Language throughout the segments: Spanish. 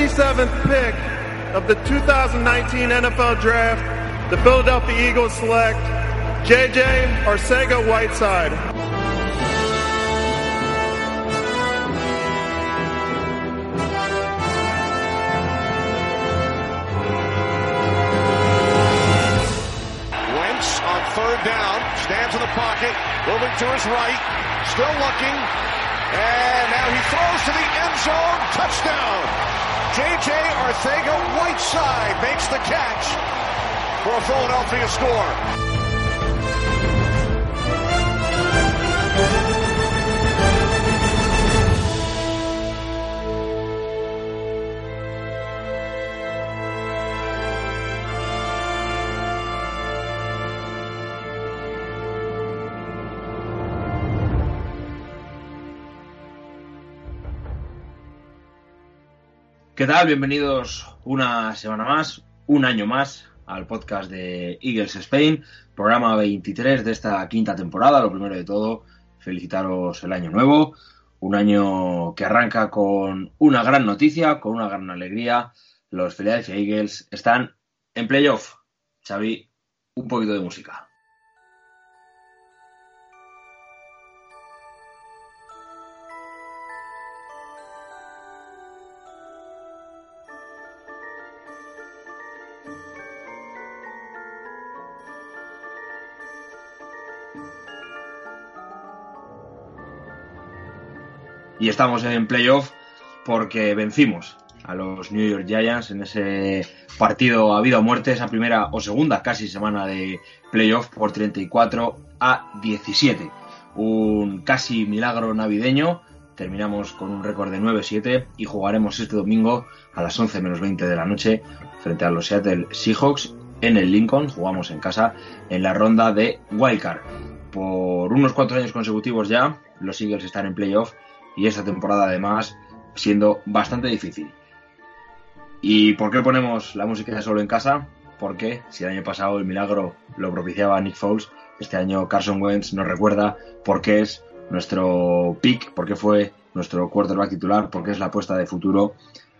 57th pick of the 2019 NFL Draft, the Philadelphia Eagles select JJ Arcega Whiteside. Wentz on third down, stands in the pocket, moving to his right, still looking, and now he throws to the end zone, touchdown. J.J. Arthega Whiteside makes the catch for a Philadelphia score. ¿Qué tal? Bienvenidos una semana más, un año más al podcast de Eagles Spain, programa 23 de esta quinta temporada. Lo primero de todo, felicitaros el año nuevo, un año que arranca con una gran noticia, con una gran alegría. Los Philadelphia Eagles están en playoff. Xavi, un poquito de música. Y estamos en playoff porque vencimos a los New York Giants en ese partido a vida o muerte, esa primera o segunda casi semana de playoff por 34 a 17. Un casi milagro navideño. Terminamos con un récord de 9-7 y jugaremos este domingo a las 11 menos 20 de la noche frente a los Seattle Seahawks en el Lincoln. Jugamos en casa en la ronda de Wildcard. Por unos cuatro años consecutivos ya, los Eagles están en playoff y esta temporada además siendo bastante difícil. ¿Y por qué ponemos la música solo en casa? Porque si el año pasado el milagro lo propiciaba Nick Foles, este año Carson Wentz nos recuerda por qué es nuestro pick, por qué fue nuestro quarterback titular, por qué es la apuesta de futuro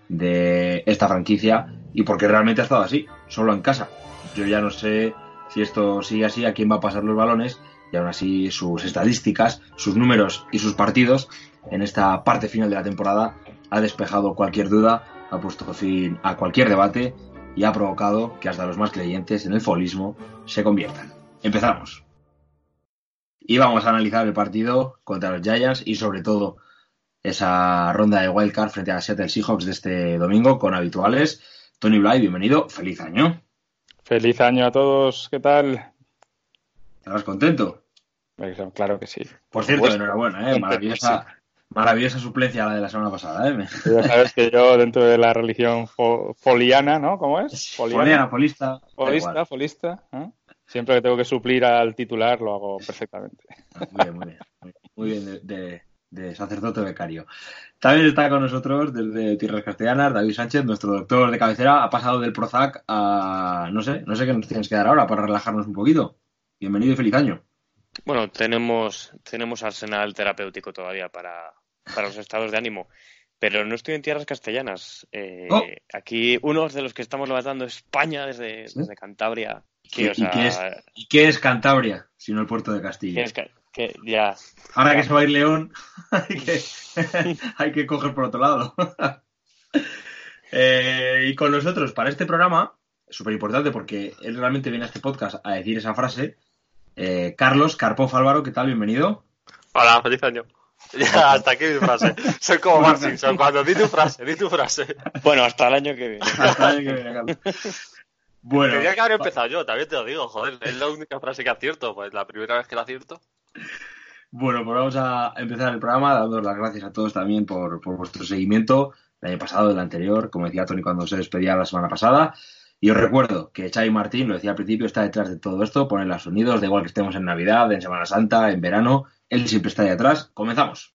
de esta franquicia y porque realmente ha estado así, solo en casa. Yo ya no sé si esto sigue así, a quién va a pasar los balones y aún así sus estadísticas, sus números y sus partidos en esta parte final de la temporada ha despejado cualquier duda, ha puesto fin a cualquier debate y ha provocado que hasta los más creyentes en el folismo se conviertan. Empezamos. Y vamos a analizar el partido contra los Giants y sobre todo esa ronda de wildcard frente a Seattle Seahawks de este domingo con habituales. Tony Bly, bienvenido, feliz año. Feliz año a todos, ¿qué tal? ¿Estabas contento? Claro que sí. Por cierto, enhorabuena, ¿eh? maravillosa, maravillosa suplencia la de la semana pasada. ¿eh? Ya sabes que yo dentro de la religión fo foliana, ¿no? ¿Cómo es? Foliana, Foliana folista. Folista, folista. ¿eh? Siempre que tengo que suplir al titular lo hago perfectamente. Muy bien, muy bien. Muy bien de, de, de sacerdote becario. También está con nosotros desde Tierras Castellanas David Sánchez, nuestro doctor de cabecera. Ha pasado del Prozac a, no sé, no sé qué nos tienes que dar ahora para relajarnos un poquito. Bienvenido y feliz año. Bueno, tenemos, tenemos arsenal terapéutico todavía para, para los estados de ánimo. Pero no estoy en tierras castellanas. Eh, Oh. Aquí uno de los que estamos levantando España desde, desde Cantabria. ¿Y, Que, o sea, qué es, y qué es Cantabria, sino el puerto de Castilla? que es que- que ya. Ahora que se va a ir León, hay que, hay que coger por otro lado. Eh, y con nosotros, para este programa, súper importante porque él realmente viene a este podcast a decir esa frase. eh, Carlos Carpov Álvaro, ¿qué tal? Bienvenido. Hola, feliz año. Ya, hasta aquí mi frase. Soy como Bart Simpson, cuando di tu frase, di tu frase. Bueno, hasta el año que viene. Hasta el año que viene, Carlos. Bueno, Tenía que haber empezado yo, también te lo digo, joder, es la única frase que acierto, pues la primera vez que la acierto. Bueno, pues vamos a empezar el programa dando las gracias a todos también por, por vuestro seguimiento el año pasado, el anterior, como decía Tony cuando se despedía la semana pasada. Y os recuerdo que Xavi Martín, lo decía al principio, está detrás de todo esto, pone los sonidos, da igual que estemos en Navidad, en Semana Santa, en verano, él siempre está ahí atrás. Comenzamos.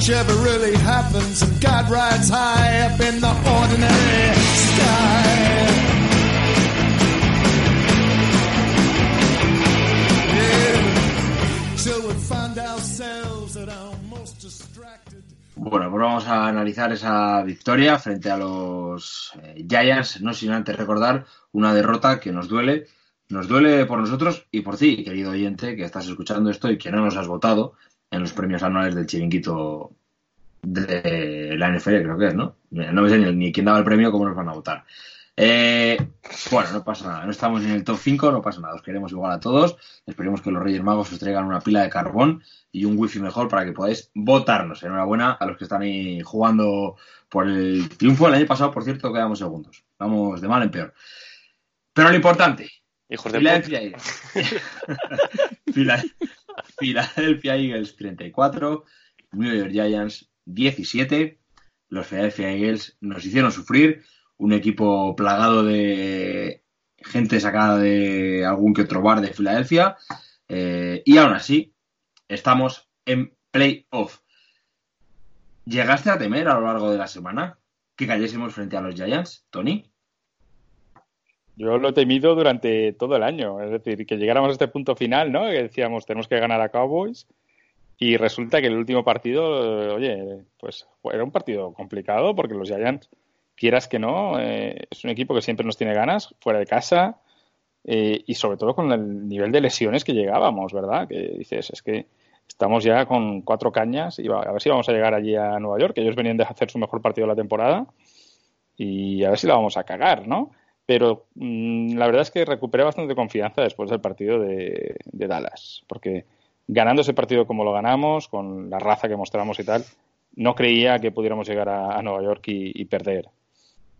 Much ever really happens, and God rides high up in the ordinary sky. Yeah, till we find ourselves at our most distracted. Bueno, pues vamos a analizar esa victoria frente a los eh, no sin antes recordar una derrota que nos duele. Nos duele por nosotros y por ti, querido oyente, que estás escuchando esto y que no nos has votado en los premios anuales del chiringuito de la NFL, creo que es, ¿no? No me sé ni, ni quién daba el premio, cómo nos van a votar. Eh, bueno, no pasa nada, no estamos en el top 5, no pasa nada, os queremos igual a todos. Esperemos que los Reyes Magos os traigan una pila de carbón y un wifi mejor para que podáis votarnos. Enhorabuena a los que están ahí jugando por el triunfo. El año pasado, por cierto, quedamos segundos. Vamos de mal en peor. Pero lo importante, Hijos de puta. Philadelphia Eagles. Phila- Philadelphia Eagles 34, New York Giants 17. Los Philadelphia Eagles nos hicieron sufrir. Un equipo plagado de gente sacada de algún que otro bar de Filadelfia. Eh, y aún así, estamos en playoff. ¿Llegaste a temer a lo largo de la semana que cayésemos frente a los Giants, Tony? Yo lo he temido durante todo el año, es decir, que llegáramos a este punto final, ¿no? Que decíamos, tenemos que ganar a Cowboys y resulta que el último partido, eh, oye, pues era un partido complicado porque los Giants, quieras que no, eh, es un equipo que siempre nos tiene ganas, fuera de casa eh, y sobre todo con el nivel de lesiones que llegábamos, ¿verdad? Que dices, es que estamos ya con cuatro cañas y a ver si vamos a llegar allí a Nueva York, que ellos venían de hacer su mejor partido de la temporada y a ver si la vamos a cagar, ¿no? Pero mm, la verdad es que recuperé bastante confianza después del partido de, Dallas, porque ganando ese partido como lo ganamos, con la raza que mostramos y tal, no creía que pudiéramos llegar a, Nueva York y, y perder.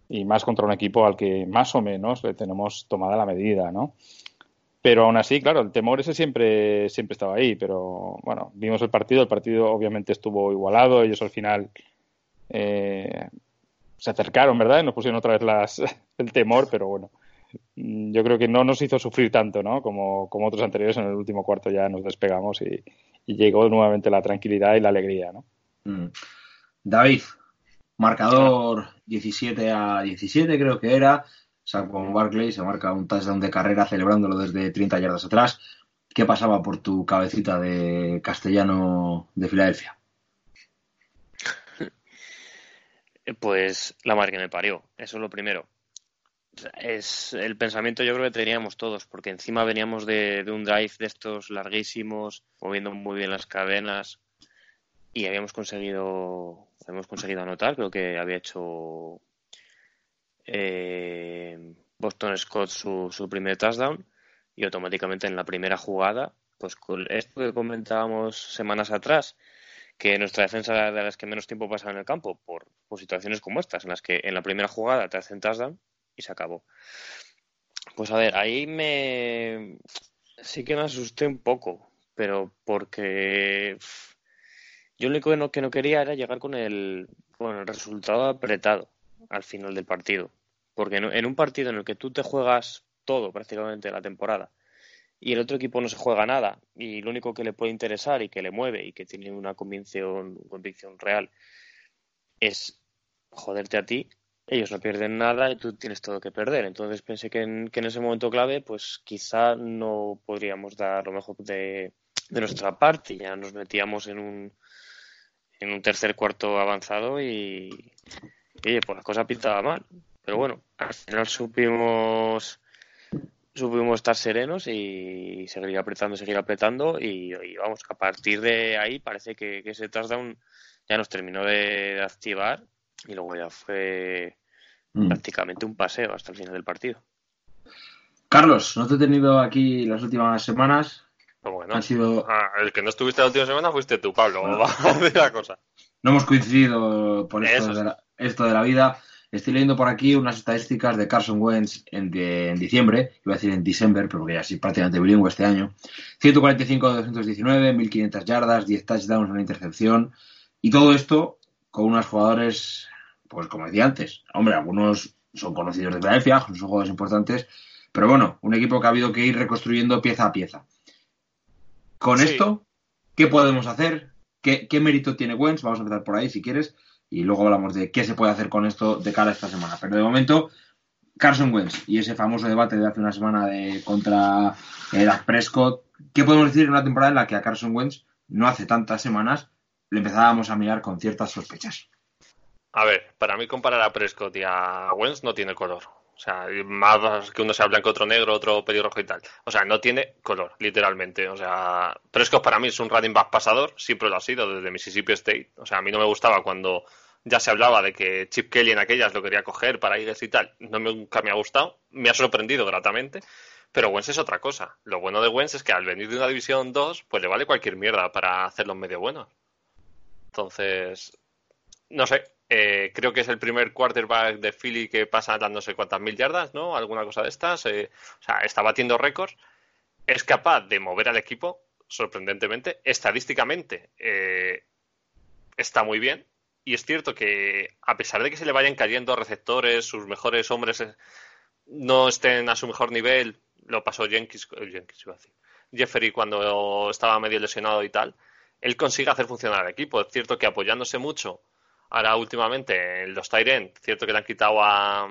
Y más contra un equipo al que más o menos le tenemos tomada la medida, ¿no? Pero aún así, claro, el temor ese siempre, siempre estaba ahí. Pero bueno, vimos el partido, el partido obviamente estuvo igualado, ellos al final eh, se acercaron, ¿verdad? Y nos pusieron otra vez las, el temor, pero bueno, mm, yo creo que no nos hizo sufrir tanto, ¿no? Como, otros anteriores, en el último cuarto ya nos despegamos y, llegó nuevamente la tranquilidad y la alegría, ¿no? Mm. David, marcador 17 a 17 creo que era. Saquon Barkley se marca un touchdown de carrera celebrándolo desde 30 yardas atrás. ¿Qué pasaba por tu cabecita de castellano de Filadelfia? Eh, Pues la madre que me parió, eso es lo primero. Es el pensamiento yo creo que teníamos todos, porque encima veníamos de, de un drive de estos larguísimos, moviendo muy bien las cadenas y habíamos conseguido, habíamos conseguido anotar, creo que había hecho eh, Boston Scott su, su primer touchdown y automáticamente en la primera jugada, pues con esto que comentábamos semanas atrás, que nuestra defensa era de las que menos tiempo pasaba en el campo por, por situaciones como estas, en las que en la primera jugada te hacen touchdown y se acabó. Pues a ver, ahí me sí que me asusté un poco, pero porque yo lo único que no, que no quería era llegar con el, con el resultado apretado al final del partido. Porque en un partido en el que tú te juegas todo prácticamente la temporada y el otro equipo no se juega nada y lo único que le puede interesar y que le mueve y que tiene una convicción, convicción real es joderte a ti, ellos no pierden nada y tú tienes todo que perder. Entonces pensé que en, que en ese momento clave pues quizá no podríamos dar lo mejor de, de nuestra parte, ya nos metíamos en un en un tercer cuarto avanzado y, y, pues la cosa pintaba mal. Pero bueno, al final supimos supimos estar serenos y seguir apretando, seguir apretando y, y vamos, a partir de ahí parece que, que ese touchdown ya nos terminó de, de activar y luego ya fue Mm. prácticamente un paseo hasta el final del partido. Carlos, no te he tenido aquí las últimas semanas. Han sido, ah, el que no estuviste la última semana fuiste tú, Pablo. Decir la cosa. no hemos coincidido por esto, Eso de la, esto de la vida. Estoy leyendo por aquí unas estadísticas de Carson Wentz en, de- en diciembre, iba a decir en diciembre, pero que ya sí prácticamente bilingüe este año. 145 de 219, 1500 yardas, 10 touchdowns, una intercepción. Y todo esto con unos jugadores, pues como decía antes, hombre, algunos son conocidos de Filadelfia, son jugadores importantes, pero bueno, un equipo que ha habido que ir reconstruyendo pieza a pieza. Con Sí. esto, ¿qué podemos hacer ¿qué, qué mérito tiene Wentz? Vamos a empezar por ahí si quieres y luego hablamos de qué se puede hacer con esto de cara a esta semana. Pero de momento, Carson Wentz y ese famoso debate de hace una semana de contra eh, Dak Prescott. ¿Qué podemos decir en una temporada en la que a Carson Wentz no hace tantas semanas le empezábamos a mirar con ciertas sospechas? A ver, para mí comparar a Prescott y a Wentz no tiene color. O sea, más que uno sea blanco, otro negro, otro pelirrojo y tal. O sea, no tiene color, literalmente. O sea, Prescott para mí es un running back pasador, siempre lo ha sido desde Mississippi State. O sea, a mí no me gustaba cuando ya se hablaba de que Chip Kelly en aquellas lo quería coger para Eagles y tal. No me, nunca me ha gustado. Me ha sorprendido gratamente. Pero Wentz es otra cosa. Lo bueno de Wentz es que al venir de una división 2, pues le vale cualquier mierda para hacerlo medio bueno. Entonces, no sé, eh, creo que es el primer quarterback de Philly que pasa dándose cuantas mil yardas, ¿no? Alguna cosa de estas. Eh, o sea, está batiendo récords. Es capaz de mover al equipo, sorprendentemente. Estadísticamente eh, está muy bien. Y es cierto que, a pesar de que se le vayan cayendo receptores, sus mejores hombres no estén a su mejor nivel, lo pasó Jenkins, Jenkins iba a decir, Jeffrey cuando estaba medio lesionado y tal, él consigue hacer funcionar al equipo. Es cierto que apoyándose mucho Ahora últimamente en los Tyrant, cierto que le han quitado a,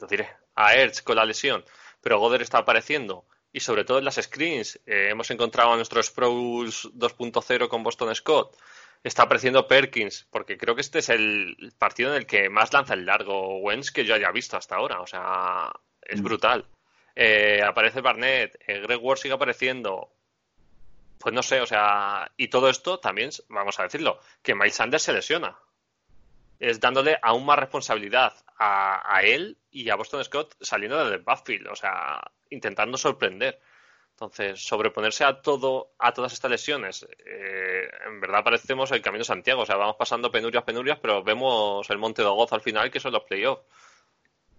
lo diré, a Ertz con la lesión, pero Goder está apareciendo y sobre todo en las screens eh, hemos encontrado a nuestro Sproles 2.0 con Boston Scott. Está apareciendo Perkins, porque creo que este es el partido en el que más lanza el largo Wentz que yo haya visto hasta ahora. O sea, es mm. brutal. Eh, aparece Barnett, eh, Greg Ward sigue apareciendo, pues no sé, o sea, y todo esto también, vamos a decirlo, que Miles Sanders se lesiona. Es dándole aún más responsabilidad a, él y a Boston Scott saliendo del backfield, o sea, intentando sorprender. Entonces, sobreponerse a todo, a todas estas lesiones, eh, en verdad parecemos el camino Santiago, o sea, vamos pasando penurias, penurias, pero vemos el monte de gozo al final, que son los playoffs.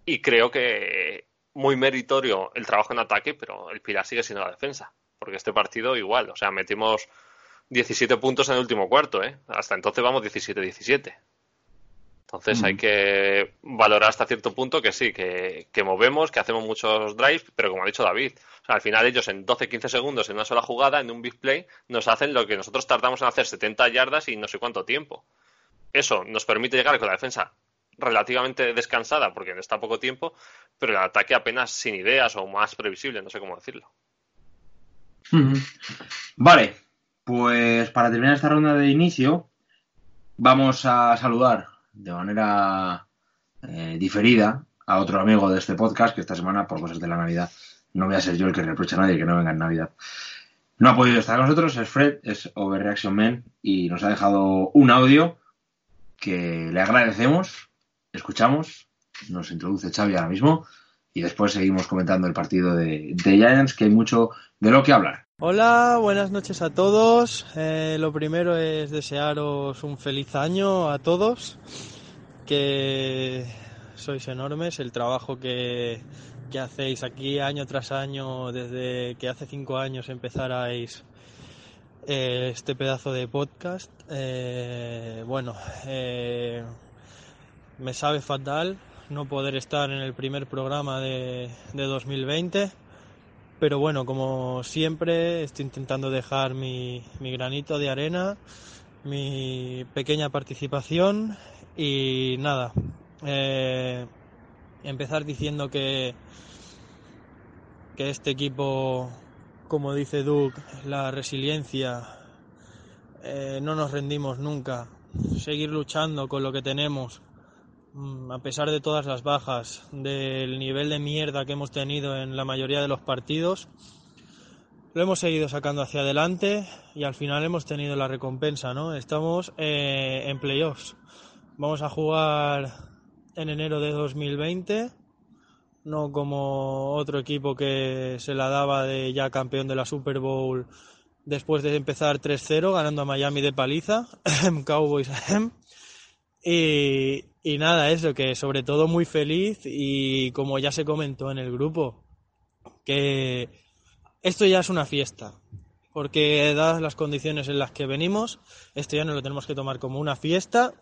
Y creo que muy meritorio el trabajo en ataque, pero el pilar sigue siendo la defensa porque este partido igual, o sea, metimos 17 puntos en el último cuarto, ¿eh? Hasta entonces vamos 17-17. Entonces hay que valorar hasta cierto punto que sí, que, movemos, que hacemos muchos drives, pero como ha dicho David, o sea, al final ellos en 12-15 segundos en una sola jugada, en un big play, nos hacen lo que nosotros tardamos en hacer 70 yardas y no sé cuánto tiempo. Eso nos permite llegar con la defensa relativamente descansada, porque está poco tiempo, pero el ataque apenas sin ideas o más previsible, no sé cómo decirlo. Vale, pues para terminar esta ronda de inicio, vamos a saludar de manera eh, diferida a otro amigo de este podcast que esta semana, por cosas de la Navidad, no voy a ser yo el que reproche a nadie que no venga en Navidad. No ha podido estar con nosotros, es Fred, es Overreaction Man y nos ha dejado un audio que le agradecemos, escuchamos, nos introduce Xavi ahora mismo y después seguimos comentando el partido de, Giants, que hay mucho de lo que hablar. Hola, buenas noches a todos. Eh, lo primero es desearos un feliz año a todos, que sois enormes, el trabajo que, que hacéis aquí año tras año, desde que hace cinco años empezarais eh, este pedazo de podcast. Eh, bueno, me sabe fatal no poder estar en el primer programa de, 2020. Pero bueno, como siempre, estoy intentando dejar mi, granito de arena, mi pequeña participación y nada. Eh, empezar diciendo que, que este equipo, como dice Duke, la resiliencia, eh, no nos rendimos nunca. Seguir luchando con lo que tenemos, a pesar de todas las bajas, del nivel de mierda que hemos tenido en la mayoría de los partidos, lo hemos seguido sacando hacia adelante y al final hemos tenido la recompensa, ¿no? Estamos eh, en playoffs. Vamos a jugar en enero de 2020, no como otro equipo que se la daba de ya campeón de la Super Bowl después de empezar 3-0 ganando a Miami de paliza, Cowboys. Y nada, eso, que sobre todo muy feliz y como ya se comentó en el grupo, que esto ya es una fiesta, porque dadas las condiciones en las que venimos, esto ya no lo tenemos que tomar como una fiesta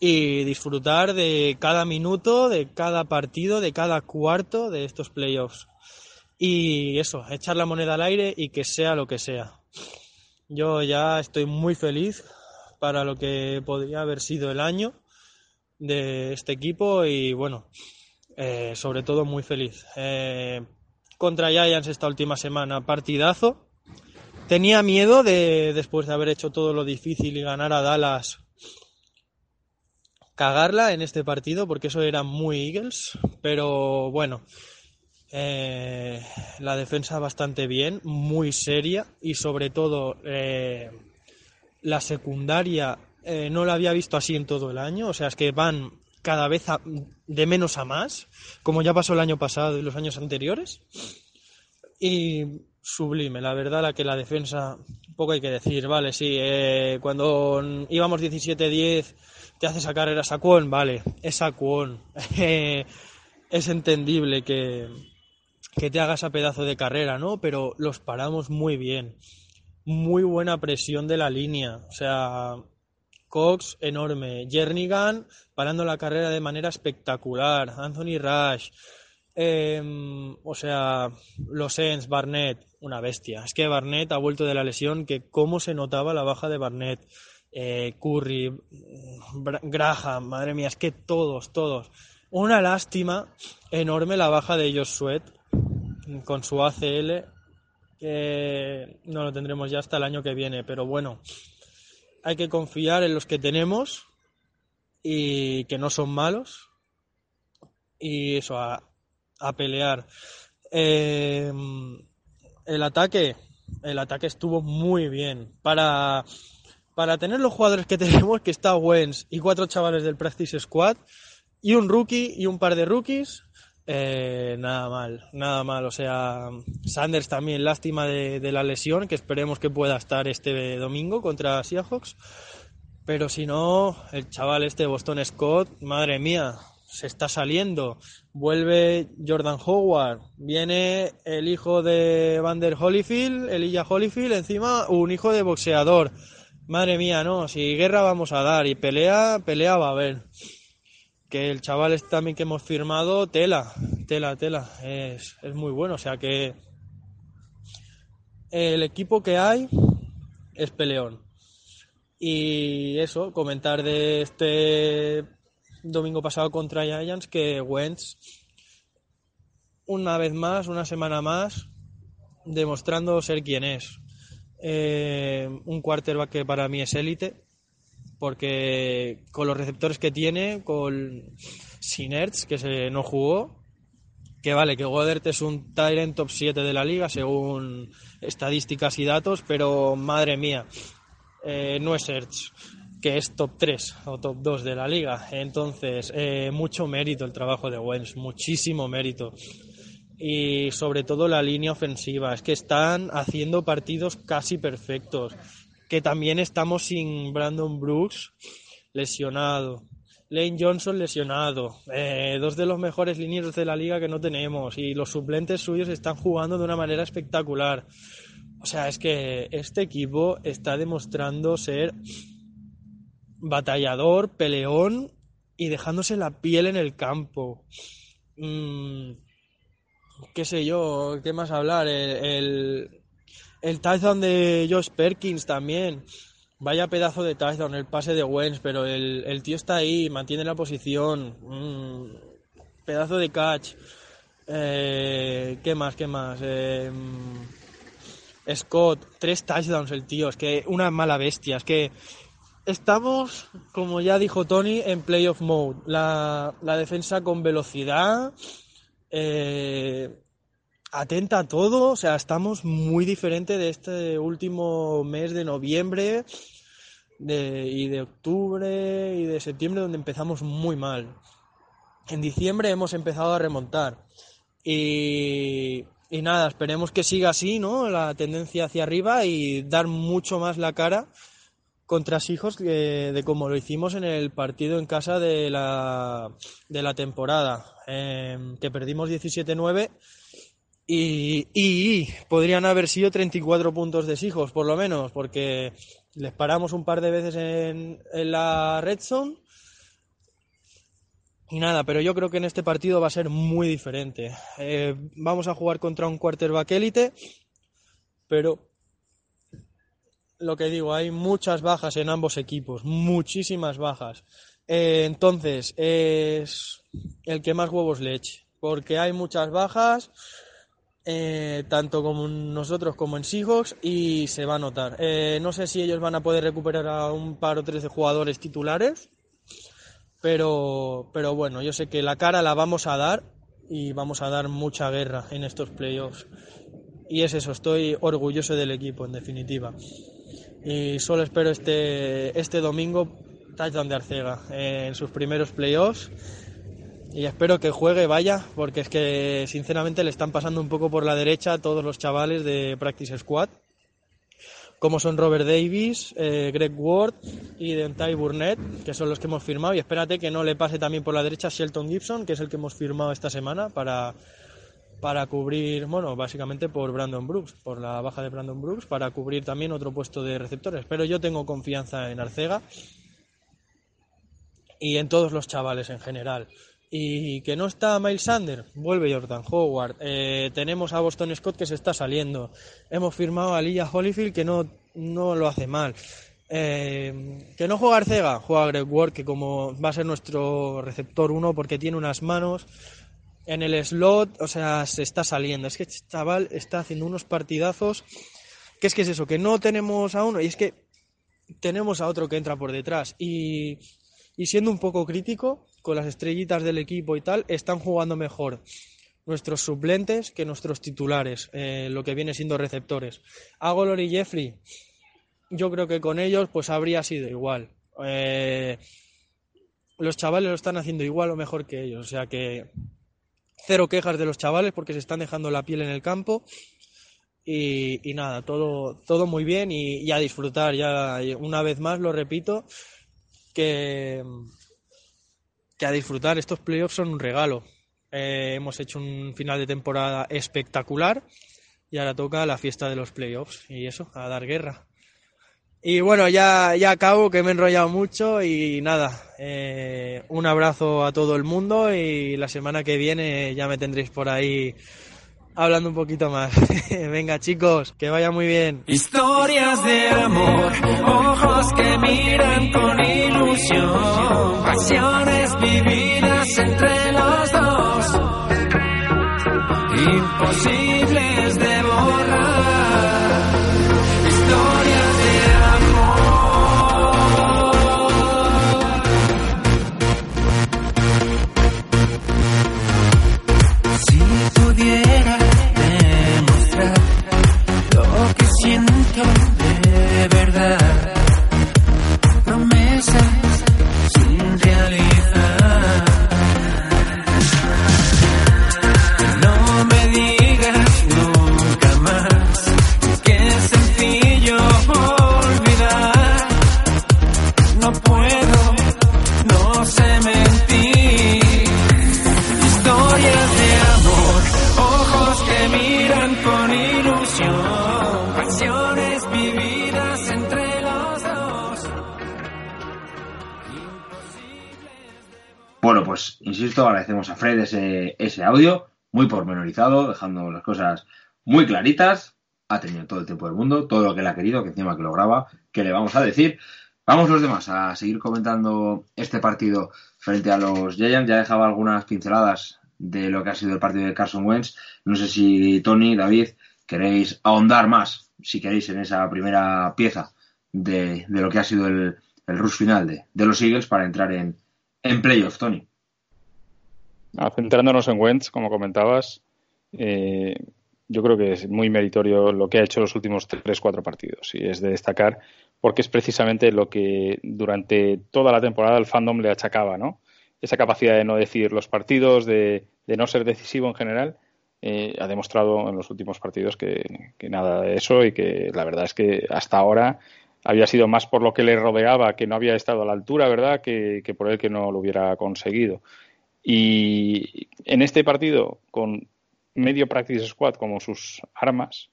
y disfrutar de cada minuto, de cada partido, de cada cuarto de estos playoffs. Y eso, echar la moneda al aire y que sea lo que sea. Yo ya estoy muy feliz para lo que podría haber sido el año de este equipo y bueno, eh, sobre todo muy feliz. Eh, contra Giants esta última semana, partidazo. Tenía miedo de, después de haber hecho todo lo difícil y ganar a Dallas, cagarla en este partido, porque eso era muy Eagles, pero bueno, eh, la defensa bastante bien, muy seria y sobre todo la secundaria eh, no la había visto así en todo el año, o sea, es que van cada vez a- de menos a más, como ya pasó el año pasado y los años anteriores. Y sublime, la verdad, la que la defensa, poco hay que decir, vale, sí, eh, cuando íbamos 17-10, te hace esa carrera Saquon, vale, es Saquon. Eh, es entendible que, que te haga esa pedazo de carrera, ¿no? Pero los paramos muy bien. Muy buena presión de la línea. O sea, Cox enorme. Jernigan parando la carrera de manera espectacular. Anthony Rush. Em, o sea, los Sens, Barnett, una bestia. Es que Barnett ha vuelto de la lesión, que cómo se notaba la baja de Barnett. Eh, Curry, Bra- Graham, madre mía, es que todos, todos. Una lástima enorme la baja de Josh Sweat con su ACL, que no lo tendremos ya hasta el año que viene, pero bueno, hay que confiar en los que tenemos y que no son malos y eso, a, a pelear. Eh, el ataque, el ataque estuvo muy bien. Para, para tener los jugadores que tenemos, que está Wentz y cuatro chavales del Practice Squad, y un rookie y un par de rookies, eh, nada mal, nada mal. O sea, Sanders también, lástima de, de la lesión, que esperemos que pueda estar este domingo contra Seahawks. Pero si no, el chaval este Boston Scott, madre mía, se está saliendo. Vuelve Jordan Howard, viene el hijo de Vander Holyfield, Elijah Holyfield, encima un hijo de boxeador. Madre mía, no, si guerra vamos a dar y pelea, pelea va a haber. Que el chaval este también que hemos firmado, tela, tela, tela, es, es muy bueno. O sea que el equipo que hay es peleón. Y eso, comentar de este domingo pasado contra Giants que Wentz, una vez más, una semana más, demostrando ser quien es. Eh, un quarterback que para mí es élite, porque con los receptores que tiene, con Sinerts, que se no jugó, que vale, que Goddard es un Tyrant top 7 de la liga según estadísticas y datos, pero madre mía, eh, no es Ertz, que es top 3 o top 2 de la liga. Entonces, eh, mucho mérito el trabajo de Wentz, muchísimo mérito. Y sobre todo la línea ofensiva, es que están haciendo partidos casi perfectos. Que también estamos sin Brandon Brooks lesionado. Lane Johnson lesionado, eh, dos de los mejores linieros de la liga que no tenemos y los suplentes suyos están jugando de una manera espectacular. O sea, es que este equipo está demostrando ser batallador, peleón y dejándose la piel en el campo. Mm, qué sé yo, qué más hablar. El, el, el touchdown de Josh Perkins también. Vaya pedazo de touchdown, el pase de Wentz, pero el, el tío está ahí, mantiene la posición. Mm, pedazo de catch. Eh, ¿Qué más? ¿Qué más? Eh, Scott, tres touchdowns el tío, es que una mala bestia, es que estamos, como ya dijo Tony, en playoff mode. La, la defensa con velocidad, eh, atenta a todo, o sea, estamos muy diferente de este último mes de noviembre y de octubre y de septiembre donde empezamos muy mal. En diciembre hemos empezado a remontar y, nada, esperemos que siga así, ¿no? La tendencia hacia arriba y dar mucho más la cara contra Hijos de, de como lo hicimos en el partido en casa de la, de la temporada, eh, que perdimos 17-9 y, podrían haber sido 34 puntos de Hijos, por lo menos, porque les paramos un par de veces en, en la red zone. Y nada, pero yo creo que en este partido va a ser muy diferente. Eh, vamos a jugar contra un quarterback élite, pero lo que digo, hay muchas bajas en ambos equipos, muchísimas bajas. Eh, entonces, es el que más huevos le eche, porque hay muchas bajas, eh, tanto como nosotros como en Seahawks, y se va a notar. Eh, no sé si ellos van a poder recuperar a un par o tres de jugadores titulares, pero, pero bueno, yo sé que la cara la vamos a dar y vamos a dar mucha guerra en estos playoffs. Y es eso, estoy orgulloso del equipo, en definitiva. Y solo espero este, este domingo touchdown de Arcega en sus primeros playoffs. Y espero que juegue, vaya, porque es que sinceramente le están pasando un poco por la derecha a todos los chavales de Practice Squad, como son Robert Davis, eh, Greg Ward y Dentai Burnett, que son los que hemos firmado. Y espérate que no le pase también por la derecha Shelton Gibson, que es el que hemos firmado esta semana para, para cubrir, bueno, básicamente por Brandon Brooks, por la baja de Brandon Brooks, para cubrir también otro puesto de receptores. Pero yo tengo confianza en Arcega y en todos los chavales en general. Y que no está Miles Sander, vuelve Jordan Howard. Eh, tenemos a Boston Scott que se está saliendo. Hemos firmado a Lilla Holyfield que no, no lo hace mal. Eh, que no juega Arcega, juega Greg Ward, que como va a ser nuestro receptor uno porque tiene unas manos en el slot, o sea, se está saliendo. Es que este chaval está haciendo unos partidazos. Que es que es eso, que no tenemos a uno y es que tenemos a otro que entra por detrás. Y y siendo un poco crítico con las estrellitas del equipo y tal, están jugando mejor nuestros suplentes que nuestros titulares, eh, lo que viene siendo receptores. Agolor y Jeffrey, yo creo que con ellos pues habría sido igual. Eh, los chavales lo están haciendo igual o mejor que ellos, o sea que cero quejas de los chavales porque se están dejando la piel en el campo. Y, nada, todo, todo muy bien y, y a disfrutar. Ya una vez más lo repito, que, a disfrutar. Estos playoffs son un regalo. Eh, hemos hecho un final de temporada espectacular y ahora toca la fiesta de los playoffs y eso, a dar guerra. Y bueno, ya, ya acabo, que me he enrollado mucho y nada, eh, un abrazo a todo el mundo y la semana que viene ya me tendréis por ahí hablando un poquito más. Venga chicos, que vaya muy bien. Historias de amor, ojos que miran con ilusión, pasiones vividas entre los dos, imposibles de verdad, promesas insisto, agradecemos a Fred ese, ese audio, muy pormenorizado, dejando las cosas muy claritas. Ha tenido todo el tiempo del mundo, todo lo que él ha querido, que encima que lo graba, que le vamos a decir. Vamos los demás a seguir comentando este partido frente a los Giants. Ya dejaba algunas pinceladas de lo que ha sido el partido de Carson Wentz. No sé si Tony, David, queréis ahondar más, si queréis, en esa primera pieza de, lo que ha sido el, rush final de, de los Eagles para entrar en, en playoff, Tony. Ah, Centrándonos en Wentz, como comentabas, eh, yo creo que es muy meritorio lo que ha hecho los últimos tres, cuatro partidos y es de destacar porque es precisamente lo que durante toda la temporada el fandom le achacaba, ¿no? Esa capacidad de no decidir los partidos, de, no ser decisivo en general, eh, ha demostrado en los últimos partidos que, que nada de eso y que la verdad es que hasta ahora había sido más por lo que le rodeaba, que no había estado a la altura, ¿verdad?, que, que por él que no lo hubiera conseguido. Y en este partido, con medio practice squad como sus armas,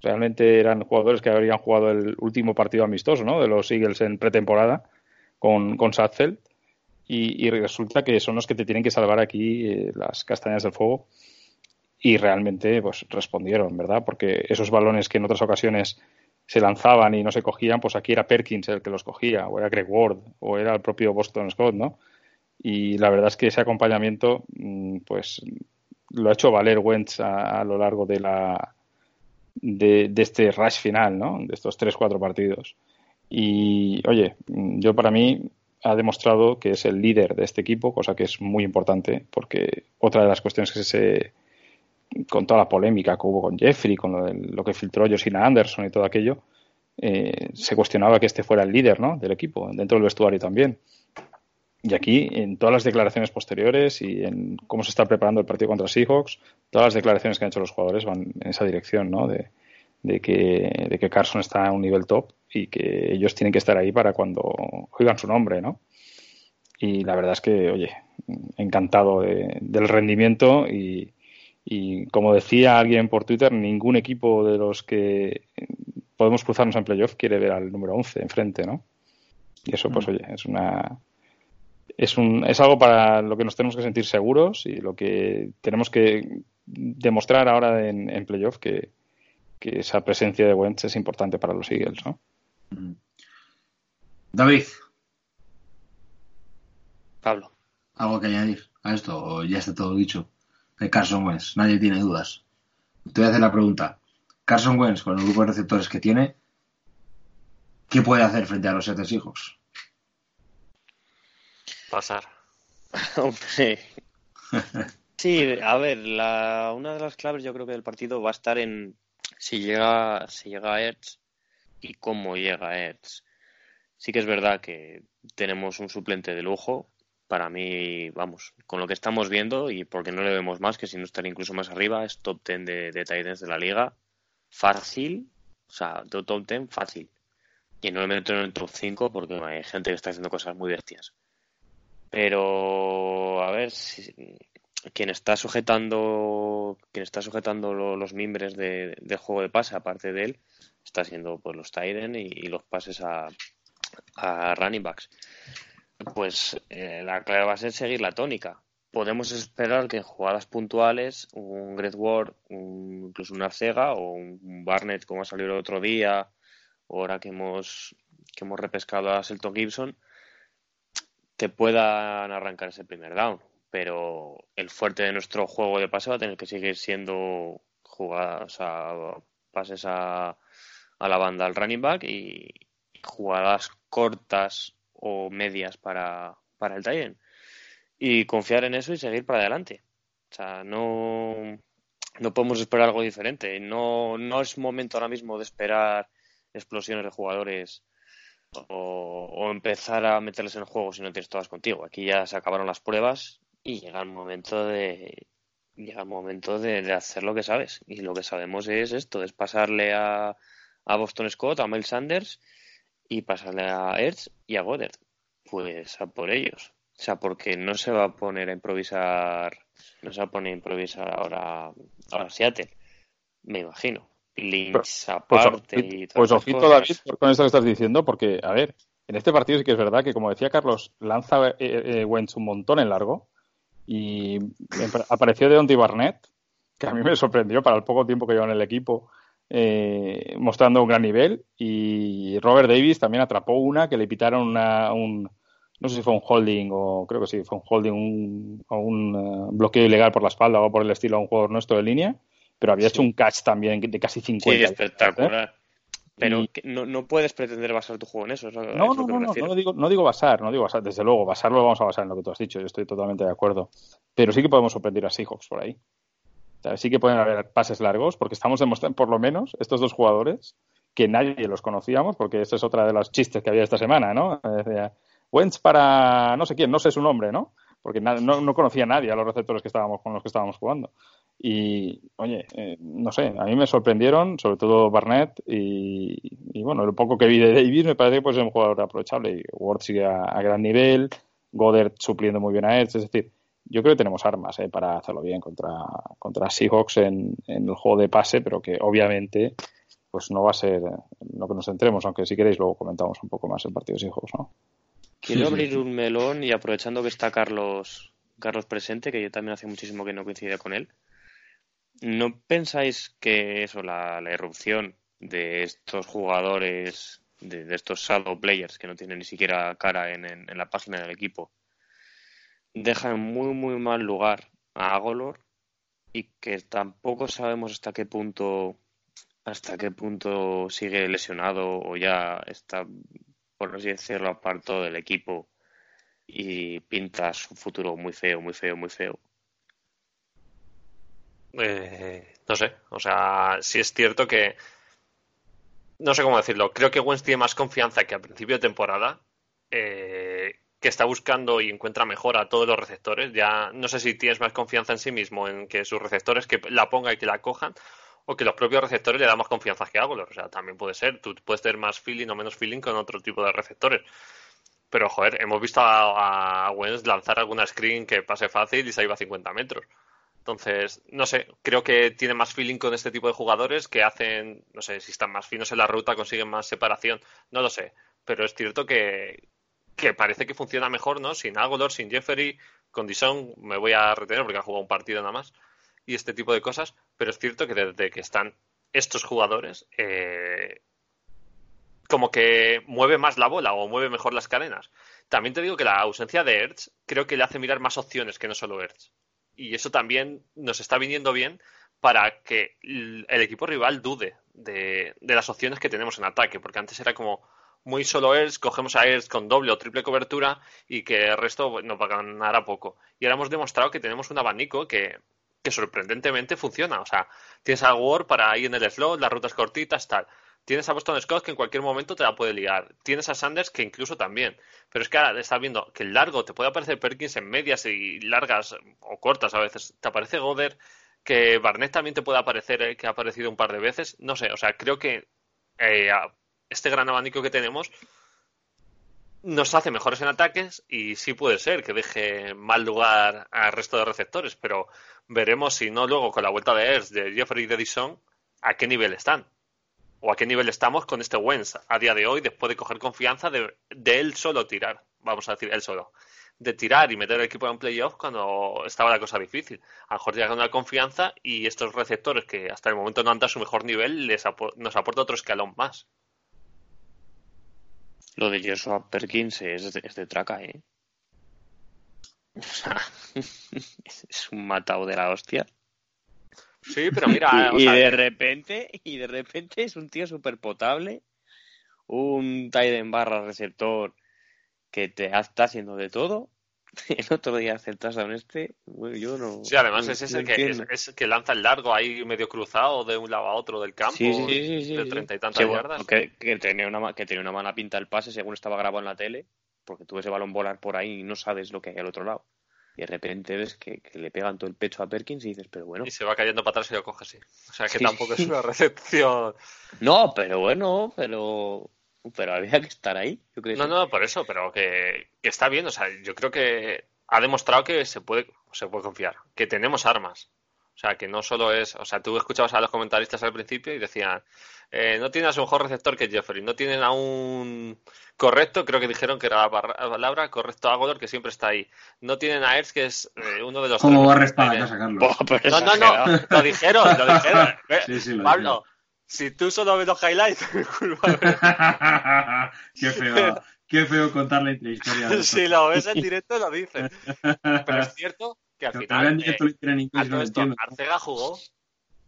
realmente eran jugadores que habrían jugado el último partido amistoso, ¿no?, de los Eagles en pretemporada con, con y resulta que son los que te tienen que salvar aquí eh, las castañas del fuego. Y realmente, pues respondieron, ¿verdad? Porque esos balones que en otras ocasiones se lanzaban y no se cogían, pues aquí era Perkins el que los cogía, o era Greg Ward, o era el propio Boston Scott, ¿no? Y la verdad es que ese acompañamiento, mm, pues lo ha hecho valer Wentz a, lo largo de la de, este rush final, ¿no? De estos tres, cuatro partidos. Y, oye, yo para mí ha demostrado que es el líder de este equipo, cosa que es muy importante, porque otra de las cuestiones que se, con toda la polémica que hubo con Jeffrey, con lo, que filtró Josina Anderson y todo aquello, eh, se cuestionaba que este fuera el líder ¿no? del equipo, dentro del vestuario también. Y aquí, en todas las declaraciones posteriores y en cómo se está preparando el partido contra Seahawks, todas las declaraciones que han hecho los jugadores van en esa dirección, ¿no? De, de, que, de que Carson está a un nivel top y que ellos tienen que estar ahí para cuando oigan su nombre, ¿no? Y la verdad es que, oye, encantado del rendimiento y, y como decía alguien por Twitter, ningún equipo de los que podemos cruzarnos en playoff quiere ver al número 11 enfrente, ¿no? Y eso, pues, mm. oye, es una. Es, un, es algo para lo que nos tenemos que sentir seguros y lo que tenemos que demostrar ahora en, en playoff que, que, esa presencia de Wentz es importante para los Eagles, ¿no? Mm. David. Pablo. ¿Algo que añadir a esto o ya está todo dicho? de Carson Wentz, nadie tiene dudas. Te voy a hacer la pregunta. Carson Wentz, con el grupo de receptores que tiene, ¿qué puede hacer frente a los siete hijos? Pasar. Hombre. Sí, a ver, la, una de las claves yo creo que del partido va a estar en si llega, si llega Ertz y cómo llega Ertz. Sí que es verdad que tenemos un suplente de lujo, para mí, vamos, con lo que estamos viendo y porque no le vemos más, que si no estar incluso más arriba, es top 10 de, de de la liga. Fácil, o sea, top 10 fácil. Y no le meto en el top 5 porque hay gente que está haciendo cosas muy bestias. Pero, a ver, si, quien está sujetando quien está sujetando los mimbres de, juego de pase, aparte de él, está siendo pues los Titans y, y, los pases a, a running backs pues eh, la clave va a ser seguir la tónica. Podemos esperar que en jugadas puntuales un Great Ward, incluso un Arcega o un Barnett como ha salido el otro día, ahora que hemos, que hemos repescado a Selton Gibson, te puedan arrancar ese primer down. Pero el fuerte de nuestro juego de pase va a tener que seguir siendo jugadas, o pases a, a la banda al running back y jugadas cortas o medias para, para el Titan. Y confiar en eso y seguir para adelante. O sea, no, no podemos esperar algo diferente. No, no es momento ahora mismo de esperar explosiones de jugadores o, empezar a meterles en el juego si no tienes todas contigo. Aquí ya se acabaron las pruebas y llega el momento de llega el momento de, hacer lo que sabes. Y lo que sabemos es esto, es pasarle a, Boston Scott, a Miles Sanders y pasarle a Ertz y a Goddard. Pues a por ellos. O sea, porque no se va a poner a improvisar, no se va a poner a improvisar ahora, ahora Seattle, me imagino. Lynch pues, aparte pues, y Pues ojito, David, con esto que estás diciendo, porque, a ver, en este partido sí que es verdad que, como decía Carlos, lanza eh, eh, Wentz un montón en largo y apareció Deontay Barnett, que a mí me sorprendió para el poco tiempo que lleva en el equipo eh, mostrando un gran nivel. Y Robert Davis también atrapó una que le pitaron una, un, no sé si fue un holding o creo que sí, fue un holding un, o un uh, bloqueo ilegal por la espalda o por el estilo a un jugador nuestro de línea, pero había hecho un catch también de casi 50. Sí, espectacular. Pero no, no, puedes pretender basar tu juego en eso. no, no, no, no, no, digo, no digo basar, no digo basar. Desde luego, basarlo lo vamos a basar en lo que tú has dicho. Yo estoy totalmente de acuerdo. Pero sí que podemos sorprender a Seahawks por ahí sí que pueden haber pases largos, porque estamos demostrando, por lo menos, estos dos jugadores, que nadie los conocíamos, porque esa es otra de los chistes que había esta semana, ¿no? Decía, Wentz para no sé quién, no sé su nombre, ¿no? Porque no, no, conocía a nadie a los receptores que estábamos con los que estábamos jugando. Y, oye, eh, no sé, a mí me sorprendieron, sobre todo Barnett, y, bueno, lo poco que vi de Davis me parece que pues, es un jugador aprovechable. Y Ward sigue a, gran nivel, Goddard supliendo muy bien a Edge, es decir, yo creo que tenemos armas eh, para hacerlo bien contra, contra Seahawks en, en, el juego de pase, pero que obviamente pues no va a ser lo que nos centremos, aunque si queréis luego comentamos un poco más el partido de Seahawks, ¿no? Quiero abrir un melón y aprovechando que está Carlos, Carlos presente, que yo también hace muchísimo que no coincidía con él. ¿No pensáis que eso, la, la irrupción de estos jugadores, de, estos shadow players que no tienen ni siquiera cara en, en, la página del equipo, deja en muy, muy mal lugar a Agolor y que tampoco sabemos hasta qué punto hasta qué punto sigue lesionado o ya está, por así decirlo, apartado del equipo y pinta su futuro muy feo, muy feo, muy feo. Eh, no sé, o sea, sí es cierto que no sé cómo decirlo. Creo que Wentz tiene más confianza que a principio de temporada, eh, que está buscando y encuentra mejor a todos los receptores. Ya no sé si tienes más confianza en sí mismo, en que sus receptores que la ponga y que la cojan, o que los propios receptores le dan más confianza que Agolor. O sea, también puede ser. Tú puedes tener más feeling o menos feeling con otro tipo de receptores. Pero, joder, hemos visto a, a lanzar alguna screen que pase fácil y se iba a 50 metros. Entonces, no sé, creo que tiene más feeling con este tipo de jugadores que hacen, no sé, si están más finos en la ruta, consiguen más separación, no lo sé. Pero es cierto que, que parece que funciona mejor, ¿no? Sin Agolor, sin Jeffery, con Dison me voy a retener porque ha jugado un partido nada más y este tipo de cosas, pero es cierto que desde que están estos jugadores, eh, como que mueve más la bola o mueve mejor las cadenas. También te digo que la ausencia de Ertz creo que le hace mirar más opciones que no solo Ertz. Y eso también nos está viniendo bien para que el equipo rival dude de, de las opciones que tenemos en ataque, porque antes era como, muy solo Ertz, cogemos a Ertz con doble o triple cobertura y que el resto nos va a ganar a poco. Y ahora hemos demostrado que tenemos un abanico que, que sorprendentemente funciona. O sea, tienes a para ir en el slot, las rutas cortitas, tal. Tienes a Boston Scott que en cualquier momento te la puede liar. Tienes a Sanders que incluso también. Pero es que ahora estás viendo que el largo te puede aparecer Perkins en medias y largas o cortas a veces. Te aparece Goder, que Barnett también te puede aparecer, eh, que ha aparecido un par de veces. No sé, o sea, creo que eh, este gran abanico que tenemos nos hace mejores en ataques y sí puede ser que deje mal lugar al resto de receptores, pero veremos si no luego con la vuelta de Ers, de Jeffrey y de Dison, a qué nivel están. O a qué nivel estamos con este Wentz a día de hoy, después de coger confianza de, de él solo tirar, vamos a decir él solo, de tirar y meter el equipo en playoff cuando estaba la cosa difícil. A lo mejor llega una confianza y estos receptores que hasta el momento no han dado su mejor nivel les nos aporta otro escalón más. Lo de Joshua Perkins es de, traca, ¿eh? O sea, es un matado de la hostia. Sí, pero mira. y, de repente, y de repente es un tío súper potable, un en barra receptor que te está haciendo de todo el otro día hace el touchdown este, yo no. Sí, además es ese que, es, que lanza el largo ahí medio cruzado de un lado a otro del campo, de treinta y tantas yardas. Que, tenía una, que tenía una mala pinta el pase según estaba grabado en la tele, porque tú ves ese balón volar por ahí y no sabes lo que hay al otro lado. Y de repente ves que, le pegan todo el pecho a Perkins y dices, pero bueno. Y se va cayendo para atrás y lo coge así. O sea que tampoco es una recepción. No, pero bueno, pero pero había que estar ahí. no, no, por eso, pero que, está bien. O sea, yo creo que ha demostrado que se puede, se puede confiar, que tenemos armas. O sea, que no solo es. O sea, tú escuchabas a los comentaristas al principio y decían: eh, no tienes un mejor receptor que Jeffrey, no tienen a un correcto, creo que dijeron que era la palabra, correcto Agodor, que siempre está ahí. No tienen a Ertz, que es eh, uno de los. ¿Cómo va a sacarlo? No, no, no, lo dijeron, lo dijeron. Sí, sí, lo Pablo, si tú solo ves los highlights, qué feo, qué feo contar la historia. si lo ves en directo lo dices. Pero es cierto que al final eh, Arcega jugó,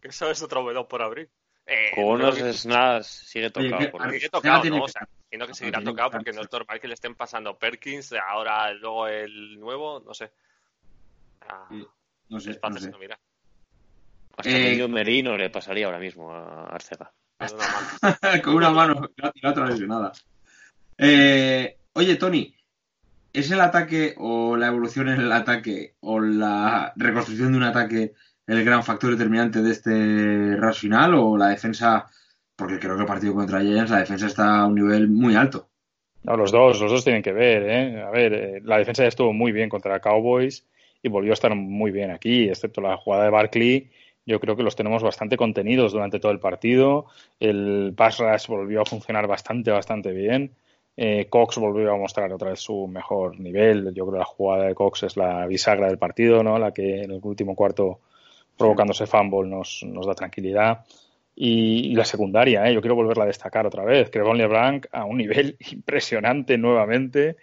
que eso es otro melón por abrir. Eh, Con unos snaps sigue tocado. por sigue tocado, ¿no? O sea, sino que seguirá tocado porque no es normal que le estén pasando Perkins, ahora luego el nuevo, no sé. no sé, no sé. mira. Hasta eh, Merino le pasaría ahora mismo a Arcega. Con una mano, la otra lesionada. Eh, oye, Tony, ¿es el ataque o la evolución en el ataque o la reconstrucción de un ataque el gran factor determinante de este rush final o la defensa? Porque creo que el partido contra Giants la defensa está a un nivel muy alto. No, los dos, los dos tienen que ver, ¿eh? A ver, eh, la defensa ya estuvo muy bien contra Cowboys y volvió a estar muy bien aquí, excepto la jugada de Barkley yo creo que los tenemos bastante contenidos durante todo el partido. El pass rush volvió a funcionar bastante, bastante bien. Eh, Cox volvió a mostrar otra vez su mejor nivel. Yo creo que la jugada de Cox es la bisagra del partido, ¿no? La que en el último cuarto, provocándose fumble, nos, da tranquilidad. Y, la secundaria, ¿eh? yo quiero volverla a destacar otra vez. Crevon LeBlanc a un nivel impresionante nuevamente.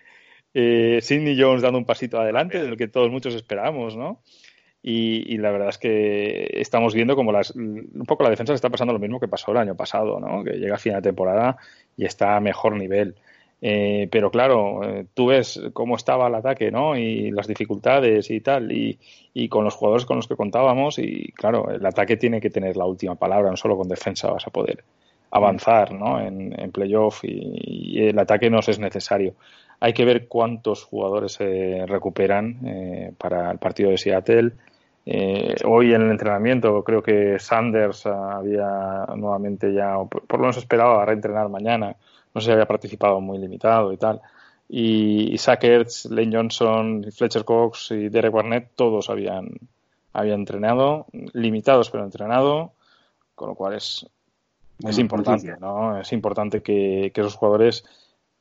Eh, Sidney Jones dando un pasito adelante del que todos muchos esperamos, ¿no? Y, la verdad es que estamos viendo como las, un poco la defensa está pasando lo mismo que pasó el año pasado, ¿no? Que llega a final de temporada y está a mejor nivel. Eh, pero claro, eh, tú ves cómo estaba el ataque, ¿no? Y las dificultades y tal, y, y, con los jugadores con los que contábamos, y claro, el ataque tiene que tener la última palabra, no solo con defensa vas a poder avanzar, ¿no? En, en playoff y, el ataque nos es necesario. Hay que ver cuántos jugadores se recuperan eh, para el partido de Seattle. Eh, hoy en el entrenamiento creo que Sanders había nuevamente ya, por, por lo menos esperaba reentrenar mañana no sé si había participado muy limitado y tal. Y, Zach Ertz, Lane Johnson, Fletcher Cox y Derek Barnett, todos habían, habían entrenado, limitados pero entrenado, con lo cual es, es importante, ¿no? Es importante que, que esos jugadores,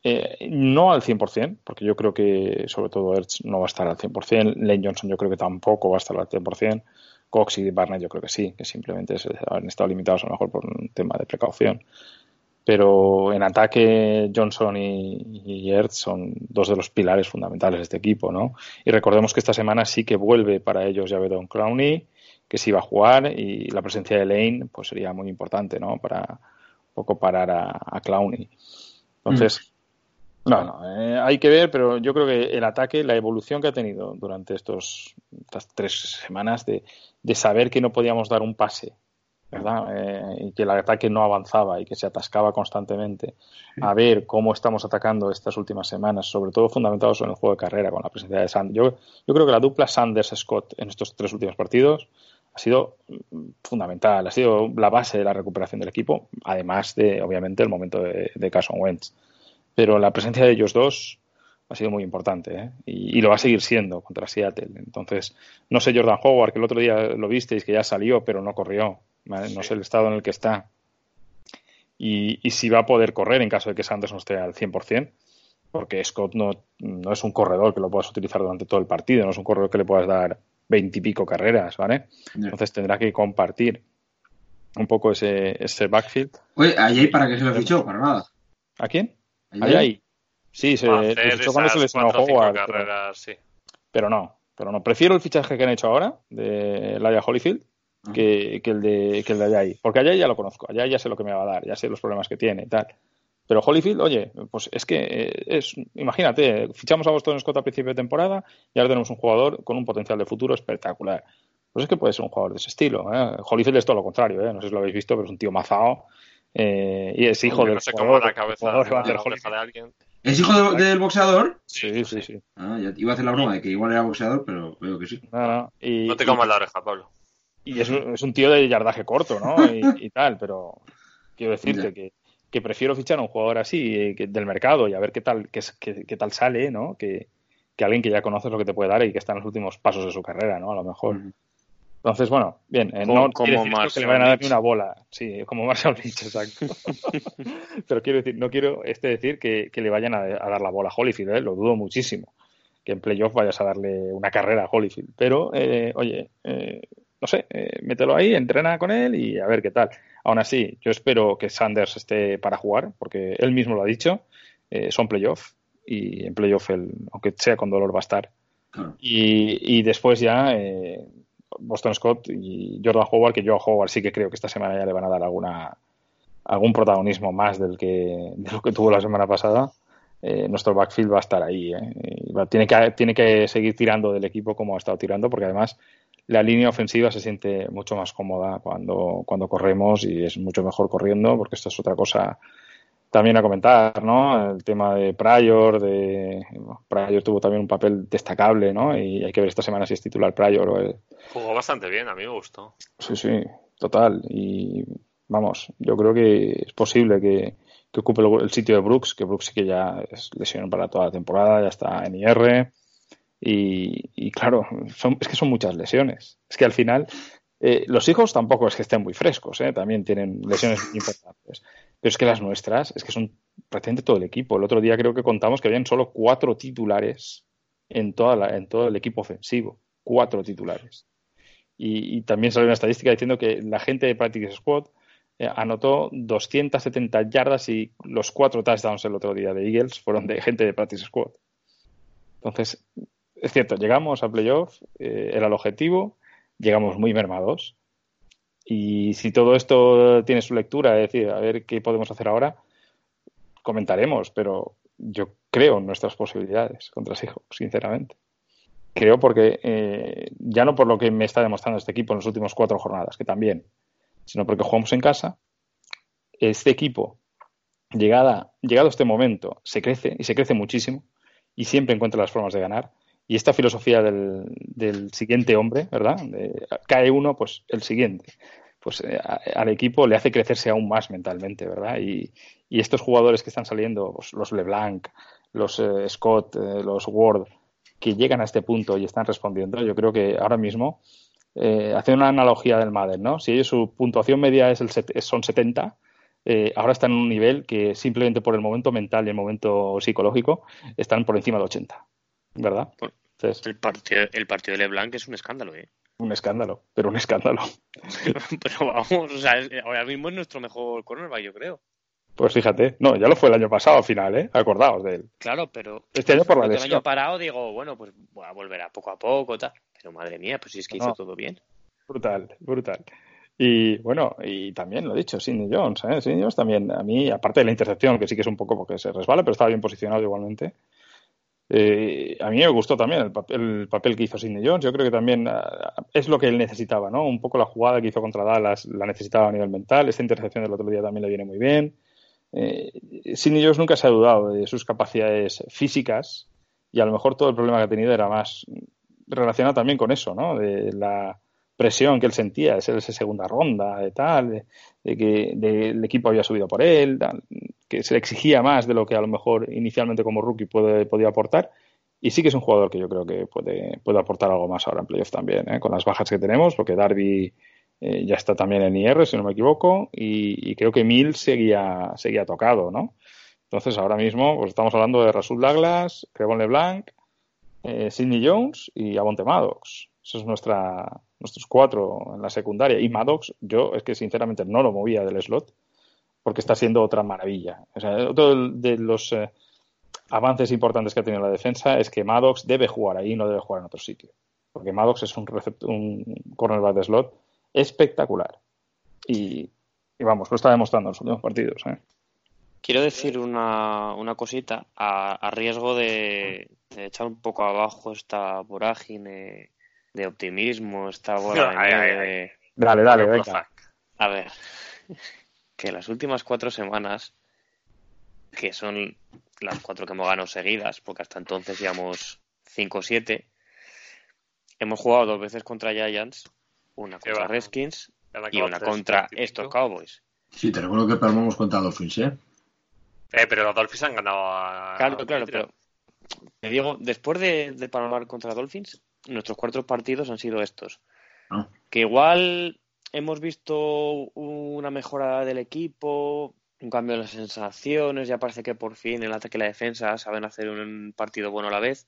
eh, no al 100%, porque yo creo que sobre todo Ertz no va a estar al 100%, Lane Johnson yo creo que tampoco va a estar al 100%, Cox y Barnett yo creo que sí, que simplemente han estado limitados a lo mejor por un tema de precaución pero en ataque Johnson y, y Ertz son dos de los pilares fundamentales de este equipo, ¿no? Y recordemos que esta semana sí que vuelve para ellos Javedon Clowney, que sí va a jugar y la presencia de Lane pues sería muy importante, ¿no? Para un poco parar a, a Clowney. Entonces, mm. no, no, eh, hay que ver, pero yo creo que el ataque, la evolución que ha tenido durante estos, estas tres semanas de, de saber que no podíamos dar un pase ¿verdad? Eh, y que el ataque no avanzaba y que se atascaba constantemente. A ver cómo estamos atacando estas últimas semanas, sobre todo fundamentados en el juego de carrera con la presencia de Sanders. Yo, yo creo que la dupla Sanders-Scott en estos tres últimos partidos ha sido fundamental, ha sido la base de la recuperación del equipo, además de, obviamente, el momento de, de Carson Wentz. Pero la presencia de ellos dos ha sido muy importante ¿eh? y, y, lo va a seguir siendo contra Seattle. Entonces, no sé Jordan Howard, que el otro día lo visteis, que ya salió, pero no corrió. ¿Vale? No sé el estado en el que está. Y, y, si va a poder correr en caso de que Sanders no esté al 100%, porque Scott no, no es un corredor que lo puedas utilizar durante todo el partido, no es un corredor que le puedas dar veintipico carreras, ¿vale? Yeah. Entonces tendrá que compartir un poco ese, ese backfield. Oye, ¿Ayay para qué se lo fichó? Para nada. ¿A quién? Ayay. Sí, se, se fichó cuando se lesionó Howard. Carreras, pero, sí. pero no, pero no. Prefiero el fichaje que han hecho ahora de Laia Holyfield, que, que, el de, que el de Ayay. Porque Ayay ya lo conozco, Ayay ya sé lo que me va a dar, ya sé los problemas que tiene y tal. Pero Holyfield, oye, pues es que es, imagínate, fichamos a Boston Scott a principio de temporada y ahora tenemos un jugador con un potencial de futuro espectacular. Pues es que puede ser un jugador de ese estilo. ¿eh? Holyfield es todo lo contrario, ¿eh? no sé si lo habéis visto, pero es un tío mazao eh, y es hijo Hombre, del no sé jugador, la cabeza, jugador la cabeza de alguien. ¿Es hijo de, del boxeador? Sí, sí, sí. Ah, ya iba a hacer la broma de que igual era boxeador, pero veo que sí. No, no, y, no te comas la oreja, Pablo y es un, es un, tío de yardaje corto, ¿no? Y, y tal, pero quiero decirte que, que, prefiero fichar a un jugador así eh, que, del mercado y a ver qué tal, qué, qué, qué tal sale, ¿no? Que, que, alguien que ya conoces lo que te puede dar y que está en los últimos pasos de su carrera, ¿no? A lo mejor. Entonces, bueno, bien, eh, no como que le vayan a dar ni una bola. Sí, como Marshall Lynch, exacto. pero quiero decir, no quiero este decir que, que le vayan a, a, dar la bola a Holyfield, ¿eh? lo dudo muchísimo. Que en playoff vayas a darle una carrera a Holyfield. Pero, eh, oye, eh, no sé, eh, mételo ahí, entrena con él y a ver qué tal. Aún así, yo espero que Sanders esté para jugar, porque él mismo lo ha dicho, eh, son playoff y en playoff, el, aunque sea con dolor, va a estar. Claro. Y, y, después ya eh, Boston Scott y Jordan Howard, que yo a Howard sí que creo que esta semana ya le van a dar alguna algún protagonismo más del que, de lo que tuvo la semana pasada. Eh, nuestro backfield va a estar ahí. Eh. Tiene, que, tiene que seguir tirando del equipo como ha estado tirando, porque además la línea ofensiva se siente mucho más cómoda cuando, cuando corremos y es mucho mejor corriendo, porque esto es otra cosa también a comentar, ¿no? El tema de Pryor, de Pryor tuvo también un papel destacable, ¿no? Y hay que ver esta semana si es titular Pryor o el... Jugó bastante bien, a mí me gustó. Sí, sí, total. Y vamos, yo creo que es posible que, que ocupe el sitio de Brooks, que Brooks sí que ya es lesión para toda la temporada, ya está en IR. Y, claro, son, es que son muchas lesiones. Es que al final, eh, los hijos tampoco es que estén muy frescos, ¿eh? también tienen lesiones importantes. Pero es que las nuestras, es que son prácticamente todo el equipo. El otro día creo que contamos que habían solo cuatro titulares en, toda en todo el equipo ofensivo. Cuatro titulares. Y, y, también salió una estadística diciendo que la gente de Practice Squad eh, anotó 270 yardas y los cuatro touchdowns el otro día de Eagles fueron de gente de Practice Squad. Entonces, es cierto, llegamos a playoff, eh, era el objetivo, llegamos muy mermados. Y si todo esto tiene su lectura, es decir, a ver qué podemos hacer ahora, comentaremos, pero yo creo en nuestras posibilidades contra Seahawks, sinceramente. Creo porque, eh, ya no por lo que me está demostrando este equipo en las últimas cuatro jornadas, que también, sino porque jugamos en casa, este equipo, llegada, llegado a este momento, se crece y se crece muchísimo y siempre encuentra las formas de ganar. Y esta filosofía del, del siguiente hombre, ¿verdad? Cae uno, pues el siguiente. Pues eh, al equipo le hace crecerse aún más mentalmente, ¿verdad? Y, y estos jugadores que están saliendo, pues, los LeBlanc, los eh, Scott, eh, los Ward, que llegan a este punto y están respondiendo, yo creo que ahora mismo, eh, hace una analogía del Madden, ¿no? Si ellos su puntuación media es el set, son 70, eh, ahora están en un nivel que simplemente por el momento mental y el momento psicológico están por encima de 80, ¿verdad? Entonces, El partido, el partido de LeBlanc es un escándalo, ¿eh? un escándalo, pero un escándalo. Pero vamos, o sea, ahora mismo es nuestro mejor cornerback, yo creo. Pues fíjate, no, ya lo fue el año pasado al final, ¿eh? Acordaos de él. Claro, pero Este año por la el lesión. año parado digo, bueno, pues voy a volver a poco a poco, tal. Pero madre mía, pues si es que hizo todo bien. Brutal, brutal. Y bueno, y también lo he dicho, Sidney Jones, ¿eh? Sidney Jones también, a mí, aparte de la intercepción, que sí que es un poco porque se resbala, pero estaba bien posicionado igualmente. Eh, a mí me gustó también el papel, el papel que hizo Sidney Jones. Yo creo que también ah, es lo que él necesitaba, ¿no? Un poco la jugada que hizo contra Dallas la necesitaba a nivel mental. Esta intercepción del otro día también le viene muy bien. Eh, Sidney Jones nunca se ha dudado de sus capacidades físicas y a lo mejor todo el problema que ha tenido era más relacionado también con eso, ¿no? De la presión que él sentía de ser esa segunda ronda, de tal, de, que de- el equipo había subido por él, que se le exigía más de lo que a lo mejor inicialmente como rookie puede, podía aportar. Y sí que es un jugador que yo creo que puede, puede aportar algo más ahora en playoff también, ¿eh? con las bajas que tenemos, porque Darby eh, ya está también en IR, si no me equivoco, y, creo que Mills seguía, seguía tocado, ¿no? Entonces ahora mismo pues estamos hablando de Rasul Douglas, Crevon LeBlanc, eh, Sidney Jones y Avonte Maddox. Esos es nuestra, nuestros cuatro en la secundaria. Y Maddox, yo es que sinceramente no lo movía del slot porque está siendo otra maravilla. O sea, otro de los eh, avances importantes que ha tenido la defensa es que Maddox debe jugar ahí, no debe jugar en otro sitio. Porque Maddox es un, un cornerback de slot espectacular. Y, y vamos, lo está demostrando en los últimos partidos. ¿eh? Quiero decir una, una cosita a, riesgo de echar un poco abajo esta vorágine de optimismo, esta bola de Ay, ay, nieve ay. de- Dale, dale, Bueno, venga. A ver, que las últimas cuatro semanas, que son las cuatro que hemos ganado seguidas, porque hasta entonces íbamos 5-7, hemos jugado dos veces contra Giants, una contra va. Redskins y una contra estos. Cowboys. Sí, te recuerdo que perdimos contra Dolphins, ¿eh? Eh, pero los Dolphins han ganado a. Claro, claro, pero te digo, después de, de palmar contra Dolphins, nuestros cuatro partidos han sido estos. Ah. Que igual hemos visto una mejora del equipo, un cambio en las sensaciones, ya parece que por fin el ataque y la defensa saben hacer un partido bueno a la vez,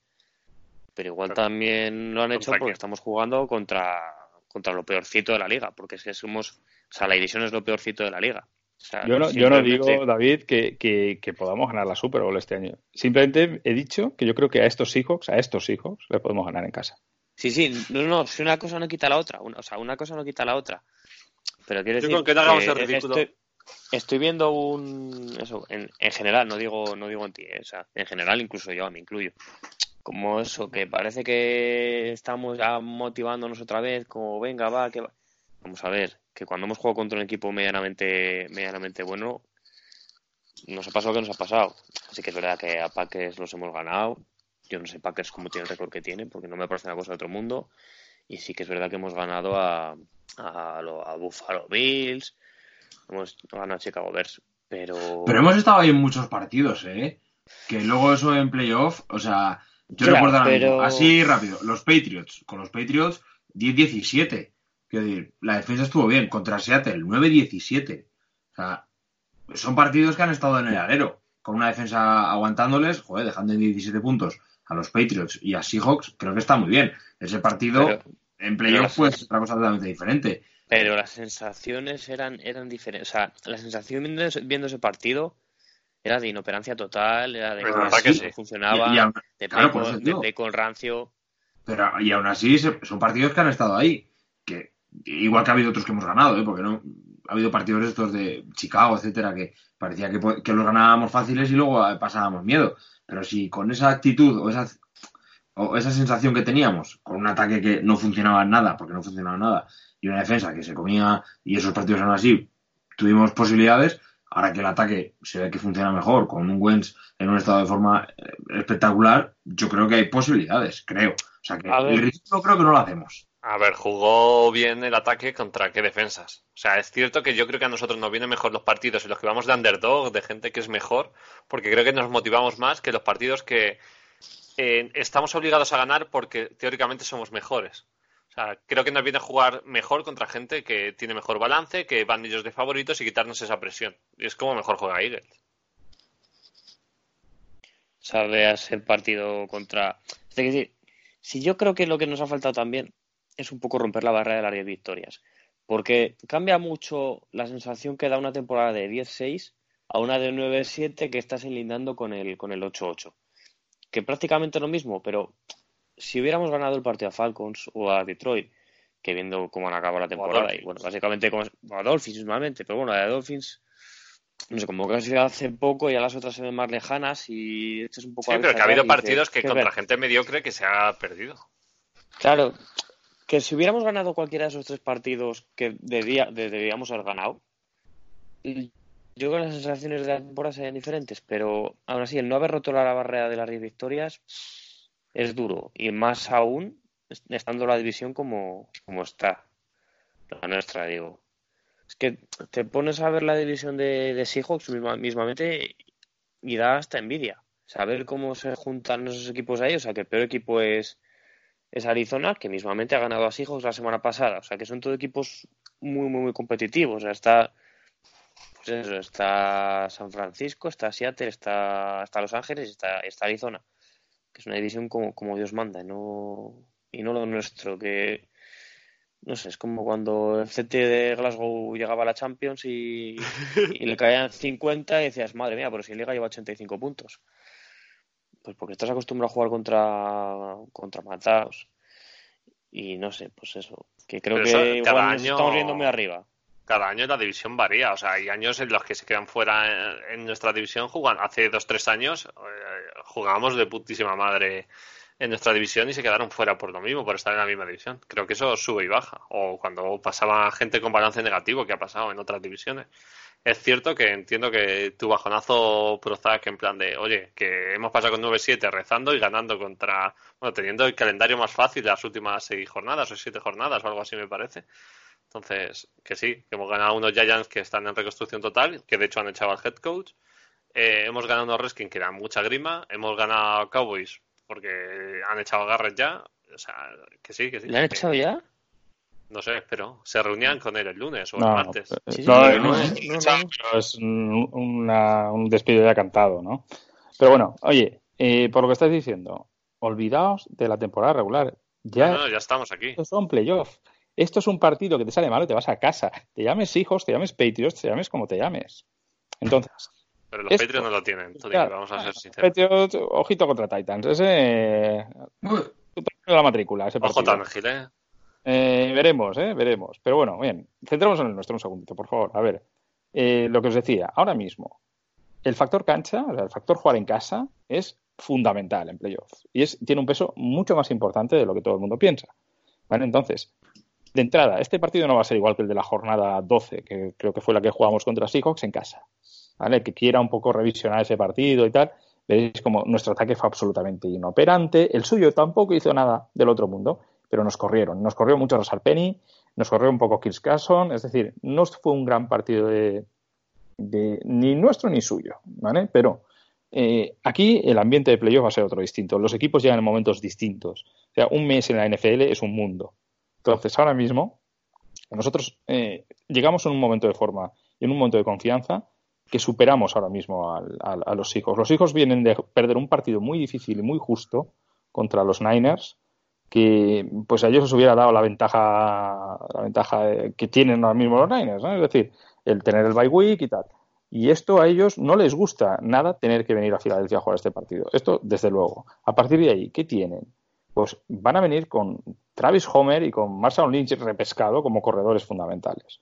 pero igual también lo han hecho ¿contra porque estamos jugando contra, contra lo peorcito de la liga, porque es que somos, o sea, la división es lo peorcito de la liga. O sea, Yo no, yo no digo, David, que, que- que podamos ganar la Super Bowl este año. Simplemente he dicho que yo creo que a estos Seahawks, a estos Seahawks, le podemos ganar en casa. Sí, sí, no, no, si una cosa no quita la otra, una- o sea, una cosa no quita la otra. Pero quiero Yo decir con que no hagamos el ridículo. Estoy, estoy viendo un eso en, en general, no digo no digo en ti, eh, o sea, en general incluso yo me incluyo. Como eso que parece que estamos ya motivándonos otra vez, como venga, va, que va. Vamos a ver, que cuando hemos jugado contra un equipo medianamente medianamente bueno nos ha pasado lo que nos ha pasado. Así que es verdad que a Packers los hemos ganado. Yo no sé Packers cómo tiene el récord que tiene, porque no me parece una cosa de otro mundo. Y sí que es verdad que hemos ganado a, a, lo- a Buffalo Bills, hemos ganado a Chicago Bears, pero... Pero hemos estado ahí en muchos partidos, ¿eh? Que luego eso en playoff, o sea, yo Ya, recuerdo pero- así rápido, los Patriots, con los Patriots 10-17. Quiero decir, la defensa estuvo bien, contra Seattle 9-17. O sea, son partidos que han estado en el alero, con una defensa aguantándoles, joder, dejando en 17 puntos a los Patriots y a Seahawks, creo que está muy bien. Ese partido, pero- En playoff pues otra cosa totalmente diferente. Pero las sensaciones eran, eran diferentes. O sea, la sensación viendo, ese- viendo ese partido era de inoperancia total, era de que sí. funcionaba, Y- y aún- de claro, play con, de play con rancio. Pero y aún así son partidos que han estado ahí. Que igual que ha habido otros que hemos ganado, ¿eh? porque no ha habido partidos estos de Chicago, etcétera, que parecía que, los ganábamos fáciles y luego eh, pasábamos miedo. Pero si con esa actitud o esa o esa sensación que teníamos, con un ataque que no funcionaba en nada, porque no funcionaba nada, y una defensa que se comía, y esos partidos eran así, tuvimos posibilidades, ahora que el ataque se ve que funciona mejor, con un Wentz en un estado de forma eh, espectacular, yo creo que hay posibilidades, creo. O sea que el ridículo creo que no lo hacemos. A ver, jugó bien el ataque contra qué defensas. O sea, es cierto que yo creo que a nosotros nos vienen mejor los partidos en los que vamos de underdog, de gente que es mejor, porque creo que nos motivamos más que los partidos que eh, estamos obligados a ganar porque teóricamente somos mejores. O sea, creo que nos viene a jugar mejor contra gente que tiene mejor balance, que van ellos de favoritos y quitarnos esa presión. Y es como mejor juega Eagles. sabe a ser partido contra. Es decir, si yo creo que lo que nos ha faltado también es un poco romper la barrera de las 10 victorias. Porque cambia mucho la sensación que da una temporada de 10-6 a una de 9-7 que estás enlindando con el, con el 8-8. Que prácticamente es lo mismo, pero si hubiéramos ganado el partido a Falcons o a Detroit, que viendo cómo han acabado la temporada, y bueno, básicamente como, a Dolphins normalmente, pero bueno, de Dolphins no sé, como que ha sido hace poco y a las otras se ven más lejanas y este es un poco Sí, a pero que ha habido partidos que ¿qué contra ver? gente mediocre que se ha perdido. Claro, que si hubiéramos ganado cualquiera de esos tres partidos que debía, de- debíamos haber ganado, yo creo que las sensaciones de la temporada serían diferentes, pero aún así, el no haber roto la barrera de las 10 victorias es duro, y más aún estando la división como, está, la nuestra, digo. Es que te pones a ver la división de, de Seahawks misma- mismamente y da hasta envidia. Saber cómo se juntan esos equipos ahí, o sea, que el peor equipo es, es Arizona, que mismamente ha ganado a Seahawks la semana pasada. O sea, que son todos equipos muy, muy, muy competitivos. O sea, está, pues eso, está San Francisco, está Seattle, está, está Los Ángeles está, está Arizona. Que es una división como, como Dios manda, y no, y no lo nuestro, que no sé, es como cuando el CT de Glasgow llegaba a la Champions y, y le caían 50 y decías, madre mía, pero si en Liga lleva 85 puntos. Pues porque estás acostumbrado a jugar contra, contra matados. Y no sé, pues eso. Que creo que igual nos año- estamos viendo muy arriba. cada año la división varía. O sea, hay años en los que se quedan fuera en, en nuestra división. Jugan, hace dos, tres años eh, jugábamos de putísima madre en nuestra división y se quedaron fuera por lo mismo, por estar en la misma división. Creo que eso sube y baja. O cuando pasaba gente con balance negativo, que ha pasado en otras divisiones. Es cierto que entiendo que tu bajonazo Prozac en plan de, oye, que hemos pasado con 9-7 rezando y ganando contra, bueno, teniendo el calendario más fácil las últimas seis jornadas o siete jornadas o algo así me parece. Entonces, que sí, que hemos ganado unos Giants que están en reconstrucción total, que de hecho han echado al head coach. Eh, hemos ganado unos Redskins que dan mucha grima. Hemos ganado Cowboys porque han echado a Garrett ya. O sea, que sí, que sí. ¿Le han echado ya? No sé, pero se reunían con él el lunes o el No, martes. Sí, sí, no, sí, no, no, no, es- una- un despido ya cantado, ¿no? Pero bueno, oye, eh, por lo que estáis diciendo, olvidaos de la temporada regular. Ya, No, no, ya estamos aquí. estos son playoffs. Esto es un partido que te sale malo y te vas a casa. Te llames hijos, te llames Patriots, te llames como te llames. Entonces, Pero los esto- Patriots no lo tienen, tú claro, dime, vamos a ser sinceros. Patriots, ojito contra Titans. Ese. La matrícula, ese Ojo. Tannehill, ¿eh? Eh, veremos, ¿eh? Veremos. Pero bueno, bien. Centremos en el nuestro un segundito, por favor. A ver, eh, lo que os decía, ahora mismo, el factor cancha, el factor jugar en casa, es fundamental en playoffs. Y es, tiene un peso mucho más importante de lo que todo el mundo piensa. ¿Vale? Entonces, de entrada, este partido no va a ser igual que el de la jornada 12, que creo que fue la que jugamos contra Seahawks en casa. ¿Vale? Que quiera un poco revisionar ese partido y tal, veréis como nuestro ataque fue absolutamente inoperante. El suyo tampoco hizo nada del otro mundo, pero nos corrieron. Nos corrió mucho Rosal Penny, nos corrió un poco Chris Carson, es decir, no fue un gran partido de, ni nuestro ni suyo, ¿vale? Pero eh, aquí el ambiente de playoff va a ser otro distinto. Los equipos llegan en momentos distintos. O sea, un mes en la NFL es un mundo. Entonces, ahora mismo, nosotros eh, llegamos en un momento de forma y en un momento de confianza que superamos ahora mismo a los hijos. Los hijos vienen de perder un partido muy difícil y muy justo contra los Niners, que pues a ellos les hubiera dado la ventaja, la ventaja que tienen ahora mismo los Niners, ¿no? Es decir, el tener el bye week y tal. Y esto a ellos no les gusta nada tener que venir a Filadelfia a jugar este partido. Esto, desde luego. A partir de ahí, ¿qué tienen? Pues van a venir con Travis Homer y con Marshall Lynch repescado como corredores fundamentales.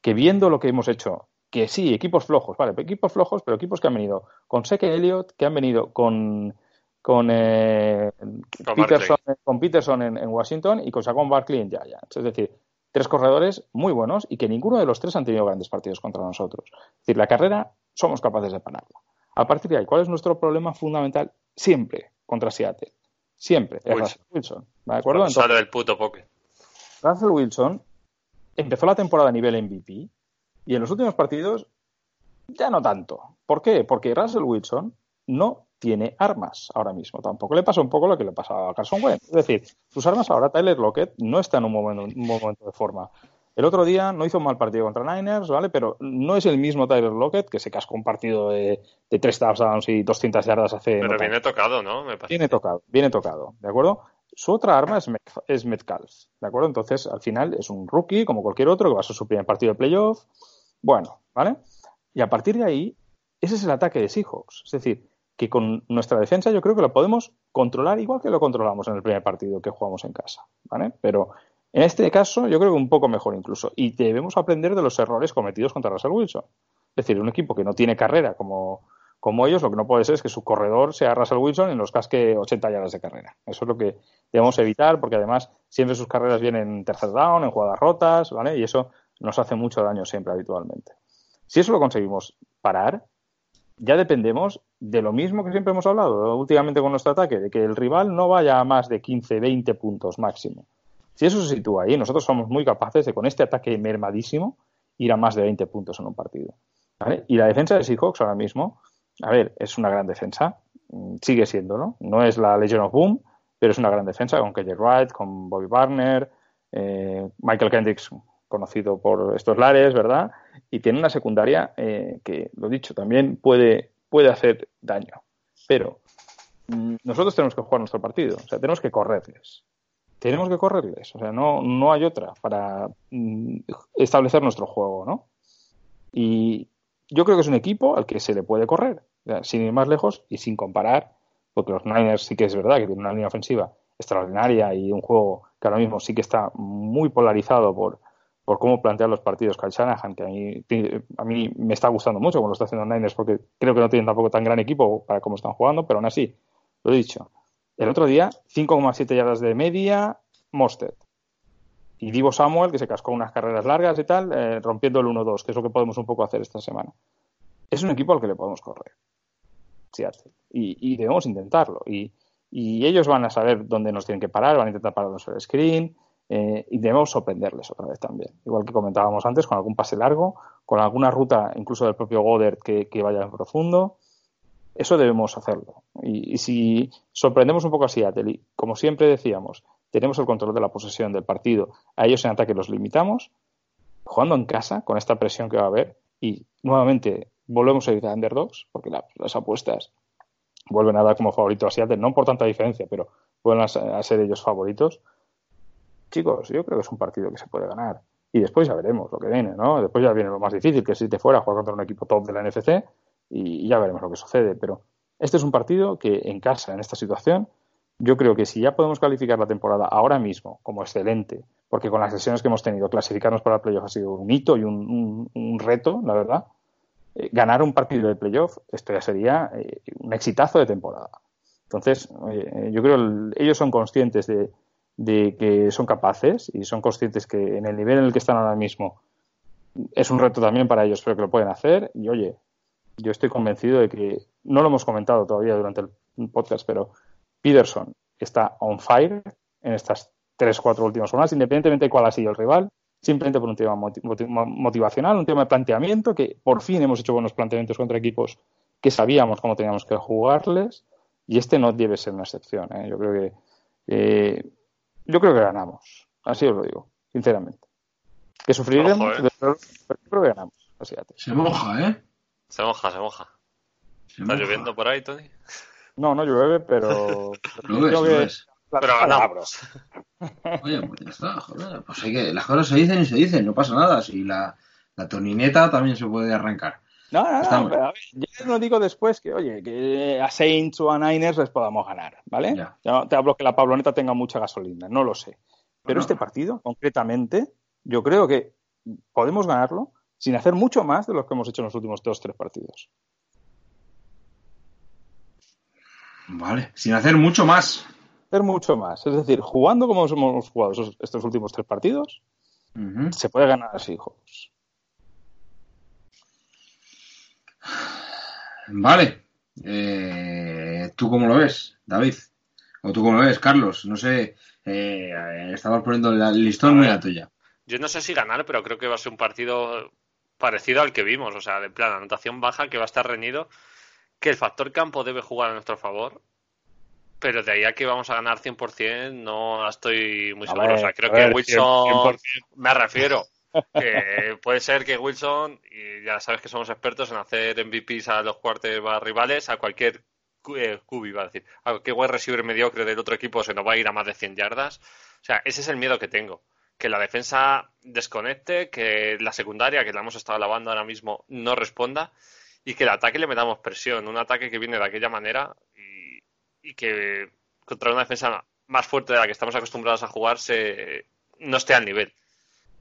Que viendo lo que hemos hecho, que sí, equipos flojos, vale, equipos flojos, pero equipos que han venido con Seke Elliott, que han venido con con, eh, Peterson, con Peterson en, Washington y con Saquon Barkley en Giants. Es decir, tres corredores muy buenos y que ninguno de los tres han tenido grandes partidos contra nosotros. Es decir, la carrera somos capaces de pararla. A partir de ahí, ¿cuál es nuestro problema fundamental? Siempre contra Seattle. Siempre. Es Russell Wilson. ¿De acuerdo? sale del puto poke. Russell Wilson empezó la temporada a nivel MVP y en los últimos partidos ya no tanto. ¿Por qué? Porque Russell Wilson no tiene armas ahora mismo. Tampoco le pasa un poco lo que le pasa a Carson Wentz. Es decir, sus armas ahora, Tyler Lockett, no está en un momento, un momento de forma. El otro día no hizo un mal partido contra Niners, ¿vale? Pero no es el mismo Tyler Lockett que se cascó un partido de, de tres touchdowns y 200 yardas hace. Pero viene tocado, ¿no? viene tocado, viene tocado, ¿de acuerdo? Su otra arma es, es Metcalf, ¿de acuerdo? Entonces, al final es un rookie como cualquier otro que va a ser su primer partido de playoff. Bueno, ¿vale? Y a partir de ahí, ese es el ataque de Seahawks. Es decir, que con nuestra defensa yo creo que lo podemos controlar igual que lo controlamos en el primer partido que jugamos en casa, ¿vale? Pero en este caso yo creo que un poco mejor incluso y debemos aprender de los errores cometidos contra Russell Wilson. Es decir, un equipo que no tiene carrera como, como ellos, lo que no puede ser es que su corredor sea Russell Wilson y nos casque 80 yardas de carrera. Eso es lo que debemos evitar porque además siempre sus carreras vienen en tercer down, en jugadas rotas, ¿vale? Y eso nos hace mucho daño siempre habitualmente. Si eso lo conseguimos parar, ya dependemos de lo mismo que siempre hemos hablado últimamente con nuestro ataque, de que el rival no vaya a más de 15, 20 puntos máximo. Si eso se sitúa ahí, nosotros somos muy capaces de con este ataque mermadísimo ir a más de 20 puntos en un partido. Y la defensa de Seahawks ahora mismo, a ver, es una gran defensa, mm, sigue siendo, ¿no? No es la Legion of Boom, pero es una gran defensa con KJ Wright, con Bobby Barner, eh, Michael Kendricks, conocido por estos lares, ¿verdad? Y tiene una secundaria eh, que, lo dicho, también puede, puede hacer daño. Pero mm, nosotros tenemos que jugar nuestro partido, o sea, tenemos que correrles. Tenemos que correrles, o sea, no, no hay otra para mm, establecer nuestro juego, ¿no? Y yo creo que es un equipo al que se le puede correr, sin ir más lejos y sin comparar, porque los Niners sí que es verdad que tienen una línea ofensiva extraordinaria y un juego que ahora mismo sí que está muy polarizado por, por cómo plantear los partidos Kyle Shanahan, que a mí, a mí me está gustando mucho cuando lo está haciendo Niners, porque creo que no tienen tampoco tan gran equipo para cómo están jugando, pero aún así, lo he dicho. El otro día, 5,7 yardas de media, Mosted. Y Divo Samuel, que se cascó unas carreras largas y tal, eh, rompiendo el 1-2, que es lo que podemos un poco hacer esta semana. Es un equipo al que le podemos correr. Y, y debemos intentarlo. Y, y ellos van a saber dónde nos tienen que parar, van a intentar pararnos el screen, eh, y debemos sorprenderles otra vez también. Igual que comentábamos antes, con algún pase largo, con alguna ruta incluso del propio Goddard que, vaya en profundo. Eso debemos hacerlo. Y, si sorprendemos un poco a Seattle, y como siempre decíamos, tenemos el control de la posesión del partido, a ellos en ataque los limitamos, jugando en casa, con esta presión que va a haber, y nuevamente volvemos a ir a underdogs, porque las apuestas vuelven a dar como favorito a Seattle, no por tanta diferencia, pero vuelven a ser ellos favoritos chicos, yo creo que es un partido que se puede ganar. Y después ya veremos lo que viene, ¿no? Después ya viene lo más difícil, que si te fuera a jugar contra un equipo top de la NFC y ya veremos lo que sucede. Pero este es un partido que en casa, en esta situación, yo creo que si ya podemos calificar la temporada ahora mismo como excelente, porque con las sesiones que hemos tenido, clasificarnos para el playoff ha sido un hito y un, reto, la verdad. Eh, ganar un partido de playoff, esto ya sería eh, un exitazo de temporada. Entonces, yo creo ellos son conscientes de, de que son capaces y son conscientes que en el nivel en el que están ahora mismo es un reto también para ellos, pero que lo pueden hacer. Y oye, yo estoy convencido de que, no lo hemos comentado todavía durante el podcast, pero Peterson está on fire en estas tres, cuatro últimas semanas, independientemente de cuál ha sido el rival, simplemente por un tema motivacional, un tema de planteamiento, que por fin hemos hecho buenos planteamientos contra equipos que sabíamos cómo teníamos que jugarles, y este no debe ser una excepción. ¿eh? Yo creo que eh, yo creo que ganamos. Así os lo digo, sinceramente. Que sufriremos, ¿eh? pero creo que ganamos. Así se moja, ¿eh? Se moja, se moja. ¿Está lloviendo por ahí, Tony? No, no llueve, pero. lo ves, Pero ganamos. Oye, pues ya está, joder. Pues hay que, las cosas se dicen y se dicen, no pasa nada. Si la, la tonineta también se puede arrancar. No, no, no, pero a ver, yo no digo después que, oye, que a Saints o a Niners les podamos ganar, ¿vale? Ya. No te hablo que la Pabloneta tenga mucha gasolina, no lo sé. Pero No. este partido, concretamente, yo creo que podemos ganarlo sin hacer mucho más de lo que hemos hecho en los últimos dos, tres partidos. Vale, sin hacer mucho más. Hacer mucho más. Es decir, jugando como hemos jugado estos últimos tres partidos, se puede ganar así, juegos. Vale. Eh, ¿Tú cómo lo ves, David? ¿O tú cómo lo ves, Carlos? No sé. Eh, estamos poniendo el listón muy alto ya. Yo no sé si ganar, pero creo que va a ser un partido parecido al que vimos. O sea, de plan, anotación baja, que va a estar reñido. Que el factor campo debe jugar a nuestro favor. Pero de ahí a que vamos a ganar 100%, no estoy muy A seguro. ver, o sea, creo que ver, Wilson. 100%. Me refiero. Que puede ser que Wilson, y ya sabes que somos expertos en hacer MVPs a los cuartos rivales, a cualquier eh, QB, a decir, a cualquier wide receiver mediocre del otro equipo se nos va a ir a más de 100 yardas. O sea, ese es el miedo que tengo. Que la defensa desconecte, que la secundaria, que la hemos estado lavando ahora mismo, no responda y que el ataque le metamos presión. Un ataque que viene de aquella manera y, y que contra una defensa más fuerte de la que estamos acostumbrados a jugar se, no esté al nivel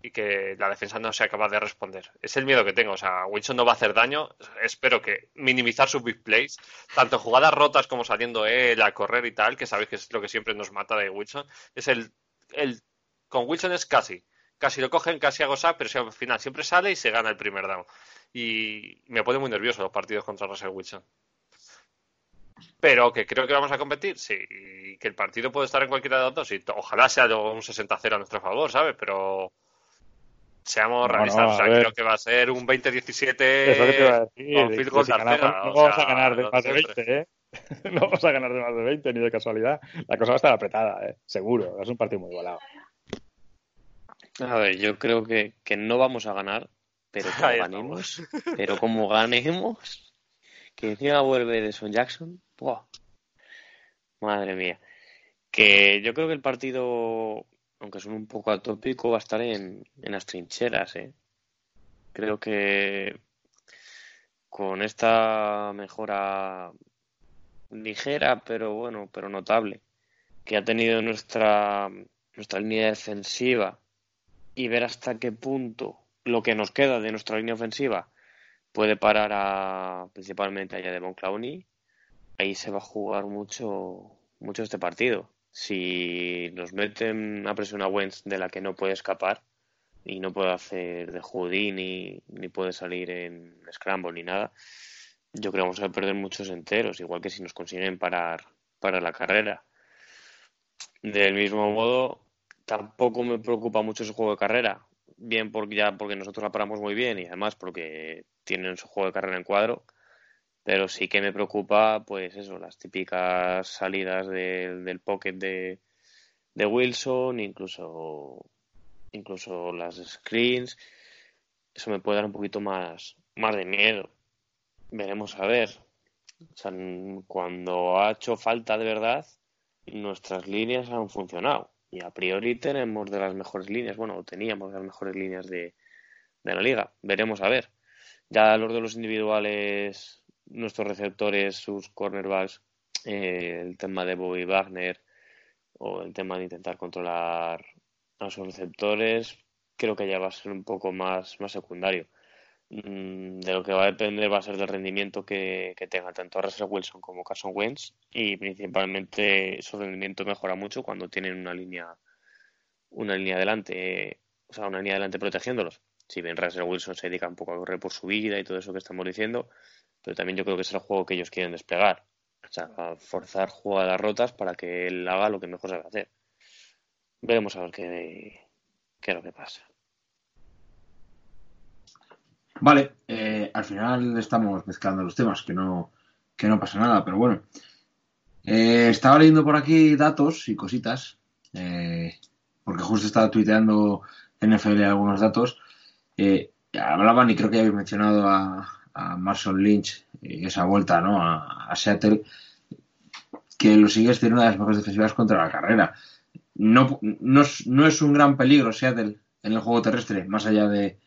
y que la defensa no sea capaz de responder. Es el miedo que tengo. O sea, Wilson no va a hacer daño. Espero que minimizar sus big plays, tanto jugadas rotas como saliendo él a correr y tal, que sabéis que es lo que siempre nos mata de Wilson. Es el, el con Wilson es casi. Casi lo cogen, casi hago sack, pero si al final siempre sale y se gana el primer down. Y me pone muy nervioso los partidos contra Russell Wilson. Pero que creo que vamos a competir, sí. Y que el partido puede estar en cualquiera de los dos. Y ojalá sea un 60-0 a nuestro favor, ¿sabes? Pero seamos No, realistas. no, o sea, creo que va a ser un 20-17 Es lo que te iba a decir. con field goal si ganamos, no o vamos sea, a ganar de más de siempre. 20, ¿eh? No vamos a ganar de más de 20 ni de casualidad. La cosa va a estar apretada, ¿eh? Seguro. Es un partido muy igualado. A ver, yo creo que, que no vamos a ganar, pero como Ahí ganemos, pero como ganemos, que encima vuelve de Son Jackson, ¡buah! madre mía. Que yo creo que el partido, aunque son un poco atópico, va a estar en, en las trincheras, ¿eh? Creo que con esta mejora ligera, pero bueno, pero notable, que ha tenido nuestra, nuestra línea defensiva y ver hasta qué punto lo que nos queda de nuestra línea ofensiva puede parar a principalmente a Devon Clowney, ahí se va a jugar mucho, mucho este partido. Si nos meten a presión a Wentz de la que no puede escapar y no puede hacer de Houdini ni puede salir en Scramble ni nada, yo creo que vamos a perder muchos enteros, igual que si nos consiguen parar para la carrera. Del mismo modo, tampoco me preocupa mucho su juego de carrera. Bien porque ya porque nosotros la paramos muy bien y además porque tienen su juego de carrera en cuadro. Pero sí que me preocupa, pues eso, las típicas salidas del, del pocket de, de Wilson, incluso, incluso las screens. Eso me puede dar un poquito más, más de miedo. Veremos a ver. O sea, cuando ha hecho falta de verdad, nuestras líneas han funcionado. Y a priori tenemos de las mejores líneas, bueno, teníamos de las mejores líneas de, de la liga. Veremos a ver. Ya los de los individuales, nuestros receptores, sus cornerbacks, eh, el tema de Bobby Wagner o el tema de intentar controlar a sus receptores, creo que ya va a ser un poco más, más secundario. Mm, De lo que va a depender va a ser del rendimiento que, que tenga tanto Russell Wilson como Carson Wentz y principalmente su rendimiento mejora mucho cuando tienen una línea una línea adelante, o sea, una línea adelante protegiéndolos. Si bien Russell Wilson se dedica un poco a correr por su vida y todo eso que estamos diciendo, pero también yo creo que es el juego que ellos quieren desplegar. O sea, forzar jugadas rotas para que él haga lo que mejor sabe hacer. Veremos a ver qué, qué es lo que pasa. Vale, eh, al final estamos mezclando los temas, que no, que no pasa nada, pero bueno. Eh, estaba leyendo por aquí datos y cositas, eh, porque justo estaba tuiteando NFL algunos datos. Eh, hablaban, y creo que habéis mencionado a, a Marshall Lynch y esa vuelta ¿no? a, Seattle. que los Eagles tienen una de las mejores defensivas contra la carrera. No, no, no es un gran peligro Seattle en el juego terrestre, más allá de,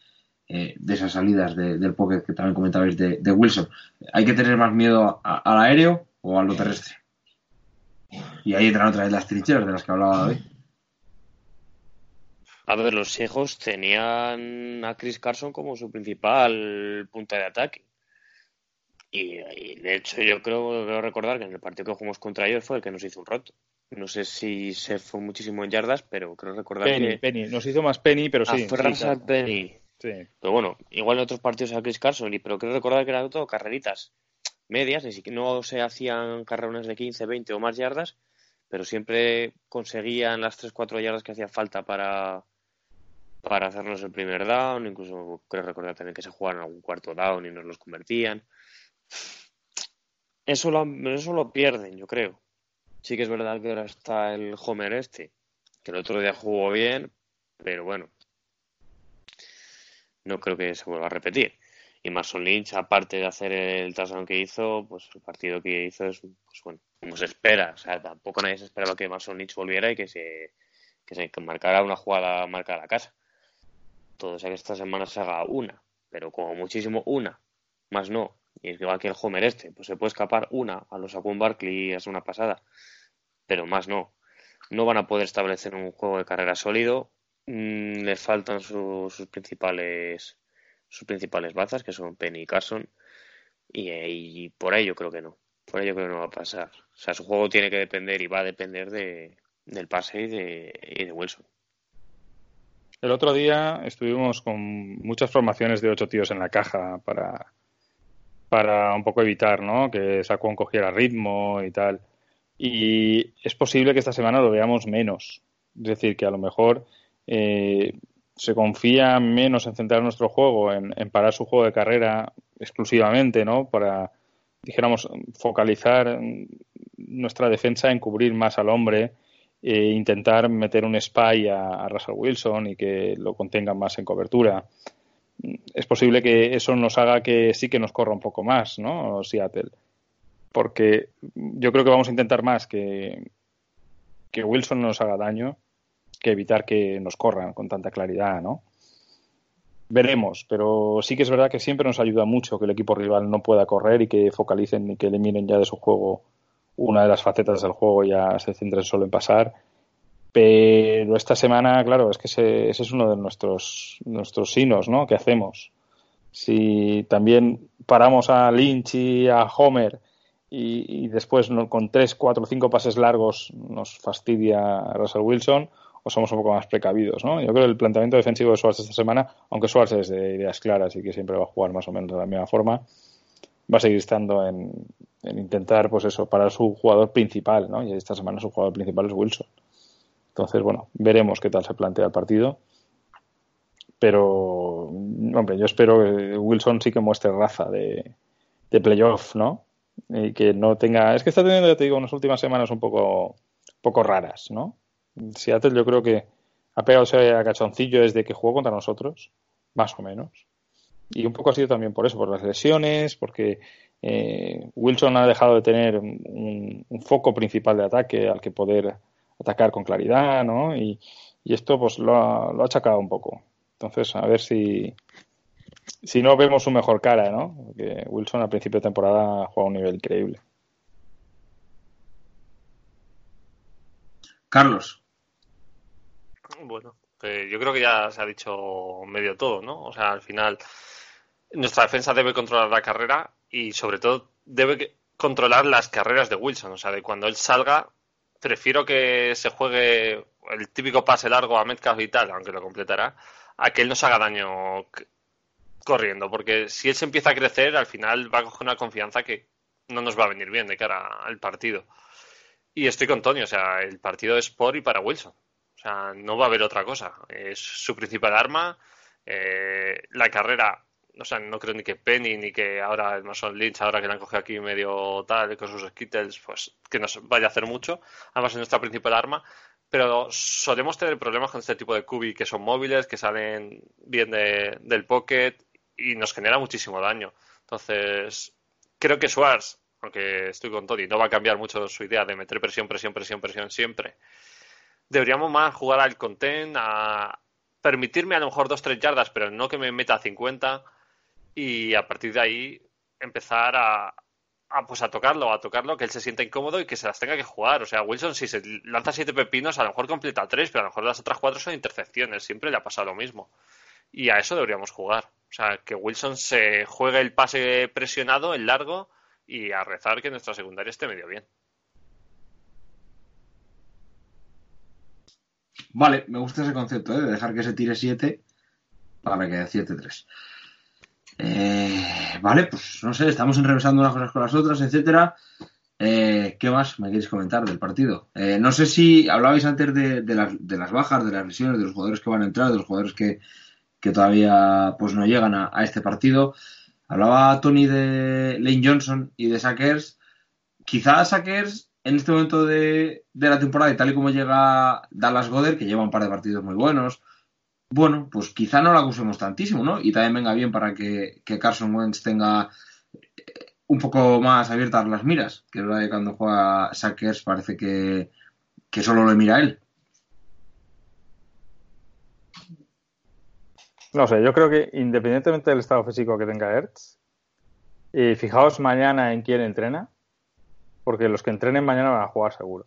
eh, de esas salidas de- del pocket que también comentabais de, Wilson. ¿Hay que tener más miedo al aéreo o a lo terrestre? Y ahí entran otra vez las trincheras de las que hablaba David. A ver, los Seahawks tenían a Chris Carson como su principal punta de ataque. Y, y, de hecho yo creo, creo recordar que en el partido que jugamos contra ellos fue el que nos hizo un roto. No sé si se fue muchísimo en yardas, pero creo recordar Penny, que Penny. Nos hizo más Penny, pero Ah, sí. fue sí, claro. Penny. Sí. Pero bueno, igual en otros partidos a Chris Carson, y- pero creo recordar que eran todo carreritas medias, ni siquiera no se hacían carrerones de 15, 20 o más yardas, pero siempre conseguían las 3-4 yardas que hacía falta para, para hacernos el primer down, incluso creo recordar también que se jugaban algún cuarto down y nos los convertían. Eso lo, eso lo pierden, yo creo. Sí que es verdad que ahora está el Homer este, que el otro día jugó bien, pero bueno, no creo que se vuelva a repetir. Y Mason Lynch, aparte de hacer el touchdown que hizo, pues el partido que hizo es, pues bueno, como se espera. O sea, tampoco nadie se esperaba que Mason Lynch volviera y que se, que se marcara una jugada marca a la casa. Todo sea que esta semana se haga una, pero como muchísimo una, más no. Y es que el Homer este, pues se puede escapar una a los Saquon Barkley hace una pasada, pero más no. No van a poder establecer un juego de carrera sólido. Mm, les faltan su- sus principales sus principales bazas, que son Penny y Carson, y, por ahí yo creo que no. Por yo creo que no va a pasar. O sea, su juego tiene que depender y va a depender de, del pase y de, y de Wilson. El otro día estuvimos con muchas formaciones de ocho tíos en la caja para, para un poco evitar, ¿no? Que Saquon cogiera ritmo y tal. Y es posible que esta semana lo veamos menos. Es decir, que a lo mejor eh, se confía menos en centrar nuestro juego, en, en parar su juego de carrera exclusivamente, ¿no? Para, dijéramos, focalizar nuestra defensa en cubrir más al hombre e intentar meter un spy a, Russell Wilson y que lo contengan más en cobertura. Es posible que eso nos haga que sí que nos corra un poco más, ¿no? Seattle. Porque yo creo que vamos a intentar más que, que Wilson nos haga daño que evitar que nos corran con tanta claridad, ¿no? Veremos, pero sí que es verdad que siempre nos ayuda mucho que el equipo rival no pueda correr y que focalicen y que eliminen ya de su juego una de las facetas del juego ya se centren solo en pasar. Pero esta semana, claro, es que ese, ese es uno de nuestros, nuestros sinos, ¿no? Que hacemos. Si también paramos a Lynch y a Homer y, después no, con tres, cuatro, cinco pases largos nos fastidia Russell Wilson, o somos un poco más precavidos, ¿no? Yo creo que el planteamiento defensivo de Schwartz esta semana, aunque Schwartz es de ideas claras y que siempre va a jugar más o menos de la misma forma, va a seguir estando en, en intentar, pues eso, para su jugador principal, ¿no? Y esta semana su jugador principal es Wilson. Entonces, bueno, veremos qué tal se plantea el partido. Pero, hombre, yo espero que Wilson sí que muestre raza de, playoff, ¿no? Y que no tenga. Es que está teniendo, ya te digo, unas últimas semanas un poco, poco raras, ¿no? Seattle yo creo que ha pegado a cachoncillo desde que jugó contra nosotros, más o menos. Y un poco ha sido también por eso, por las lesiones, porque eh, Wilson ha dejado de tener un, un, foco principal de ataque al que poder atacar con claridad, ¿no? Y, y esto pues lo ha, lo ha achacado un poco. Entonces, a ver si, si no vemos su mejor cara, ¿no? Porque Wilson al principio de temporada ha jugado a un nivel increíble. Carlos. Bueno, eh, yo creo que ya se ha dicho medio todo, ¿no? O sea, al final nuestra defensa debe controlar la carrera y sobre todo debe controlar las carreras de Wilson. O sea, de cuando él salga, prefiero que se juegue el típico pase largo a Metcalf y tal, aunque lo completará, a que él nos haga daño corriendo. Porque si él se empieza a crecer, al final va a coger una confianza que no nos va a venir bien de cara al partido. Y estoy con Tony, o sea, el partido es por y para Wilson. O sea, no va a haber otra cosa. Es su principal arma. Eh, la carrera, o sea, no creo ni que Penny ni que ahora el Mason Lynch, ahora que le han cogido aquí medio tal con sus Skittles, pues que nos vaya a hacer mucho. Además es nuestra principal arma. Pero solemos tener problemas con este tipo de cubi que son móviles, que salen bien de, del pocket y nos genera muchísimo daño. Entonces, creo que Schwartz, aunque estoy con Tony, no va a cambiar mucho su idea de meter presión, presión, presión, presión siempre. Deberíamos más jugar al content, a permitirme a lo mejor dos, tres yardas, pero no que me meta a 50 y a partir de ahí empezar a, pues a tocarlo, a tocarlo, que él se sienta incómodo y que se las tenga que jugar. O sea, Wilson si se lanza siete pepinos, a lo mejor completa tres, pero a lo mejor las otras cuatro son intercepciones. Siempre le ha pasado lo mismo. Y a eso deberíamos jugar. O sea, que Wilson se juegue el pase presionado, el largo, y a rezar que nuestra secundaria esté medio bien. Vale, me gusta ese concepto, ¿eh? de dejar que se tire 7 para que 7-3. Eh, vale, pues no sé, estamos enrevesando unas cosas con las otras, etcétera. Eh, ¿Qué más me queréis comentar del partido? Eh, no sé si hablabais antes de, las, de, las, bajas, de las lesiones, de los jugadores que van a entrar, de los jugadores que, que todavía pues no llegan a, a, este partido. Hablaba Tony de Lane Johnson y de Sackers. Quizás Sackers en este momento de, de, la temporada y tal y como llega Dallas Goder, que lleva un par de partidos muy buenos, bueno, pues quizá no la acusemos tantísimo, ¿no? Y también venga bien para que, que Carson Wentz tenga un poco más abiertas las miras, que es verdad que cuando juega Sackers parece que, que solo lo mira él. No sé, yo creo que independientemente del estado físico que tenga Hertz, eh, fijaos mañana en quién entrena, porque los que entrenen mañana van a jugar seguro.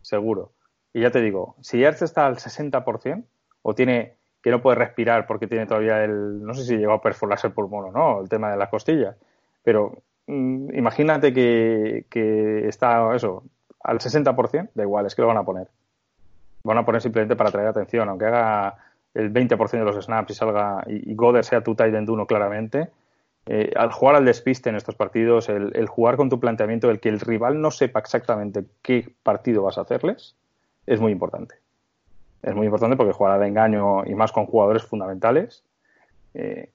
Seguro. Y ya te digo, si Hertz está al 60% o tiene que no puede respirar porque tiene todavía el, no sé si llegó a perforarse el pulmón o no, el tema de las costillas, pero mmm, imagínate que, que, está eso, al 60%, da igual, es que lo van a poner. Van a poner simplemente para atraer atención, aunque haga el 20% de los snaps y salga y, y Goder sea tu tight end uno claramente, eh, al jugar al despiste en estos partidos, el, el, jugar con tu planteamiento, el que el rival no sepa exactamente qué partido vas a hacerles, es muy importante. Es muy importante porque jugar de engaño y más con jugadores fundamentales eh,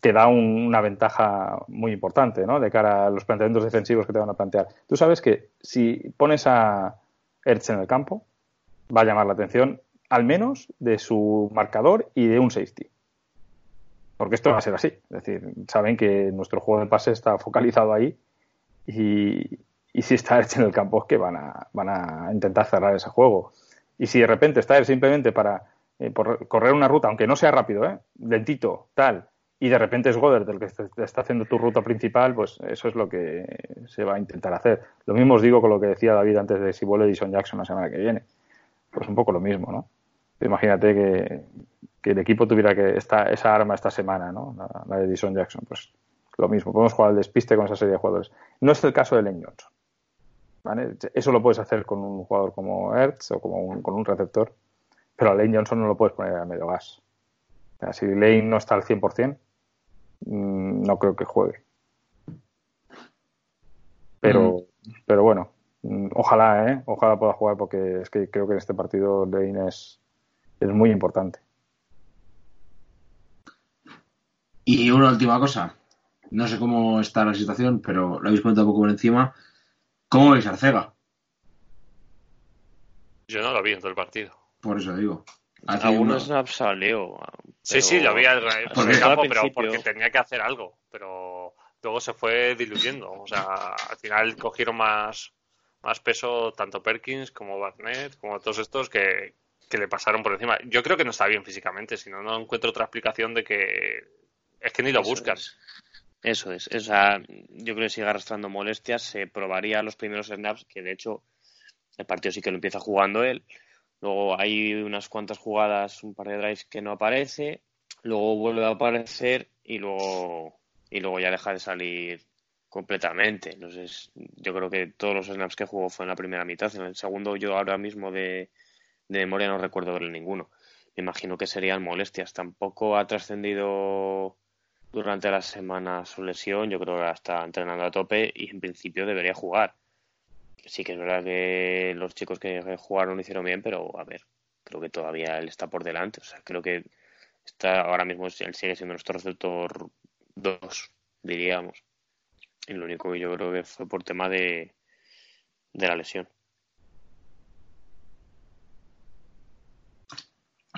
te da un, una ventaja muy importante ¿no? de cara a los planteamientos defensivos que te van a plantear. Tú sabes que si pones a Ertz en el campo, va a llamar la atención al menos de su marcador y de un safety. Porque esto va a ser así. Es decir, saben que nuestro juego de pase está focalizado ahí y, y si está Ertz en el campo es que van a, van a intentar cerrar ese juego. Y si de repente está él simplemente para eh, por correr una ruta, aunque no sea rápido, ¿eh? lentito, tal, y de repente es Goddard el que está haciendo tu ruta principal, pues eso es lo que se va a intentar hacer. Lo mismo os digo con lo que decía David antes de si vuelve Dison Jackson la semana que viene. Pues un poco lo mismo, ¿no? Imagínate que, el equipo tuviera que esta, esa arma esta semana, ¿no? La, de Dison Jackson, pues lo mismo. Podemos jugar al despiste con esa serie de jugadores. No es el caso de Len Johnson. ¿Vale? Eso lo puedes hacer con un jugador como Hertz o como un, con un receptor, pero a Lane Johnson no lo puedes poner a medio gas. O sea, si Lane no está al 100%, mmm, no creo que juegue. Pero, mm. pero bueno, ojalá, ¿eh? Ojalá pueda jugar porque es que creo que en este partido Lane es, es muy importante. Y una última cosa. No sé cómo está la situación, pero lo habéis comentado un poco por encima. ¿Cómo veis Arcega? Yo no lo vi en todo el partido. Por eso digo. Algunos snaps salió. Sí, sí, lo vi al por el campo, pero porque tenía que hacer algo. Pero luego se fue diluyendo. O sea, al final cogieron más, más peso tanto Perkins como Barnett, como todos estos que, que le pasaron por encima. Yo creo que no está bien físicamente, si no, no encuentro otra explicación de que es que ni lo Eso buscan. es. Eso es. O sea, yo creo que sigue arrastrando molestias. Se probaría los primeros snaps, que de hecho el partido sí que lo empieza jugando él. Luego hay unas cuantas jugadas, un par de drives que no aparece. Luego vuelve a aparecer y luego, y luego ya deja de salir completamente. Entonces, yo creo que todos los snaps que jugó fue en la primera mitad. En el segundo, yo ahora mismo de, de memoria no recuerdo verle ninguno. Me imagino que serían molestias. Tampoco ha trascendido durante la semana su lesión. Yo creo que está entrenando a tope y en principio debería jugar. Sí que es verdad que los chicos que jugaron lo hicieron bien, pero a ver, creo que todavía él está por delante. O sea, creo que está ahora mismo él sigue siendo nuestro receptor 2, diríamos. Y lo único que yo creo que fue por tema de, de la lesión.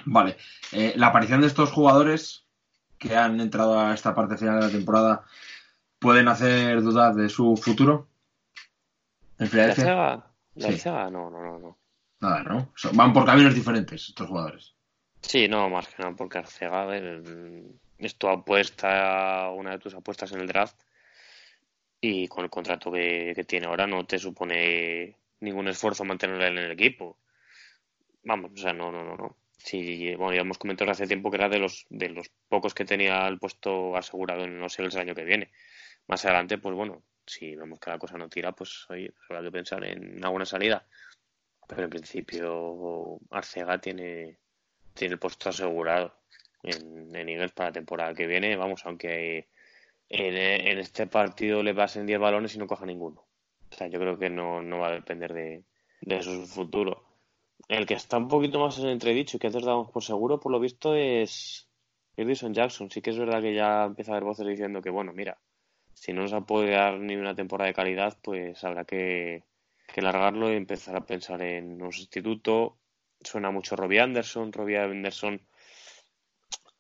Vale. Eh, la aparición de estos jugadores que han entrado a esta parte final de la temporada pueden hacer dudar de su futuro. En ¿La Arcega? ¿La Sí. No, no, no, no. nada, ¿no? Van por caminos diferentes estos jugadores. Sí, no, más que nada porque Arcega, a ver, es tu apuesta, una de tus apuestas en el draft y con el contrato que, que tiene ahora no te supone ningún esfuerzo mantenerlo en el equipo. Vamos, o sea, no, no, no, no. Sí, bueno, ya hemos comentado hace tiempo que era de los, de los pocos que tenía el puesto asegurado en los el año que viene. Más adelante, pues bueno, si vemos que la cosa no tira, pues oye, pues habrá que pensar en alguna salida. Pero en principio Arcega tiene, tiene el puesto asegurado en, en Eagles para la temporada que viene. Vamos, aunque en, en este partido le pasen 10 balones y no coja ninguno. O sea, yo creo que no, no va a depender de, de su futuro. El que está un poquito más en entredicho y que antes dábamos por seguro, por lo visto, es Edison Jackson. Sí que es verdad que ya empieza a haber voces diciendo que, bueno, mira, si no nos ha podido dar ni una temporada de calidad, pues habrá que, que largarlo y empezar a pensar en un sustituto. Suena mucho Robbie Anderson. Robbie Anderson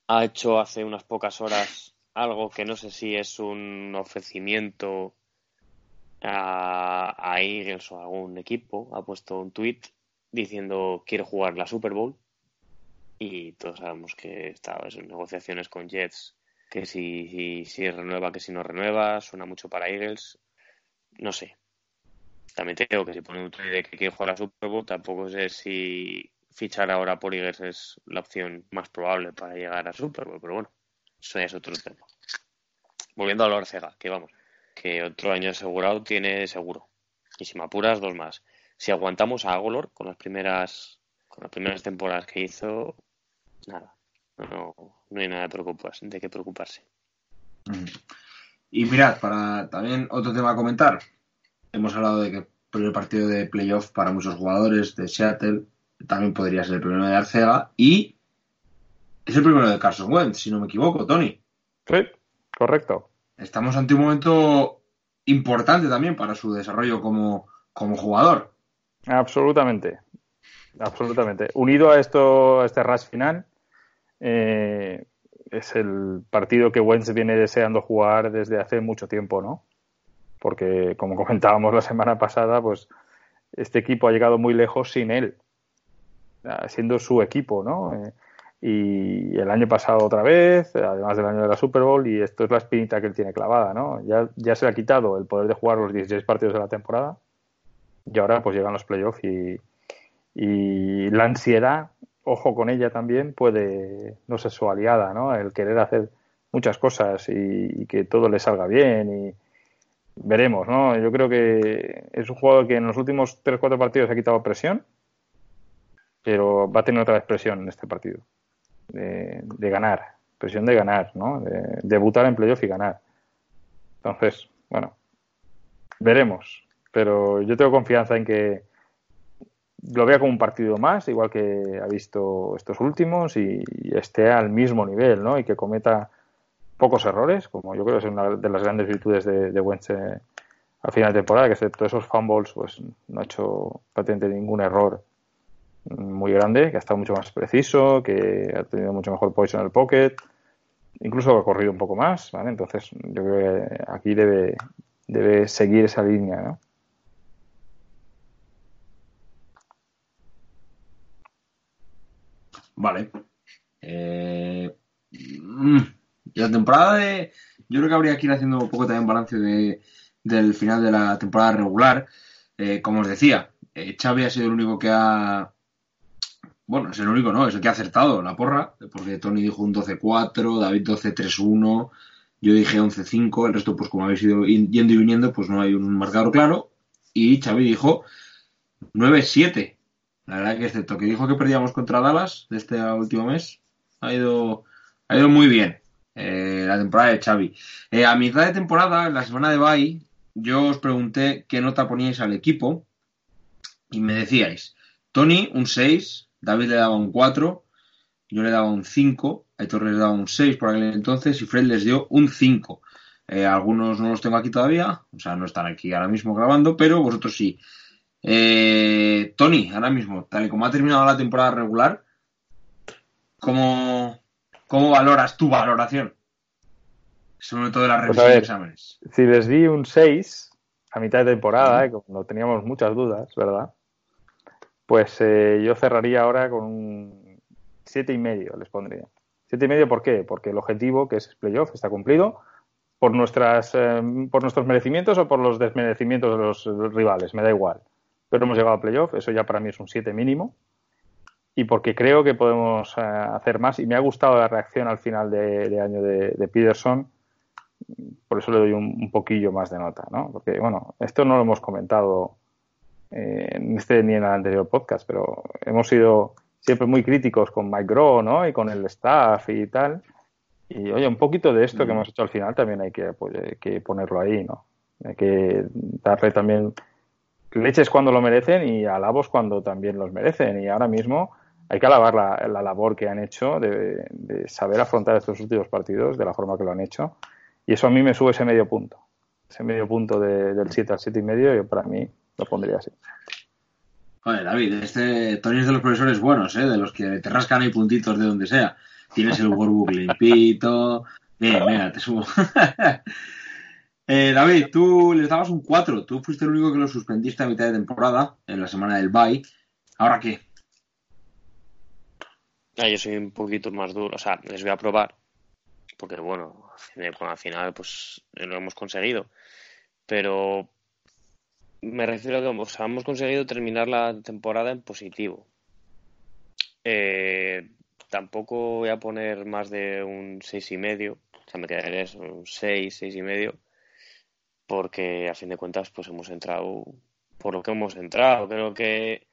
ha hecho hace unas pocas horas algo que no sé si es un ofrecimiento a, a o a algún equipo. Ha puesto un tweet diciendo quiere jugar la Super Bowl y todos sabemos que está en negociaciones con Jets que si, si, si renueva, que si no renueva, suena mucho para Eagles, no sé. También digo que si pone un tweet de que quiere jugar la Super Bowl, tampoco sé si fichar ahora por Eagles es la opción más probable para llegar a Super Bowl, pero bueno, eso ya es otro tema. Volviendo a la que vamos, que otro año asegurado tiene seguro. Y si me apuras, dos más. Si aguantamos a Agolor con las primeras con las primeras temporadas que hizo, nada. No, no hay nada de, preocuparse, de qué preocuparse. Mm. Y mirad, para también otro tema a comentar. Hemos hablado de que el primer partido de playoff para muchos jugadores de Seattle también podría ser el primero de Arcega y es el primero de Carson Wentz, si no me equivoco, Tony. Sí, correcto. Estamos ante un momento importante también para su desarrollo como, como jugador. Absolutamente. Absolutamente. Unido a esto, a este rush final, eh, es el partido que Wentz viene deseando jugar desde hace mucho tiempo, ¿no? Porque, como comentábamos la semana pasada, pues este equipo ha llegado muy lejos sin él, siendo su equipo, ¿no? Eh, y el año pasado otra vez, además del año de la Super Bowl, y esto es la espinita que él tiene clavada, ¿no? Ya, ya se le ha quitado el poder de jugar los 16 partidos de la temporada, y ahora pues llegan los playoffs y, la ansiedad, ojo con ella también, puede no ser su aliada, ¿no? El querer hacer muchas cosas y, y que todo le salga bien y veremos, ¿no? Yo creo que es un jugador que en los últimos 3-4 partidos ha quitado presión, pero va a tener otra vez presión en este partido. De, de ganar, presión de ganar, ¿no? De debutar en playoff y ganar. Entonces, bueno, veremos. Pero yo tengo confianza en que lo vea como un partido más, igual que ha visto estos últimos, y, esté al mismo nivel, ¿no? Y que cometa pocos errores, como yo creo que es una de las grandes virtudes de, de Wentz al final de temporada, que excepto esos fumbles, pues no ha hecho prácticamente ningún error muy grande, que ha estado mucho más preciso, que ha tenido mucho mejor position en el pocket, incluso ha corrido un poco más, ¿vale? Entonces yo creo que aquí debe, debe seguir esa línea, ¿no? Vale. Eh, mm, la temporada de. Yo creo que habría que ir haciendo un poco también balance de, del final de la temporada regular. Eh, como os decía, eh, ha sido el único que ha. Bueno, es el único, no, es el que ha acertado la porra, porque Tony dijo un 12-4, David 12-3-1, yo dije 11-5, el resto, pues como habéis ido yendo y viniendo, pues no hay un marcador claro. Y Xavi dijo 9-7. La verdad que excepto que dijo que perdíamos contra Dallas de este último mes, ha ido, ha ido muy bien eh, la temporada de Xavi. Eh, a mitad de temporada, en la semana de Bay, yo os pregunté qué nota poníais al equipo y me decíais, Tony un 6, David le daba un 4, yo le daba un 5, Aitor le daba un 6 por aquel entonces y Fred les dio un 5. Eh, algunos no los tengo aquí todavía, o sea, no están aquí ahora mismo grabando, pero vosotros sí. Eh, Tony, ahora mismo, tal y como ha terminado la temporada regular, ¿cómo, cómo valoras tu valoración? Sobre todo de las Pues revisiones a de exámenes. Si les di un 6, a mitad de temporada, eh, cuando teníamos muchas dudas, ¿verdad? Pues eh, yo cerraría ahora con un siete y medio, les pondría. Siete y medio, ¿por qué? Porque el objetivo, que es playoff, está cumplido por nuestras eh, por nuestros merecimientos o por los desmerecimientos de los rivales, me da igual. Pero hemos llegado a playoff, eso ya para mí es un 7 mínimo. Y porque creo que podemos eh, hacer más. Y me ha gustado la reacción al final de, año de, Peterson. Por eso le doy un, poquillo más de nota, ¿no? Porque, bueno, esto no lo hemos comentado eh, en este ni en el anterior podcast, pero hemos sido siempre muy críticos con Mike Groh, ¿no? Y con el staff y tal. Y oye, un poquito de esto que mm. hemos hecho al final también hay que, pues, que ponerlo ahí, ¿no? Hay que darle también leches cuando lo merecen y alabos cuando también los merecen. Y ahora mismo hay que alabar la, la labor que han hecho de, saber afrontar estos últimos partidos de la forma que lo han hecho. Y eso a mí me sube ese medio punto. Ese medio punto del 7 al 7 y medio, yo para mí lo pondría así. Joder, David, este Tony es de los profesores buenos, ¿eh? de los que te rascan ahí puntitos de donde sea. Tienes el workbook limpito. Bien, mira, te subo. eh, David, tú les dabas un 4. Tú fuiste el único que lo suspendiste a mitad de temporada, en la semana del bye. ¿Ahora qué? Yo soy un poquito más duro. O sea, les voy a probar. Porque, bueno, al final, pues lo hemos conseguido. Pero me refiero a que hemos conseguido terminar la temporada en positivo. Eh, tampoco voy a poner más de un seis y medio, o sea, me quedaré un seis, seis y medio, porque a fin de cuentas pues hemos entrado por lo que hemos entrado. Creo que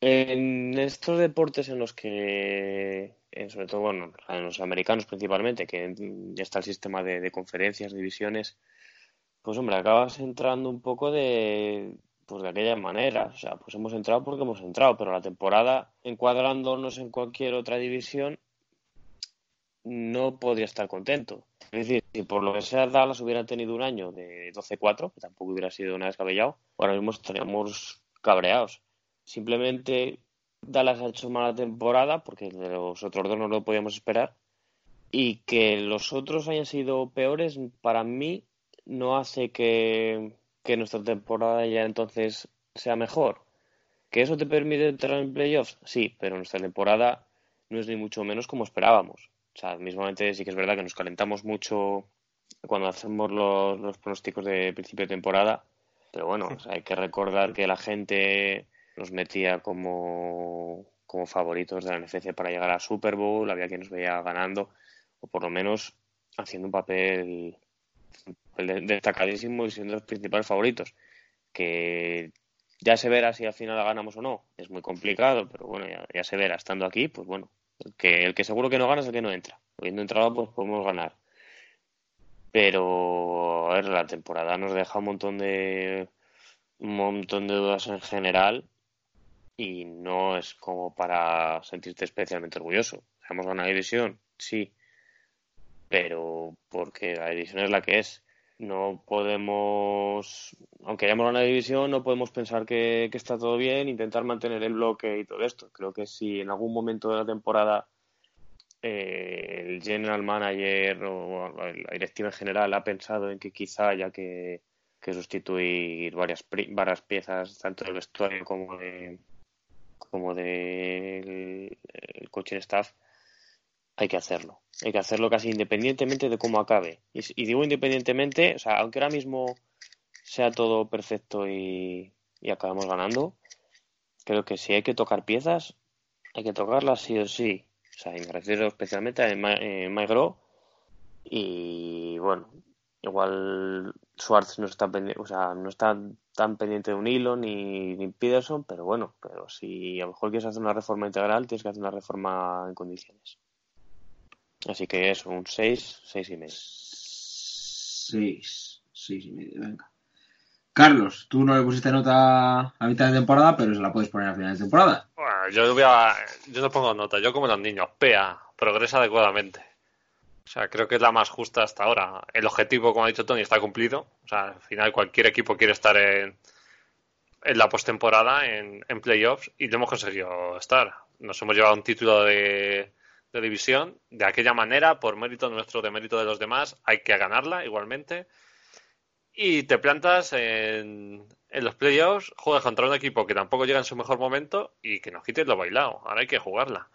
en estos deportes en los que, sobre todo, bueno, en los americanos principalmente, que ya está el sistema de, de conferencias, divisiones, pues hombre, acabas entrando un poco de, pues de aquella manera. O sea, pues hemos entrado porque hemos entrado, pero la temporada, encuadrándonos en cualquier otra división, no podría estar contento. Es decir, si por lo que sea Dallas hubiera tenido un año de 12-4, que tampoco hubiera sido nada descabellado, ahora mismo estaríamos cabreados. Simplemente Dallas ha hecho mala temporada, porque de los otros dos no lo podíamos esperar, y que los otros hayan sido peores, para mí no hace que que nuestra temporada ya entonces sea mejor. ¿Que eso te permite entrar en playoffs? Sí, pero nuestra temporada no es ni mucho menos como esperábamos. O sea, mismamente sí que es verdad que nos calentamos mucho cuando hacemos los, pronósticos de principio de temporada, pero bueno, hay que recordar que la gente nos metía como, como favoritos de la NFC para llegar a Super Bowl, había quien nos veía ganando, o por lo menos haciendo un papel destacadísimo y siendo los principales favoritos. Que ya se verá si al final la ganamos o no. Es muy complicado, pero bueno, ya, se verá. Estando aquí, pues bueno, el que, el que seguro que no gana es el que no entra. Habiendo entrado, pues podemos ganar. Pero, la temporada nos deja un montón de un montón de dudas en general y no es como para sentirte especialmente orgulloso. ¿Hemos ganado división? Sí, pero porque la división es la que es. No podemos, aunque hayamos una división, no podemos pensar que, está todo bien, intentar mantener el bloque y todo esto. Creo que si en algún momento de la temporada eh, el general manager o la directiva en general ha pensado en que quizá haya que, sustituir varias, varias piezas, tanto del vestuario como de como del de coaching staff, hay que hacerlo. Hay que hacerlo casi independientemente de cómo acabe. Y, digo independientemente, o sea, aunque ahora mismo sea todo perfecto y, acabamos ganando, creo que si hay que tocar piezas, hay que tocarlas sí o sí. O sea, y me refiero especialmente a Mike Y bueno, igual Schwartz no está o sea, no está tan pendiente de un hilo ni, ni Peterson, pero bueno, pero si a lo mejor quieres hacer una reforma integral, tienes que hacer una reforma en condiciones. Así que eso, un 6, 6 y medio. 6, 6 y medio, venga. Carlos, tú no le pusiste nota a mitad de temporada, pero se la puedes poner a final de temporada. Bueno, yo, voy a, yo no pongo nota, yo como los niños, PEA, progresa adecuadamente. O sea, creo que es la más justa hasta ahora. El objetivo, como ha dicho Tony, está cumplido. O sea, al final cualquier equipo quiere estar en, en la postemporada, en, en playoffs, y lo hemos conseguido estar. Nos hemos llevado un título de, de división de aquella manera, por mérito nuestro, de mérito de los demás, hay que ganarla igualmente. y te plantas en, en los playoffs, juegas contra un equipo que tampoco llega en su mejor momento y que nos quites lo bailado. Ahora hay que jugarla.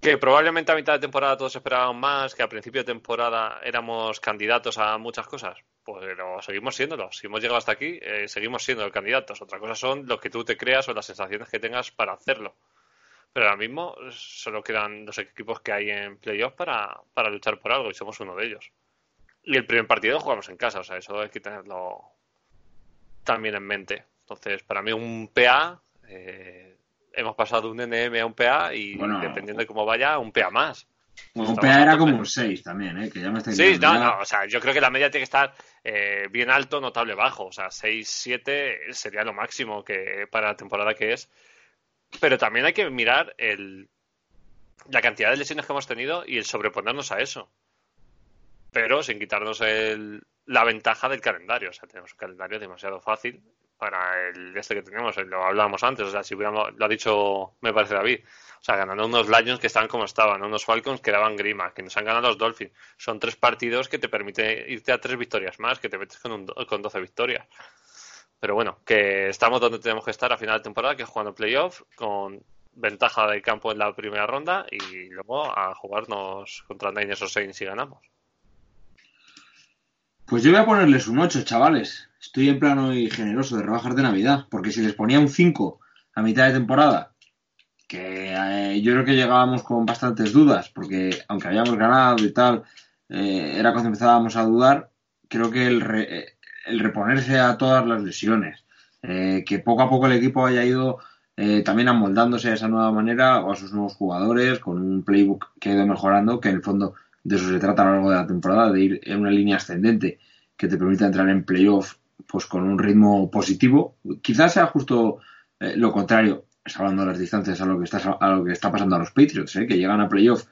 Que probablemente a mitad de temporada todos esperaban más, que a principio de temporada éramos candidatos a muchas cosas. Pues pero seguimos siéndolo. Si hemos llegado hasta aquí, eh, seguimos siendo candidatos. Otra cosa son lo que tú te creas o las sensaciones que tengas para hacerlo. Pero ahora mismo solo quedan los equipos que hay en playoff para, para luchar por algo y somos uno de ellos. Y el primer partido jugamos en casa, o sea, eso hay que tenerlo también en mente. Entonces, para mí un PA, eh, hemos pasado de un NM a un PA y Bueno. dependiendo de cómo vaya, un PA más. Bueno, un PA era como un 6 también, ¿eh? Que ya me estáis Sí, no, ya- no, o sea, yo creo que la media tiene que estar eh, bien alto, notable bajo. O sea, 6, 7 sería lo máximo que para la temporada que es. Pero también hay que mirar el, la cantidad de lesiones que hemos tenido y el sobreponernos a eso. Pero sin quitarnos el, la ventaja del calendario. O sea, tenemos un calendario demasiado fácil para el este que tenemos. Lo hablábamos antes. O sea, si hubiéramos, lo ha dicho, me parece David. O sea, ganando unos Lions que estaban como estaban, unos Falcons que daban grima, que nos han ganado los Dolphins. Son tres partidos que te permite irte a tres victorias más, que te metes con, un con 12 victorias. Pero bueno, que estamos donde tenemos que estar a final de temporada, que es jugando playoff, con ventaja del campo en la primera ronda y luego a jugarnos contra Niners o Saints si ganamos. Pues yo voy a ponerles un 8, chavales. Estoy en plano y generoso de rebajas de Navidad, porque si les ponía un 5 a mitad de temporada, que eh, yo creo que llegábamos con bastantes dudas, porque aunque habíamos ganado y tal, eh, era cuando empezábamos a dudar, creo que el, re- eh, el reponerse a todas las lesiones, eh, que poco a poco el equipo haya ido eh, también amoldándose a esa nueva manera o a sus nuevos jugadores, con un playbook que ha ido mejorando, que en el fondo de eso se trata a lo largo de la temporada, de ir en una línea ascendente que te permita entrar en playoff pues con un ritmo positivo. Quizás sea justo eh, lo contrario, hablando de las distancias a lo que está, a lo que está pasando a los Patriots, que llegan a playoff,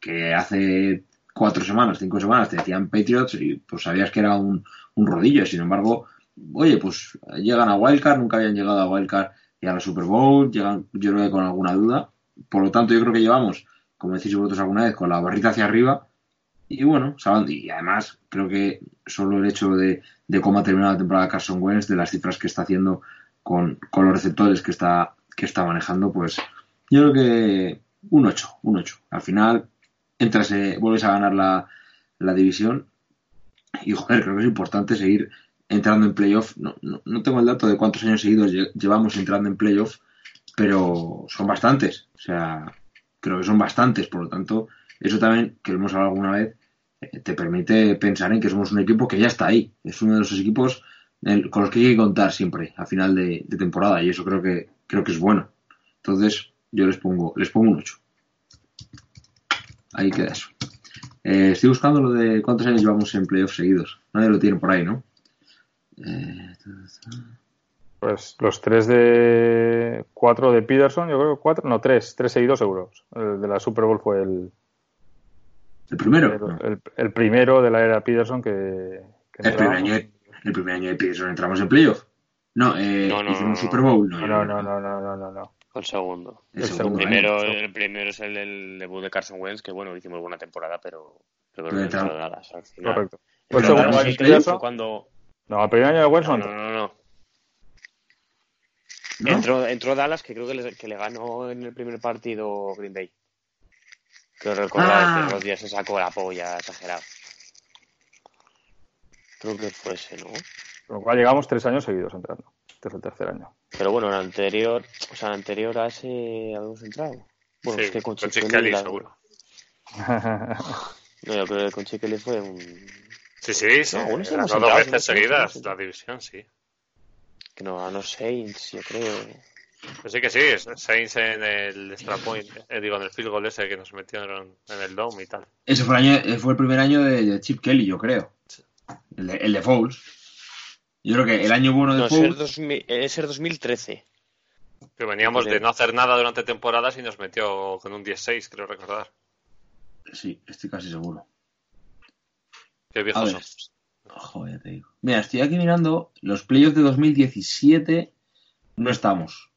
que hace cuatro semanas, cinco semanas te decían Patriots y pues sabías que era un, un rodillo, sin embargo, oye, pues llegan a Wildcard, nunca habían llegado a Wildcard y a la Super Bowl, llegan yo creo que con alguna duda, por lo tanto yo creo que llevamos, como decís vosotros alguna vez, con la barrita hacia arriba y bueno, saben, y además creo que solo el hecho de, cómo ha terminado la temporada Carson Wentz, de las cifras que está haciendo con, con los receptores que está, que está manejando, pues yo creo que un 8, un 8. Al final entras, eh, vuelves a ganar la, la división y joder, creo que es importante seguir entrando en playoff. No, no, no tengo el dato de cuántos años seguidos lle- llevamos entrando en playoff, pero son bastantes. O sea, creo que son bastantes. Por lo tanto, eso también, que lo hemos hablado alguna vez, eh, te permite pensar en que somos un equipo que ya está ahí. Es uno de esos equipos con los que hay que contar siempre a final de, de temporada y eso creo que creo que es bueno. Entonces, yo les pongo les pongo un 8. Ahí queda eso. Eh, estoy buscando lo de cuántos años llevamos en playoffs seguidos. Nadie lo tiene por ahí, ¿no? Eh, Pues los tres de cuatro de Peterson, yo creo que cuatro, no tres, tres seguidos seguros. El de la Super Bowl fue el, el primero. el, No. el- el primero de la era Peterson que, que El primer, año de, el primer año de Peterson entramos en playoff. No, eh, No, no, hicimos no, Super Bowl. No, No, no, no, no, no, no, no, no. El segundo. El, segundo. Primero, el primero es el debut de Carson Wentz, que bueno, hicimos buena temporada, pero no entró al final. Correcto. El Pero segundo año de. Fue cuando No, el primer año de no, Wilson. no, no, no. ¿No? Entró, entró Dallas, que creo que le, que le ganó en el primer partido Green Bay. Creo recordar Ah. que Rodgers se sacó la polla exagerado. Creo que fue ese, ¿no? Con lo cual llegamos tres años seguidos entrando. Este es el tercer año. Pero bueno, el anterior, o sea, el anterior a ese habíamos entrado. Bueno, Sí, es que con con Kelly, la- seguro. No, yo creo que con Chick Kelly fue un... Sí, sí, sí. No, bueno, sí dos veces seguidas la división, sí. Que no ganó Saints, yo creo. Pues sí que sí, Saints en el extra point, eh, digo, en el field goal ese que nos metieron en el dome y tal. Ese fue el, año, fue el primer año de, de Chip Kelly, yo creo. El de, el de Foles. Yo creo que el año bueno de No, ese es, Foles. 2000, ese es 2013. Que veníamos de no hacer nada durante temporadas y nos metió con un 10-6, creo recordar. Sí, estoy casi seguro. Qué A viejos. Joder, ya te digo. Mira, estoy aquí mirando. Los playoffs de 2017 no estamos.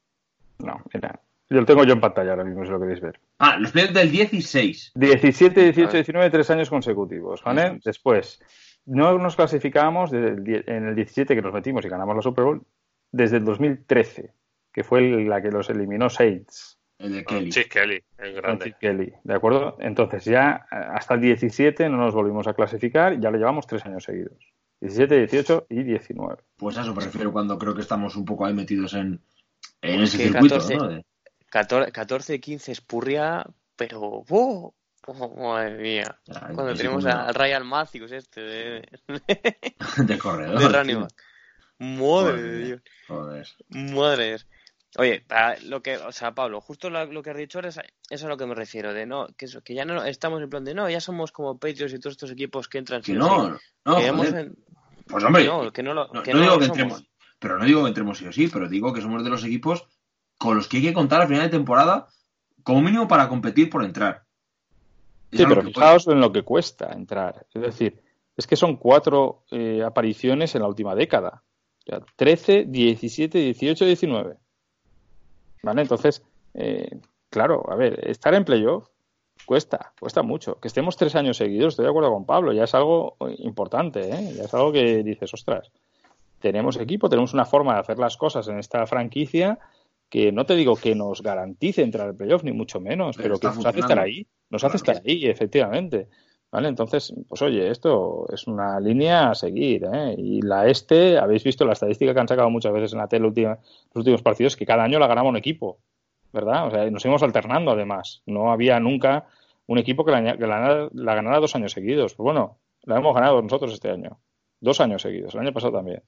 No, mira. Yo lo tengo yo en pantalla ahora mismo, si lo queréis ver. Ah, los playoffs del 16. 17, 18, Vale. 19, tres años consecutivos, ¿vale? Después, no nos clasificábamos desde el die- en el 17 que nos metimos y ganamos la Super Bowl desde el 2013, que fue el- la que los eliminó Saints. El de Kelly. Chip Kelly, el grande. Kelly, ¿de acuerdo? Entonces ya eh, hasta el 17 no nos volvimos a clasificar, ya lo llevamos tres años seguidos. 17, 18 y 19. Pues a eso me refiero cuando creo que estamos un poco ahí metidos en, en ese circuito, 14. ¿no? De- 14, 14 15 espurria, pero ¡oh! Oh, madre mía. Cuando tenemos como- a Ryan Matthews este de, de corredor. de back. Madre de Dios. joder. Madre de Dios. Oye, para lo que, o sea, Pablo, justo lo, lo que has dicho ahora es, eso es a lo que me refiero, de no, que, eso, que ya no estamos en plan de no, ya somos como Patriots y todos estos equipos que entran Que no, sí. no, Que en- Pues hombre, que no, que no lo, no, que no no digo que somos. entremos, pero no digo que entremos sí o sí, pero digo que somos de los equipos con los que hay que contar a final de temporada como mínimo para competir por entrar. Sí, pero fijaos en lo que cuesta entrar. Es decir, es que son cuatro eh, apariciones en la última década. O sea, 13, 17, 18, 19. ¿Vale? Entonces, eh, claro, a ver, estar en playoff cuesta, cuesta mucho. Que estemos tres años seguidos, estoy de acuerdo con Pablo, ya es algo importante, ¿eh? Ya es algo que dices, ostras, tenemos equipo, tenemos una forma de hacer las cosas en esta franquicia que no te digo que nos garantice entrar al playoff, ni mucho menos, Pero pero, que nos hace estar ahí, nos hace estar ahí, efectivamente. ¿Vale? Entonces, pues oye, esto es una línea a seguir, ¿eh? Y la este, habéis visto la estadística que han sacado muchas veces en la tele última- los últimos partidos, que cada año la ganaba un equipo, ¿verdad? O sea, nos íbamos alternando además. No había nunca un equipo que la, que la- la ganara dos años seguidos. Pues bueno, la hemos ganado nosotros este año. Dos años seguidos, el año pasado también.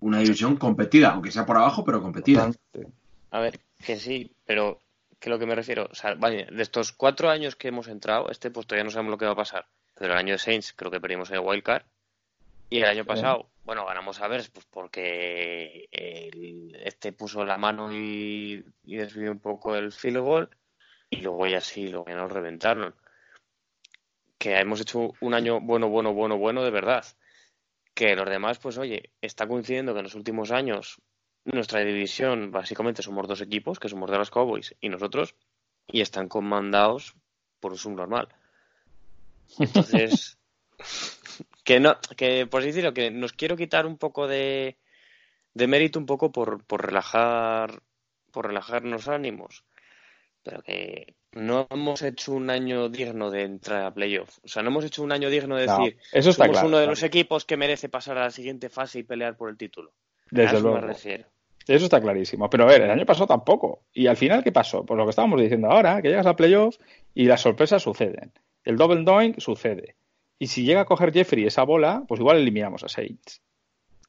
Una división competida, aunque sea por abajo, pero competida. Totalmente. A ver, que sí, pero que lo que me refiero, o sea, vale, de estos cuatro años que hemos entrado, este pues todavía no sabemos lo que va a pasar. Pero el año de Saints creo que perdimos el wildcard. Y el año pasado, bueno, ganamos a Bears pues porque el- este puso la mano y, y desvió un poco el field goal. Y luego ya sí, luego ya nos reventaron. Que hemos hecho un año bueno, bueno, bueno, bueno de verdad. Que los demás, pues oye, está coincidiendo que en los últimos años nuestra división básicamente somos dos equipos, que somos de los Cowboys y nosotros, y están comandados por un subnormal. Entonces, que no, que por así decirlo, que nos quiero quitar un poco de, de mérito un poco por, por relajar, por relajarnos ánimos, pero que no hemos hecho un año digno de entrar a playoff. O sea, no hemos hecho un año digno de No, decir, eso está somos claro, uno de claro. los equipos que merece pasar a la siguiente fase y pelear por el título. A Desde eso luego. me refiero. Eso está clarísimo. Pero a ver, el año pasado tampoco. Y al final, ¿qué pasó? Pues lo que estábamos diciendo ahora, que llegas a playoff y las sorpresas suceden. El double doink sucede. Y si llega a coger Jeffrey esa bola, pues igual eliminamos a Saints.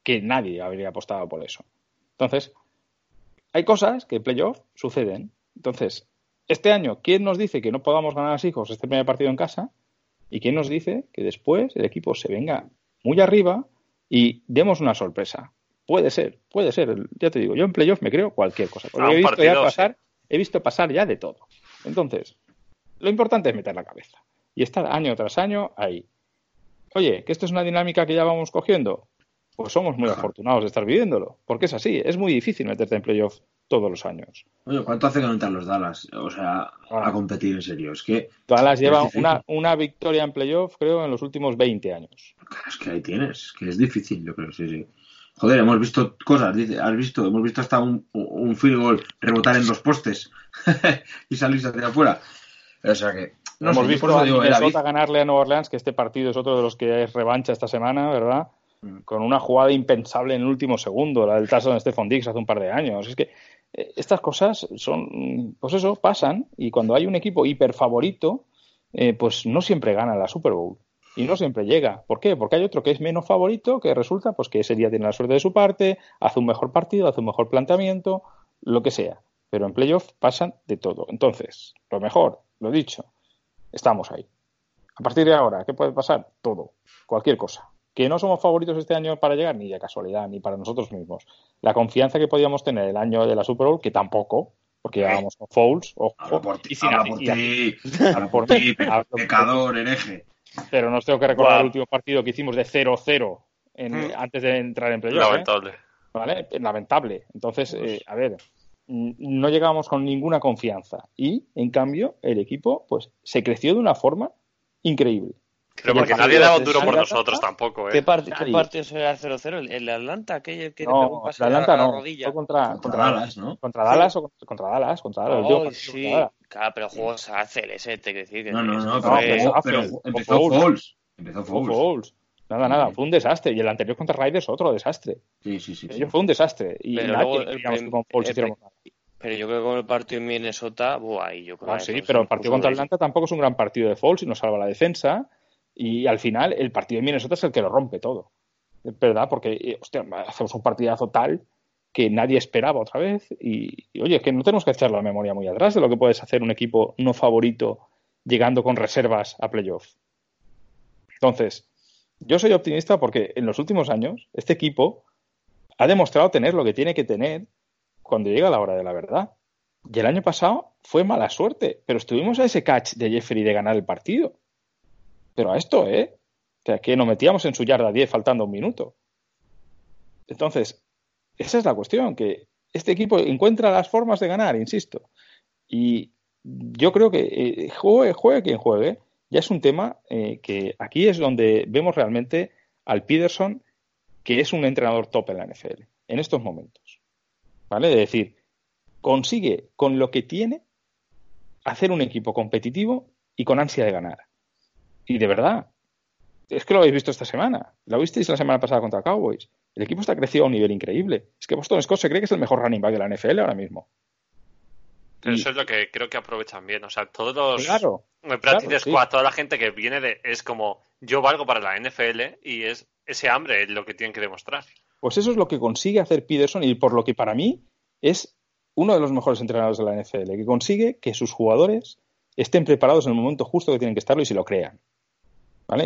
Que nadie habría apostado por eso. Entonces, hay cosas que en playoff suceden. Entonces, este año, ¿quién nos dice que no podamos ganar a los hijos este primer partido en casa? ¿Y quién nos dice que después el equipo se venga muy arriba y demos una sorpresa? Puede ser, puede ser. Ya te digo, yo en playoff me creo cualquier cosa. Porque Ah, he visto partido, ya pasar, sí. he visto pasar ya de todo. Entonces, lo importante es meter la cabeza y estar año tras año ahí. Oye, que esto es una dinámica que ya vamos cogiendo. Pues somos muy afortunados de estar viviéndolo, porque es así. Es muy difícil meterte en playoff todos los años. Oye, ¿cuánto hace que no entran los Dallas? O sea, Ah. a competir en serio. Es que, Dallas lleva una, una victoria en playoff, creo, en los últimos 20 años. claro, es que ahí tienes, que es difícil, yo creo, sí, sí. Joder, hemos visto cosas, dice, has visto, hemos visto hasta un, un field goal rebotar en dos postes y salirse hacia afuera. O sea que, no Hemos sé, visto a digo, Minnesota ganarle a Nueva Orleans, que este partido es otro de los que es revancha esta semana, ¿verdad? Mm. Con una jugada impensable en el último segundo, la del touchdown de Stephon Diggs hace un par de años. Es que eh, estas cosas son, pues eso, pasan y cuando hay un equipo hiper favorito, eh, pues no siempre gana la Super Bowl y no siempre llega. ¿Por qué? Porque hay otro que es menos favorito que resulta pues que ese día tiene la suerte de su parte, hace un mejor partido, hace un mejor planteamiento, lo que sea. Pero en playoff pasan de todo. Entonces, lo mejor, lo dicho, estamos ahí. A partir de ahora, ¿qué puede pasar? Todo, cualquier cosa. Que no somos favoritos este año para llegar, ni de casualidad, ni para nosotros mismos. La confianza que podíamos tener el año de la Super Bowl, que tampoco, porque llegábamos con Fouls, ojo, Habla por ti, habla por ti, pecador, hereje. Pero nos tengo que recordar el último partido que hicimos de 0-0 en- Mm. antes de entrar en playoff. ¿eh? Lamentable. ¿vale? Lamentable. Entonces, eh, a ver, no llegábamos con ninguna confianza y, en cambio, el equipo pues se creció de una forma increíble. Pero porque ¿Qué nadie daba un duro por nosotros tampoco, ¿Qué, ¿eh? part- qué partido será el 0-0? ¿El, el Atlanta? ¿Qué, pegó No, la Atlanta a la no. rodilla? Fue contra, Contra contra, Dallas, ¿no? contra Dallas o contra, contra Dallas. Contra Dallas. el partido sí. contra Dallas. Claro, pero jugó Sacel ese, te quiero decir. que No, no, no, que pero, pero Foles. empezó Foles. Foles. Empezó. Foles. Nada, nada, fue un desastre. Y el anterior contra Raiders, otro desastre. Sí, sí, sí. sí. Ello fue un desastre. Y Pero nadie luego el que con Foles el hiciéramos nada. Pero yo creo que con el partido en Minnesota, buah, ahí yo creo Ah, que sí, pero el partido contra. Atlanta tampoco es un gran partido de Foles y nos salva la defensa. Y al final, el partido de Minnesota es el que lo rompe todo. Verdad, porque, eh, hacemos un partidazo tal que nadie esperaba otra vez. Y, y, oye, es que no tenemos que echar la memoria muy atrás de lo que puedes hacer un equipo no favorito llegando con reservas a playoff. Entonces, yo soy optimista porque en los últimos años este equipo ha demostrado tener lo que tiene que tener cuando llega la hora de la verdad. Y el año pasado fue mala suerte, pero estuvimos a ese catch de Jeffrey de ganar el partido. Pero a esto, ¿eh? O sea, que nos metíamos en su yarda 10 faltando un minuto. Entonces, esa es la cuestión, que este equipo encuentra las formas de ganar, insisto. Y yo creo que eh, juegue, juegue quien juegue, ya es un tema eh, que aquí es donde vemos realmente al Peterson, que es un entrenador top en la NFL, en estos momentos. ¿Vale? De decir, consigue con lo que tiene hacer un equipo competitivo y con ansia de ganar. Y de verdad, es que lo habéis visto esta semana. Lo visteis la semana pasada contra Cowboys. El equipo está crecido a un nivel increíble. Es que Boston Scott se cree que es el mejor running back de la NFL ahora mismo. Pero Y- eso es lo que creo que aprovechan bien. O sea, todos los Claro, sí. squad, toda la gente que viene de. Es como, yo valgo para la NFL y es ese hambre es lo que tienen que demostrar. Pues eso es lo que consigue hacer Peterson y por lo que para mí es uno de los mejores entrenadores de la NFL, que consigue que sus jugadores estén preparados en el momento justo que tienen que estarlo y se lo crean.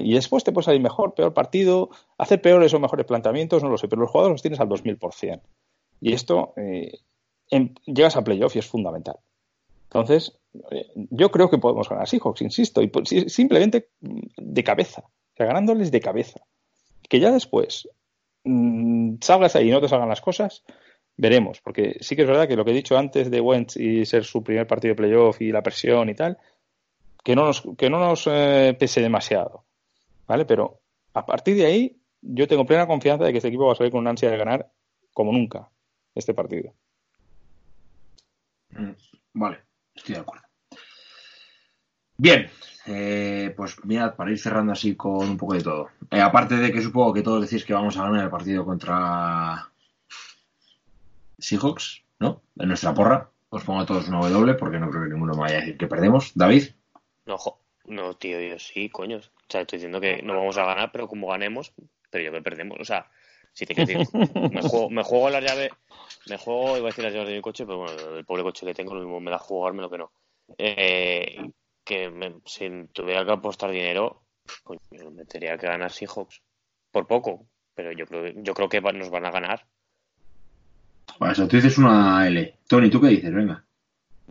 Y después te puede salir mejor, peor partido, hacer peores o mejores planteamientos, no lo sé, pero los jugadores los tienes al 2000%. Y esto, eh, llegas a playoff y es fundamental. Entonces, eh, yo creo que podemos ganar a Seahawks, insisto, y si- simplemente de cabeza, o sea, ganándoles de cabeza. Que ya después mm, salgas ahí y no te salgan las cosas, veremos. Porque sí que es verdad que lo que he dicho antes de Wentz y ser su primer partido de playoff y la presión y tal, que no nos, que no nos eh, pese demasiado. ¿Vale? Pero a partir de ahí, yo tengo plena confianza de que este equipo va a salir con una ansia de ganar como nunca este partido. Mm, Vale, estoy de acuerdo. Bien, eh, pues mirad, para ir cerrando así con un poco de todo. Eh, aparte de que supongo que todos decís que vamos a ganar el partido contra Seahawks, ¿no? En nuestra porra. Os pongo a todos una W porque no creo que ninguno me vaya a decir que perdemos. David, No, jo- no, tío, yo sí, coño. O sea, estoy diciendo que no vamos a ganar, pero como ganemos, pero yo que perdemos. O sea, si te quiero decir, me juego, me juego las llaves, me juego, iba a decir las llaves de mi coche, pero bueno, el pobre coche que tengo, lo mismo me da jugarme lo que no. Eh, que me- si tuviera que apostar dinero, coño, me tendría que ganar Seahawks. Por poco, pero yo creo, yo creo que nos van a ganar. Para eso tú dices una L. Tony, ¿tú qué dices? Venga.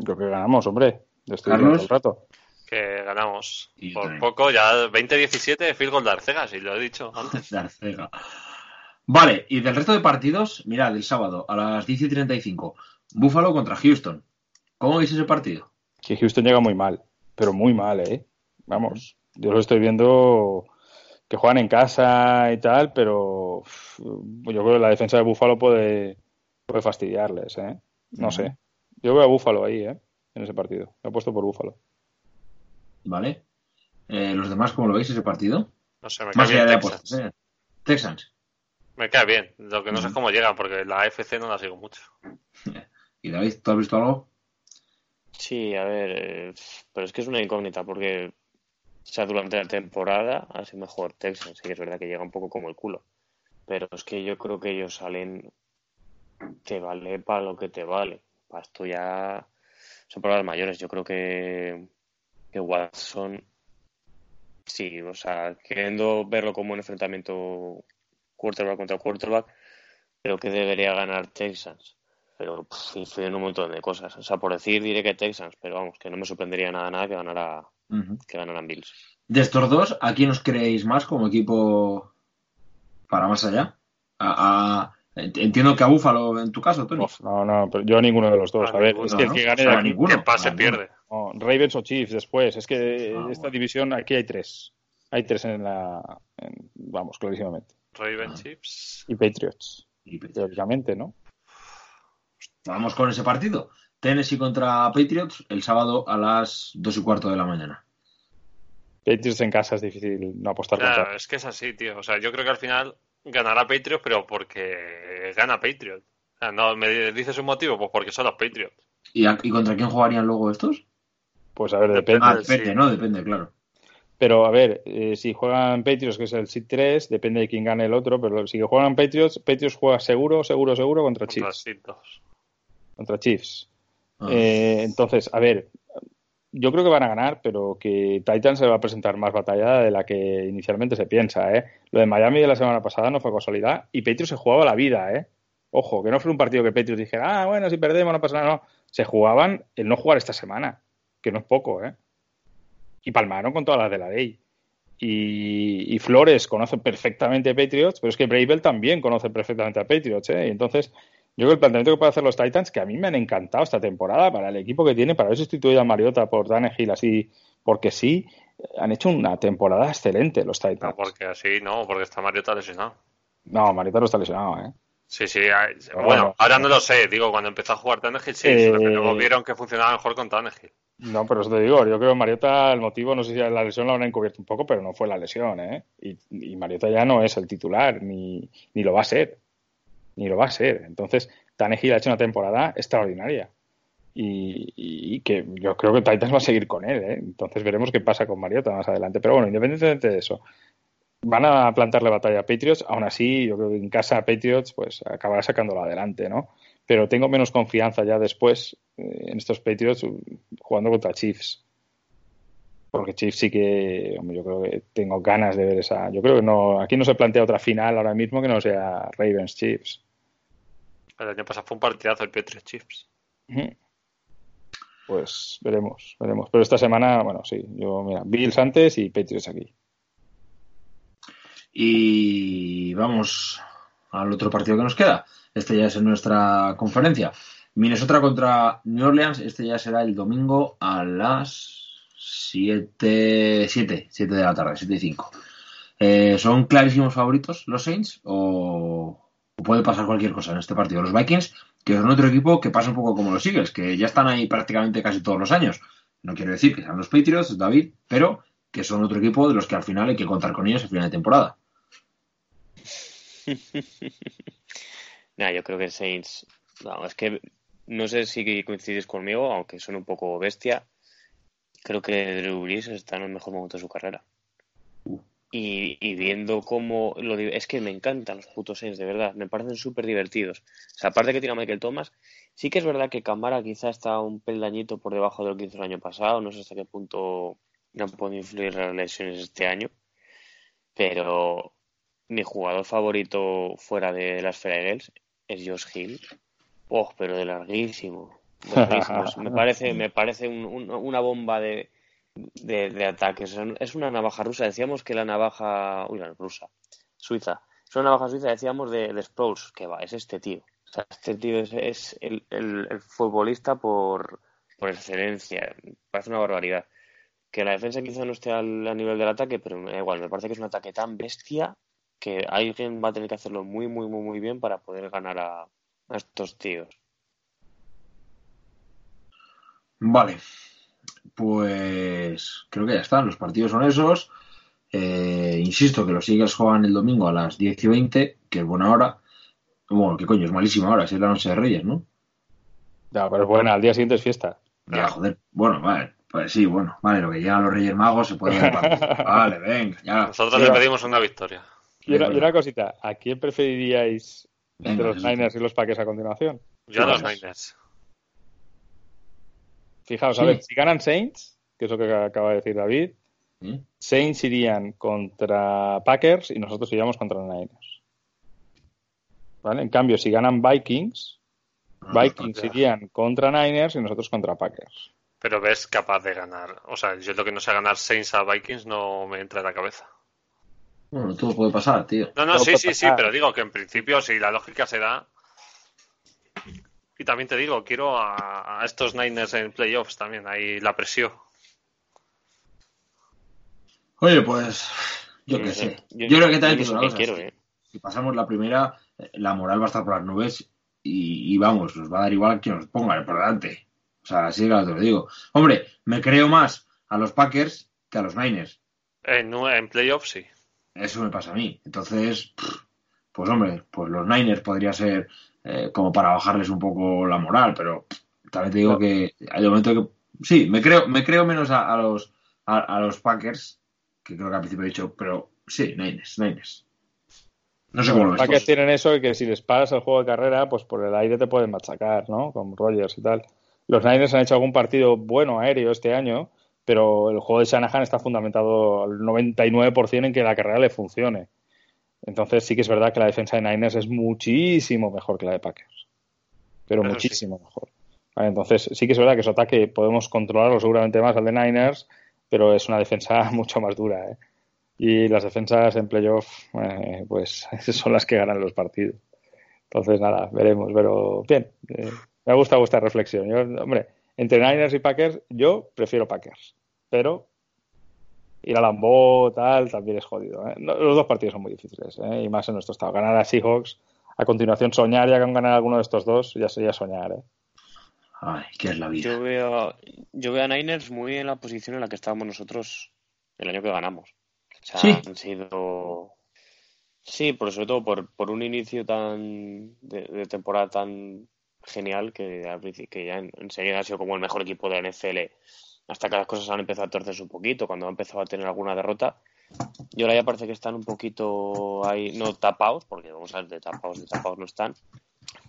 Creo que ganamos, hombre. Estoy Carlos. diciendo todo el rato. Que ganamos. Y Por también. poco, ya 20-17 field goal de Arcega, si lo he dicho antes. Darcega. Vale, y del resto de partidos, mirad, el sábado a las 10 y 35, Buffalo contra Houston. ¿Cómo veis ese partido? Que Houston llega muy mal, pero muy mal, ¿eh? Vamos, yo lo estoy viendo que juegan en casa y tal, pero yo creo que la defensa de Buffalo puede, puede fastidiarles, ¿eh? No sé. Yo veo a Buffalo ahí, ¿eh? En ese partido. Me he puesto por Buffalo. ¿Vale? Eh, ¿Los demás cómo lo veis ese partido? No sé, me cae Más allá bien de Texas. apuestas, ¿eh? Texans. Me cae bien. Lo que no sé Ujú. es cómo llegan, porque la AFC no la sigo mucho. ¿Y David, tú has visto algo? Sí, a ver, eh, pero es que es una incógnita porque, o sea, durante la temporada ha sido mejor Texans, sí que es verdad que llega un poco como el culo, pero es que yo creo que ellos salen, te vale para lo que te vale, para esto ya son palabras mayores, yo creo que, que Watson, sí, o sea, queriendo verlo como un enfrentamiento quarterback contra quarterback, creo que debería ganar Texans pero pff, influye en un montón de cosas. O sea, por decir diré que Texans, pero vamos, que no me sorprendería nada, nada que ganara, que ganaran Bills. De estos dos, ¿a quién os creéis más como equipo para más allá? A- a- Entiendo que a Búfalo en tu caso, Tony. Uf, no, no, pero yo a ninguno de los dos. A A ver, ninguno, es que el que gane de a aquí, ninguno. que pase pierde. No, Ravens o Chiefs después. Es que Ah, esta bueno. división aquí hay tres. Hay tres en la. en- vamos, clarísimamente. Raven Ah. Chips. Y Patriots, Y Patriots. teóricamente, ¿no? Vamos con ese partido. Tennessee contra Patriots el sábado a las 2 y cuarto de la mañana. Patriots en casa es difícil no apostar Claro, contra. es que es así, tío. O sea, yo creo que al final ganará Patriots, pero porque gana Patriots. O sea, no, ¿Me dices un motivo? Pues porque son los Patriots. ¿Y, a- y contra quién jugarían luego estos? Pues a ver, depende. Ah, sí. depende, ¿no? Depende, claro. Pero a ver, eh, si juegan Patriots, que es el Seed 3, depende de quién gane el otro, pero si juegan Patriots, Patriots juega seguro, seguro, seguro contra Contra Chiefs. Seed 2. Contra Chiefs. Ah. Eh, entonces, a ver, yo creo que van a ganar, pero que Titans se va a presentar más batallada de la que inicialmente se piensa, ¿eh? Lo de Miami de la semana pasada no fue casualidad y Patriots se jugaba la vida, ¿eh? Ojo, que no fue un partido que Patriots dijera, ah, bueno, si perdemos no pasa nada, no. Se jugaban el no jugar esta semana, que no es poco, ¿eh? Y palmaron con todas las de la ley. Y, y Flores conoce perfectamente a Patriots, pero es que Bravel también conoce perfectamente a Patriots, ¿eh? Y entonces, yo creo que el planteamiento que pueden hacer los Titans, que a mí me han encantado esta temporada, para el equipo que tiene, para haber sustituido a Mariota por Hill así, porque sí, han hecho una temporada excelente los No, Titans. porque así, no, porque está Mariota lesionado. No, Mariota no está lesionado, ¿eh? Sí, sí. bueno, bueno. ahora no lo sé. Digo, cuando empezó a jugar Tannehill, sí. Eh, Pero luego vieron que funcionaba mejor con Tannehill. No, pero eso te digo, yo creo que Mariota, el motivo, no sé si la lesión la habrán encubierto un poco, pero no fue la lesión, ¿eh? Y, y Mariota ya no es el titular, ni, ni lo va a ser. Ni lo va a ser. Entonces, Tannehill ha hecho una temporada extraordinaria. Y, y que yo creo que Titans va a seguir con él, ¿eh? Entonces veremos qué pasa con Mariota más adelante. Pero bueno, independientemente de eso, van a plantarle batalla a Patriots. Aún así, yo creo que en casa Patriots pues acabará sacándolo adelante, ¿no? Pero tengo menos confianza ya después eh, en estos Patriots jugando contra Chiefs. Porque Chiefs sí que, hombre, yo creo que tengo ganas de ver esa. Yo creo que no, aquí no se plantea otra final ahora mismo que no sea Ravens Chiefs. El año pasado fue un partidazo el Patriots Chiefs. Pues veremos, veremos. Pero esta semana, bueno, sí, yo, mira, Bills antes y Patriots aquí. Y vamos al otro partido que nos queda. Este ya es en nuestra conferencia. Minnesota contra New Orleans. Este ya será el domingo a las 7, 7, 7 de la tarde, 7 y 5. Eh, ¿Son clarísimos favoritos los Saints o, o puede pasar cualquier cosa en este partido? Los Vikings, que son otro equipo que pasa un poco como los Eagles, que ya están ahí prácticamente casi todos los años. No quiero decir que sean los Patriots, David, pero que son otro equipo de los que al final hay que contar con ellos a final de temporada. Nah, yo creo que Saints. No, es que no sé si coincidís conmigo, aunque son un poco bestia. Creo que Drew Brees está en el mejor momento de su carrera. Y, y viendo cómo. Lo, es que me encantan los putos Saints, de verdad. Me parecen súper divertidos. O sea, aparte que tiene a Michael Thomas, sí que es verdad que Camara quizá está un peldañito por debajo de lo que hizo el año pasado. No sé hasta qué punto no pueden influir las lesiones este año. Pero mi jugador favorito fuera de las Eagles es Josh Hill. Oh, pero de larguísimo. Me parece, me parece un- un- una bomba de, de, de ataques. Es una navaja rusa. Decíamos que la navaja. Uy, la rusa. Suiza. Es una navaja suiza, decíamos, de, de Sproles. Que va, es este tío. O sea, este tío es, es el, el- el futbolista por, por excelencia. Parece una barbaridad. Que la defensa quizá no esté al, a nivel del ataque, pero me da igual. Me parece que es un ataque tan bestia que alguien va a tener que hacerlo muy, muy, muy, muy bien para poder ganar a, a estos tíos. Vale, pues creo que ya están. Los partidos son esos. Eh, insisto que los Eagles juegan el domingo a las 10 y 20, que es buena hora. Bueno, que coño, es malísima hora, si es la noche de Reyes, ¿no? Ya, pero es buena, al día siguiente es fiesta. Ya, joder. Bueno, vale, pues sí, bueno, vale, lo que llegan los Reyes Magos se puede ver. Vale, venga, ya. Nosotros le pedimos una victoria. Y una, Venga. y una cosita, ¿a quién preferiríais entre los. Niners y los Packers a continuación? Yo a los. Niners. Fijaos, a Sí. ver, si ganan Saints, que es lo que acaba de decir David, ¿Eh? Saints irían contra Packers y nosotros iríamos contra Niners. ¿Vale? En cambio, si ganan Vikings, Vikings ya. irían contra Niners y nosotros contra Packers. Pero ves capaz de ganar. O sea, yo lo que no sé ganar Saints a Vikings no me entra en la cabeza. Bueno, todo puede pasar, tío. No, no, Todo sí, sí, sí, pero digo que en principio, si la lógica se da. Y también te digo, quiero a, a estos Niners en playoffs también, ahí la presión. Oye, pues yo qué sé. Yo, Yo- creo que también quiero, si- eh. Si pasamos la primera, eh, la moral va a estar por las nubes y, y vamos, nos va a dar igual que nos pongan por delante. O sea, así que te lo digo. Hombre, me creo más a los Packers que a los Niners. En, en playoffs sí. Eso me pasa a mí. Entonces, pues hombre, pues los Niners podría ser eh, como para bajarles un poco la moral, pero también te digo que hay un momento que sí, me creo, me creo menos a, a los a, a los Packers, que creo que al principio he dicho, pero sí, Niners, Niners. No sé cómo lo Los ves. Packers tienen eso de que si les paras el juego de carrera, pues por el aire te pueden machacar, ¿no? Con Rogers y tal. Los Niners han hecho algún partido bueno aéreo este año, pero el juego de Shanahan está fundamentado al 99% en que la carrera le funcione. Entonces sí que es verdad que la defensa de Niners es muchísimo mejor que la de Packers. Pero sí. muchísimo mejor. Vale, entonces sí que es verdad que su ataque podemos controlarlo seguramente más al de Niners, pero es una defensa mucho más dura, ¿eh? Y las defensas en playoff, eh, pues son las que ganan los partidos. Entonces, nada, veremos. Pero bien, eh, me gusta vuestra reflexión. Yo, hombre, entre Niners y Packers, yo prefiero Packers. Pero ir a Lambeau, tal, también es jodido. ¿eh? No, los dos partidos son muy difíciles, ¿eh? y más en nuestro estado. Ganar a Seahawks, a continuación soñar ya con ganar alguno de estos dos, ya sería soñar. ¿eh? Ay, qué es la vida. Yo veo, yo veo a Niners muy en la posición en la que estábamos nosotros el año que ganamos. O sea, Sí. han sido. Sí, por, sobre todo por, por un inicio tan de, de temporada tan genial que, ya en- enseguida ha sido como el mejor equipo de la NFL hasta que las cosas han empezado a torcerse un poquito, cuando ha empezado a tener alguna derrota. Y ahora ya parece que están un poquito ahí, no tapados, porque vamos a ver, de tapados, de tapados no están,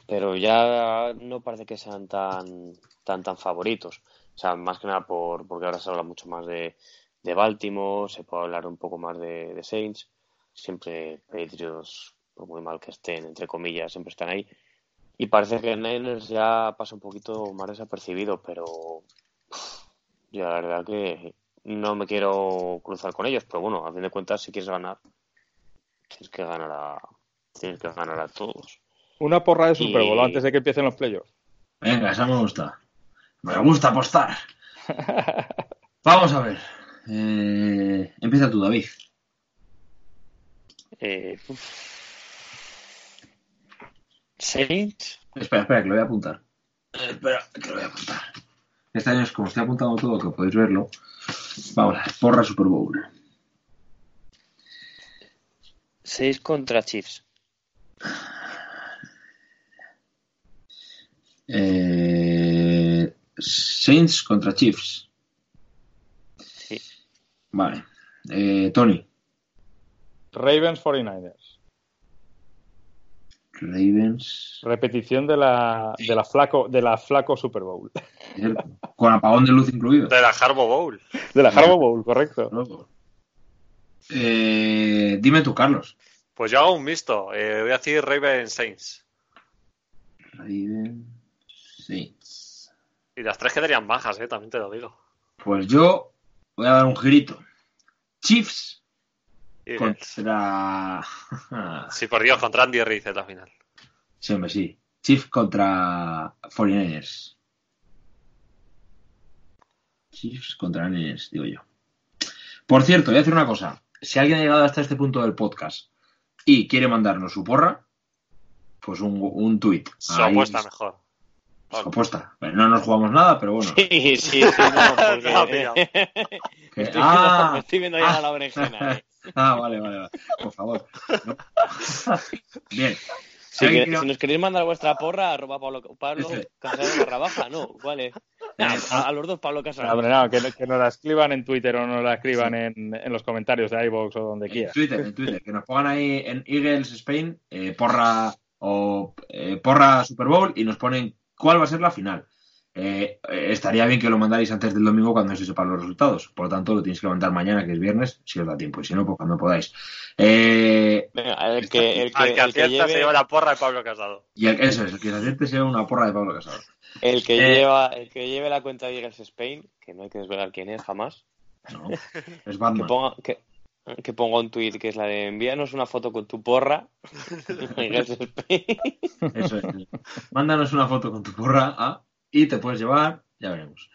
pero ya no parece que sean tan tan tan favoritos. O sea, más que nada por, porque ahora se habla mucho más de, de Baltimore, se puede hablar un poco más de, de Saints, siempre Patriots, por muy mal que estén, entre comillas, siempre están ahí. Y parece que Niners ya pasa un poquito más desapercibido, pero yo la verdad que no me quiero cruzar con ellos, pero bueno, a fin de cuentas, si quieres ganar, tienes que ganar a, tienes que ganar a todos. Una porra de Super Bowl Y- antes de que empiecen los playoffs. Venga, esa me gusta. Me gusta apostar. Vamos a ver. Eh, empieza tú, David. Eh, uf. Saints, Espera, espera, que lo voy a apuntar. Espera, que lo voy a apuntar. Este año es como estoy apuntando todo, que podéis verlo. Vamos a ver, porra Super Bowl. 6 contra Chiefs. Eh, Saints contra Chiefs. Sí. Vale. Eh, Tony. Ravens 49ers. Ravens. Repetición de la, de la flaco, de la flaco Super Bowl. Con apagón de luz incluido. De la Harbo Bowl. De la Harbaugh Bowl, correcto. Eh, dime tú, Carlos. Pues yo hago un mixto. Eh, voy a decir Raven Saints. Ravens. Saints. Y las tres quedarían bajas, eh, también te lo digo. Pues yo voy a dar un girito. Chiefs. Contra. Sí, por Dios, contra Andy Reid en la final. sí, hombre, sí. Chiefs contra 49ers. Chiefs contra Niners, digo yo. Por cierto, voy a decir una cosa. Si alguien ha llegado hasta este punto del podcast y quiere mandarnos su porra, pues un, un tuit. Su apuesta mejor. Su apuesta. Bueno, no nos jugamos nada, pero bueno. Sí, sí, sí, no, porque- Estoy ah, viendo- me estoy viendo ya ah, la berenjena. eh. Ah, vale, vale, vale. Por favor. No. Bien. Si, que- nos queréis mandar vuestra porra, arroba Pablo, Pablo barra baja, no, ¿cuál es? Nah, a, a los dos Pablo Casado. Hombre, no, que, que nos la escriban en Twitter o nos la escriban en, en los comentarios de iVoox o donde En quieran. Twitter, en Twitter. Que nos pongan ahí en Eagles Spain, eh, porra o eh, porra Super Bowl y nos ponen cuál va a ser la final. Eh, eh, estaría bien que lo mandarais antes del domingo cuando se sepan los resultados. Por lo tanto, lo tenéis que mandar mañana, que es viernes, si os da tiempo. Y si no, pues cuando podáis. Eh, Venga, el que, el que, Al que el que acierta lleve, se lleva la porra de Pablo Casado. y el- eso es, el que se acierte sea una porra de Pablo Casado. el que Eh. lleva, el que lleve la cuenta de Eagles Spain, que no hay que desvelar quién es jamás, No, es que Batman. ponga, que, que ponga un tweet que es la de envíanos una foto con tu porra. Eso es. Mándanos una foto con tu porra ah, y te puedes llevar, ya veremos.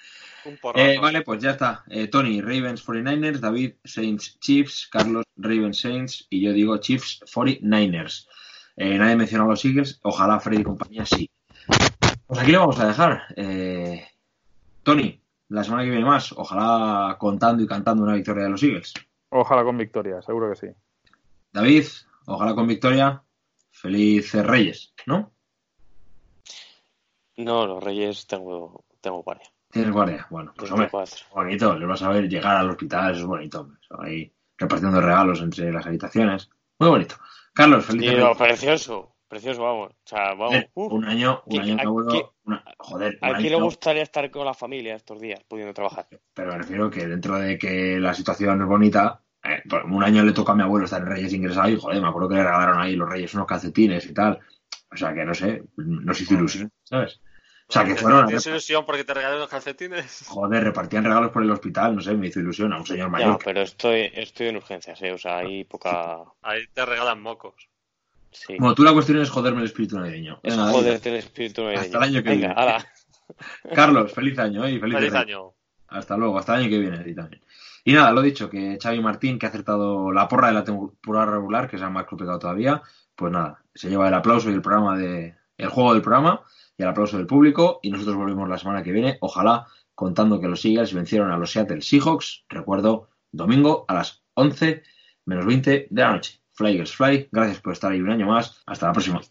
Un. Eh, vale, pues ya está. Eh, Tony, Ravens 49ers, David, Saints Chiefs, Carlos, Ravens Saints y yo digo Chiefs 49ers. Eh, nadie menciona a los Eagles, ojalá Freddy y compañía sí. Pues aquí lo vamos a dejar. Eh, Tony, la semana que viene más, ojalá contando y cantando una victoria de los Eagles. Ojalá con victoria, seguro que sí. David, ojalá con victoria. Felices Reyes, ¿no? No, los Reyes tengo, tengo guardia. Tienes guardia. Bueno, pues hombre, 24. bonito. Les vas a ver llegar al hospital, eso es bonito. hombre. Eso Ahí repartiendo regalos entre las habitaciones. Muy bonito. Carlos, felices Y precioso, precioso, vamos. O sea, vamos. Uf. un año, un ¿Qué- año a que abuelo- qué- una- joder, un ¿A quién le gustaría estar con la familia estos días, pudiendo trabajar? pero me refiero que dentro de que la situación es bonita, eh, un año le toca a mi abuelo estar en Reyes ingresado y joder, me acuerdo que le regalaron ahí los Reyes unos calcetines y tal. O sea que no sé, nos hizo ilusión, ¿sabes? O sea que fueron, ¿Tienes ilusión porque te regalé los calcetines? joder, repartían regalos por el hospital, no sé, me hizo ilusión a un señor mayor. pero estoy, estoy en urgencias, ¿eh? O sea, hay poca... Ahí te regalan mocos. Sí. Bueno, tú la cuestión es joderme el espíritu navideño. Es joderte el espíritu navideño. Hasta el año que Venga, viene. ala. Carlos, feliz año, ¿eh? Y feliz, año. Hasta luego, hasta el año que viene ti también. Y nada, lo dicho, que Xavi Martín, que ha acertado la porra de la temporada regular, que es el más complicado todavía, pues nada, se lleva el aplauso y el programa de el juego del programa y el aplauso del público y nosotros volvemos la semana que viene, ojalá contando que los Eagles vencieron a los Seattle Seahawks, recuerdo, domingo a las 11 menos 20 de la noche. Fly Eagles Fly, gracias por estar ahí un año más, hasta la próxima.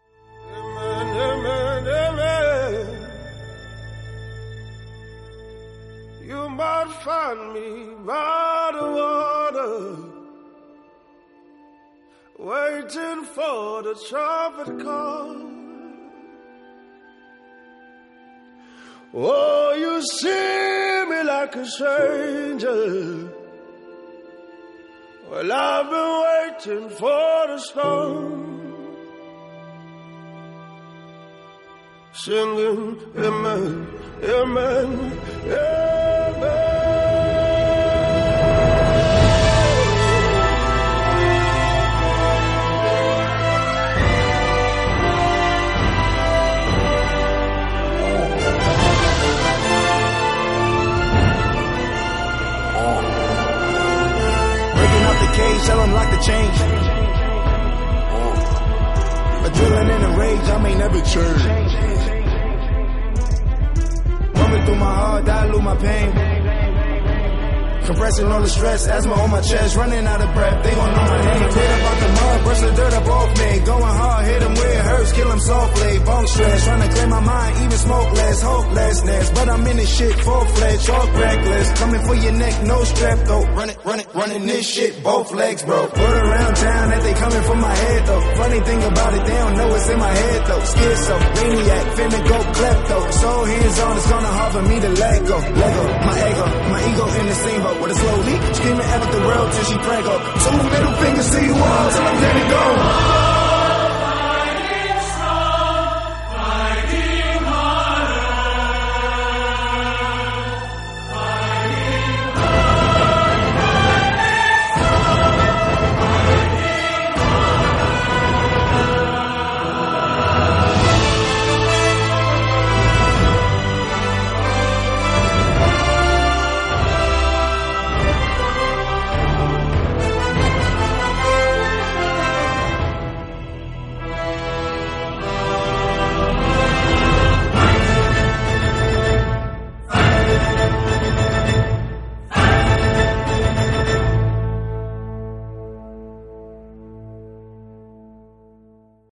You might find me by the water, waiting for the trumpet call. Oh, you see me like a stranger. Well, I've been waiting for the storm. singing amen, amen, amen. change. Adrenaline and rage, I may never change. Coming through my heart, I lose my pain. Compressing all the stress, asthma on my chest, running out of breath. They gon' know my name. Clear up out the mud, brush the dirt up off me. Going hard, hit 'em where it hurts, kill 'em softly. Bone stress, trying to clear my mind, even smoke less, hopelessness. But I'm in this shit full fledged, talk reckless. Coming for your neck, no strap though. Run it, run it, running this shit, both legs, bro. Put around town that they coming for my head though. Funny thing about it, they don't know it's in my head though. Schizo, maniac, finna go klepto. So hands on, it's gonna hard for me to let go. Let go, my ego, my ego in the same boat with a slow leak. Screaming at the world till she prank up. My middle fingers to you all till I'm ready to go.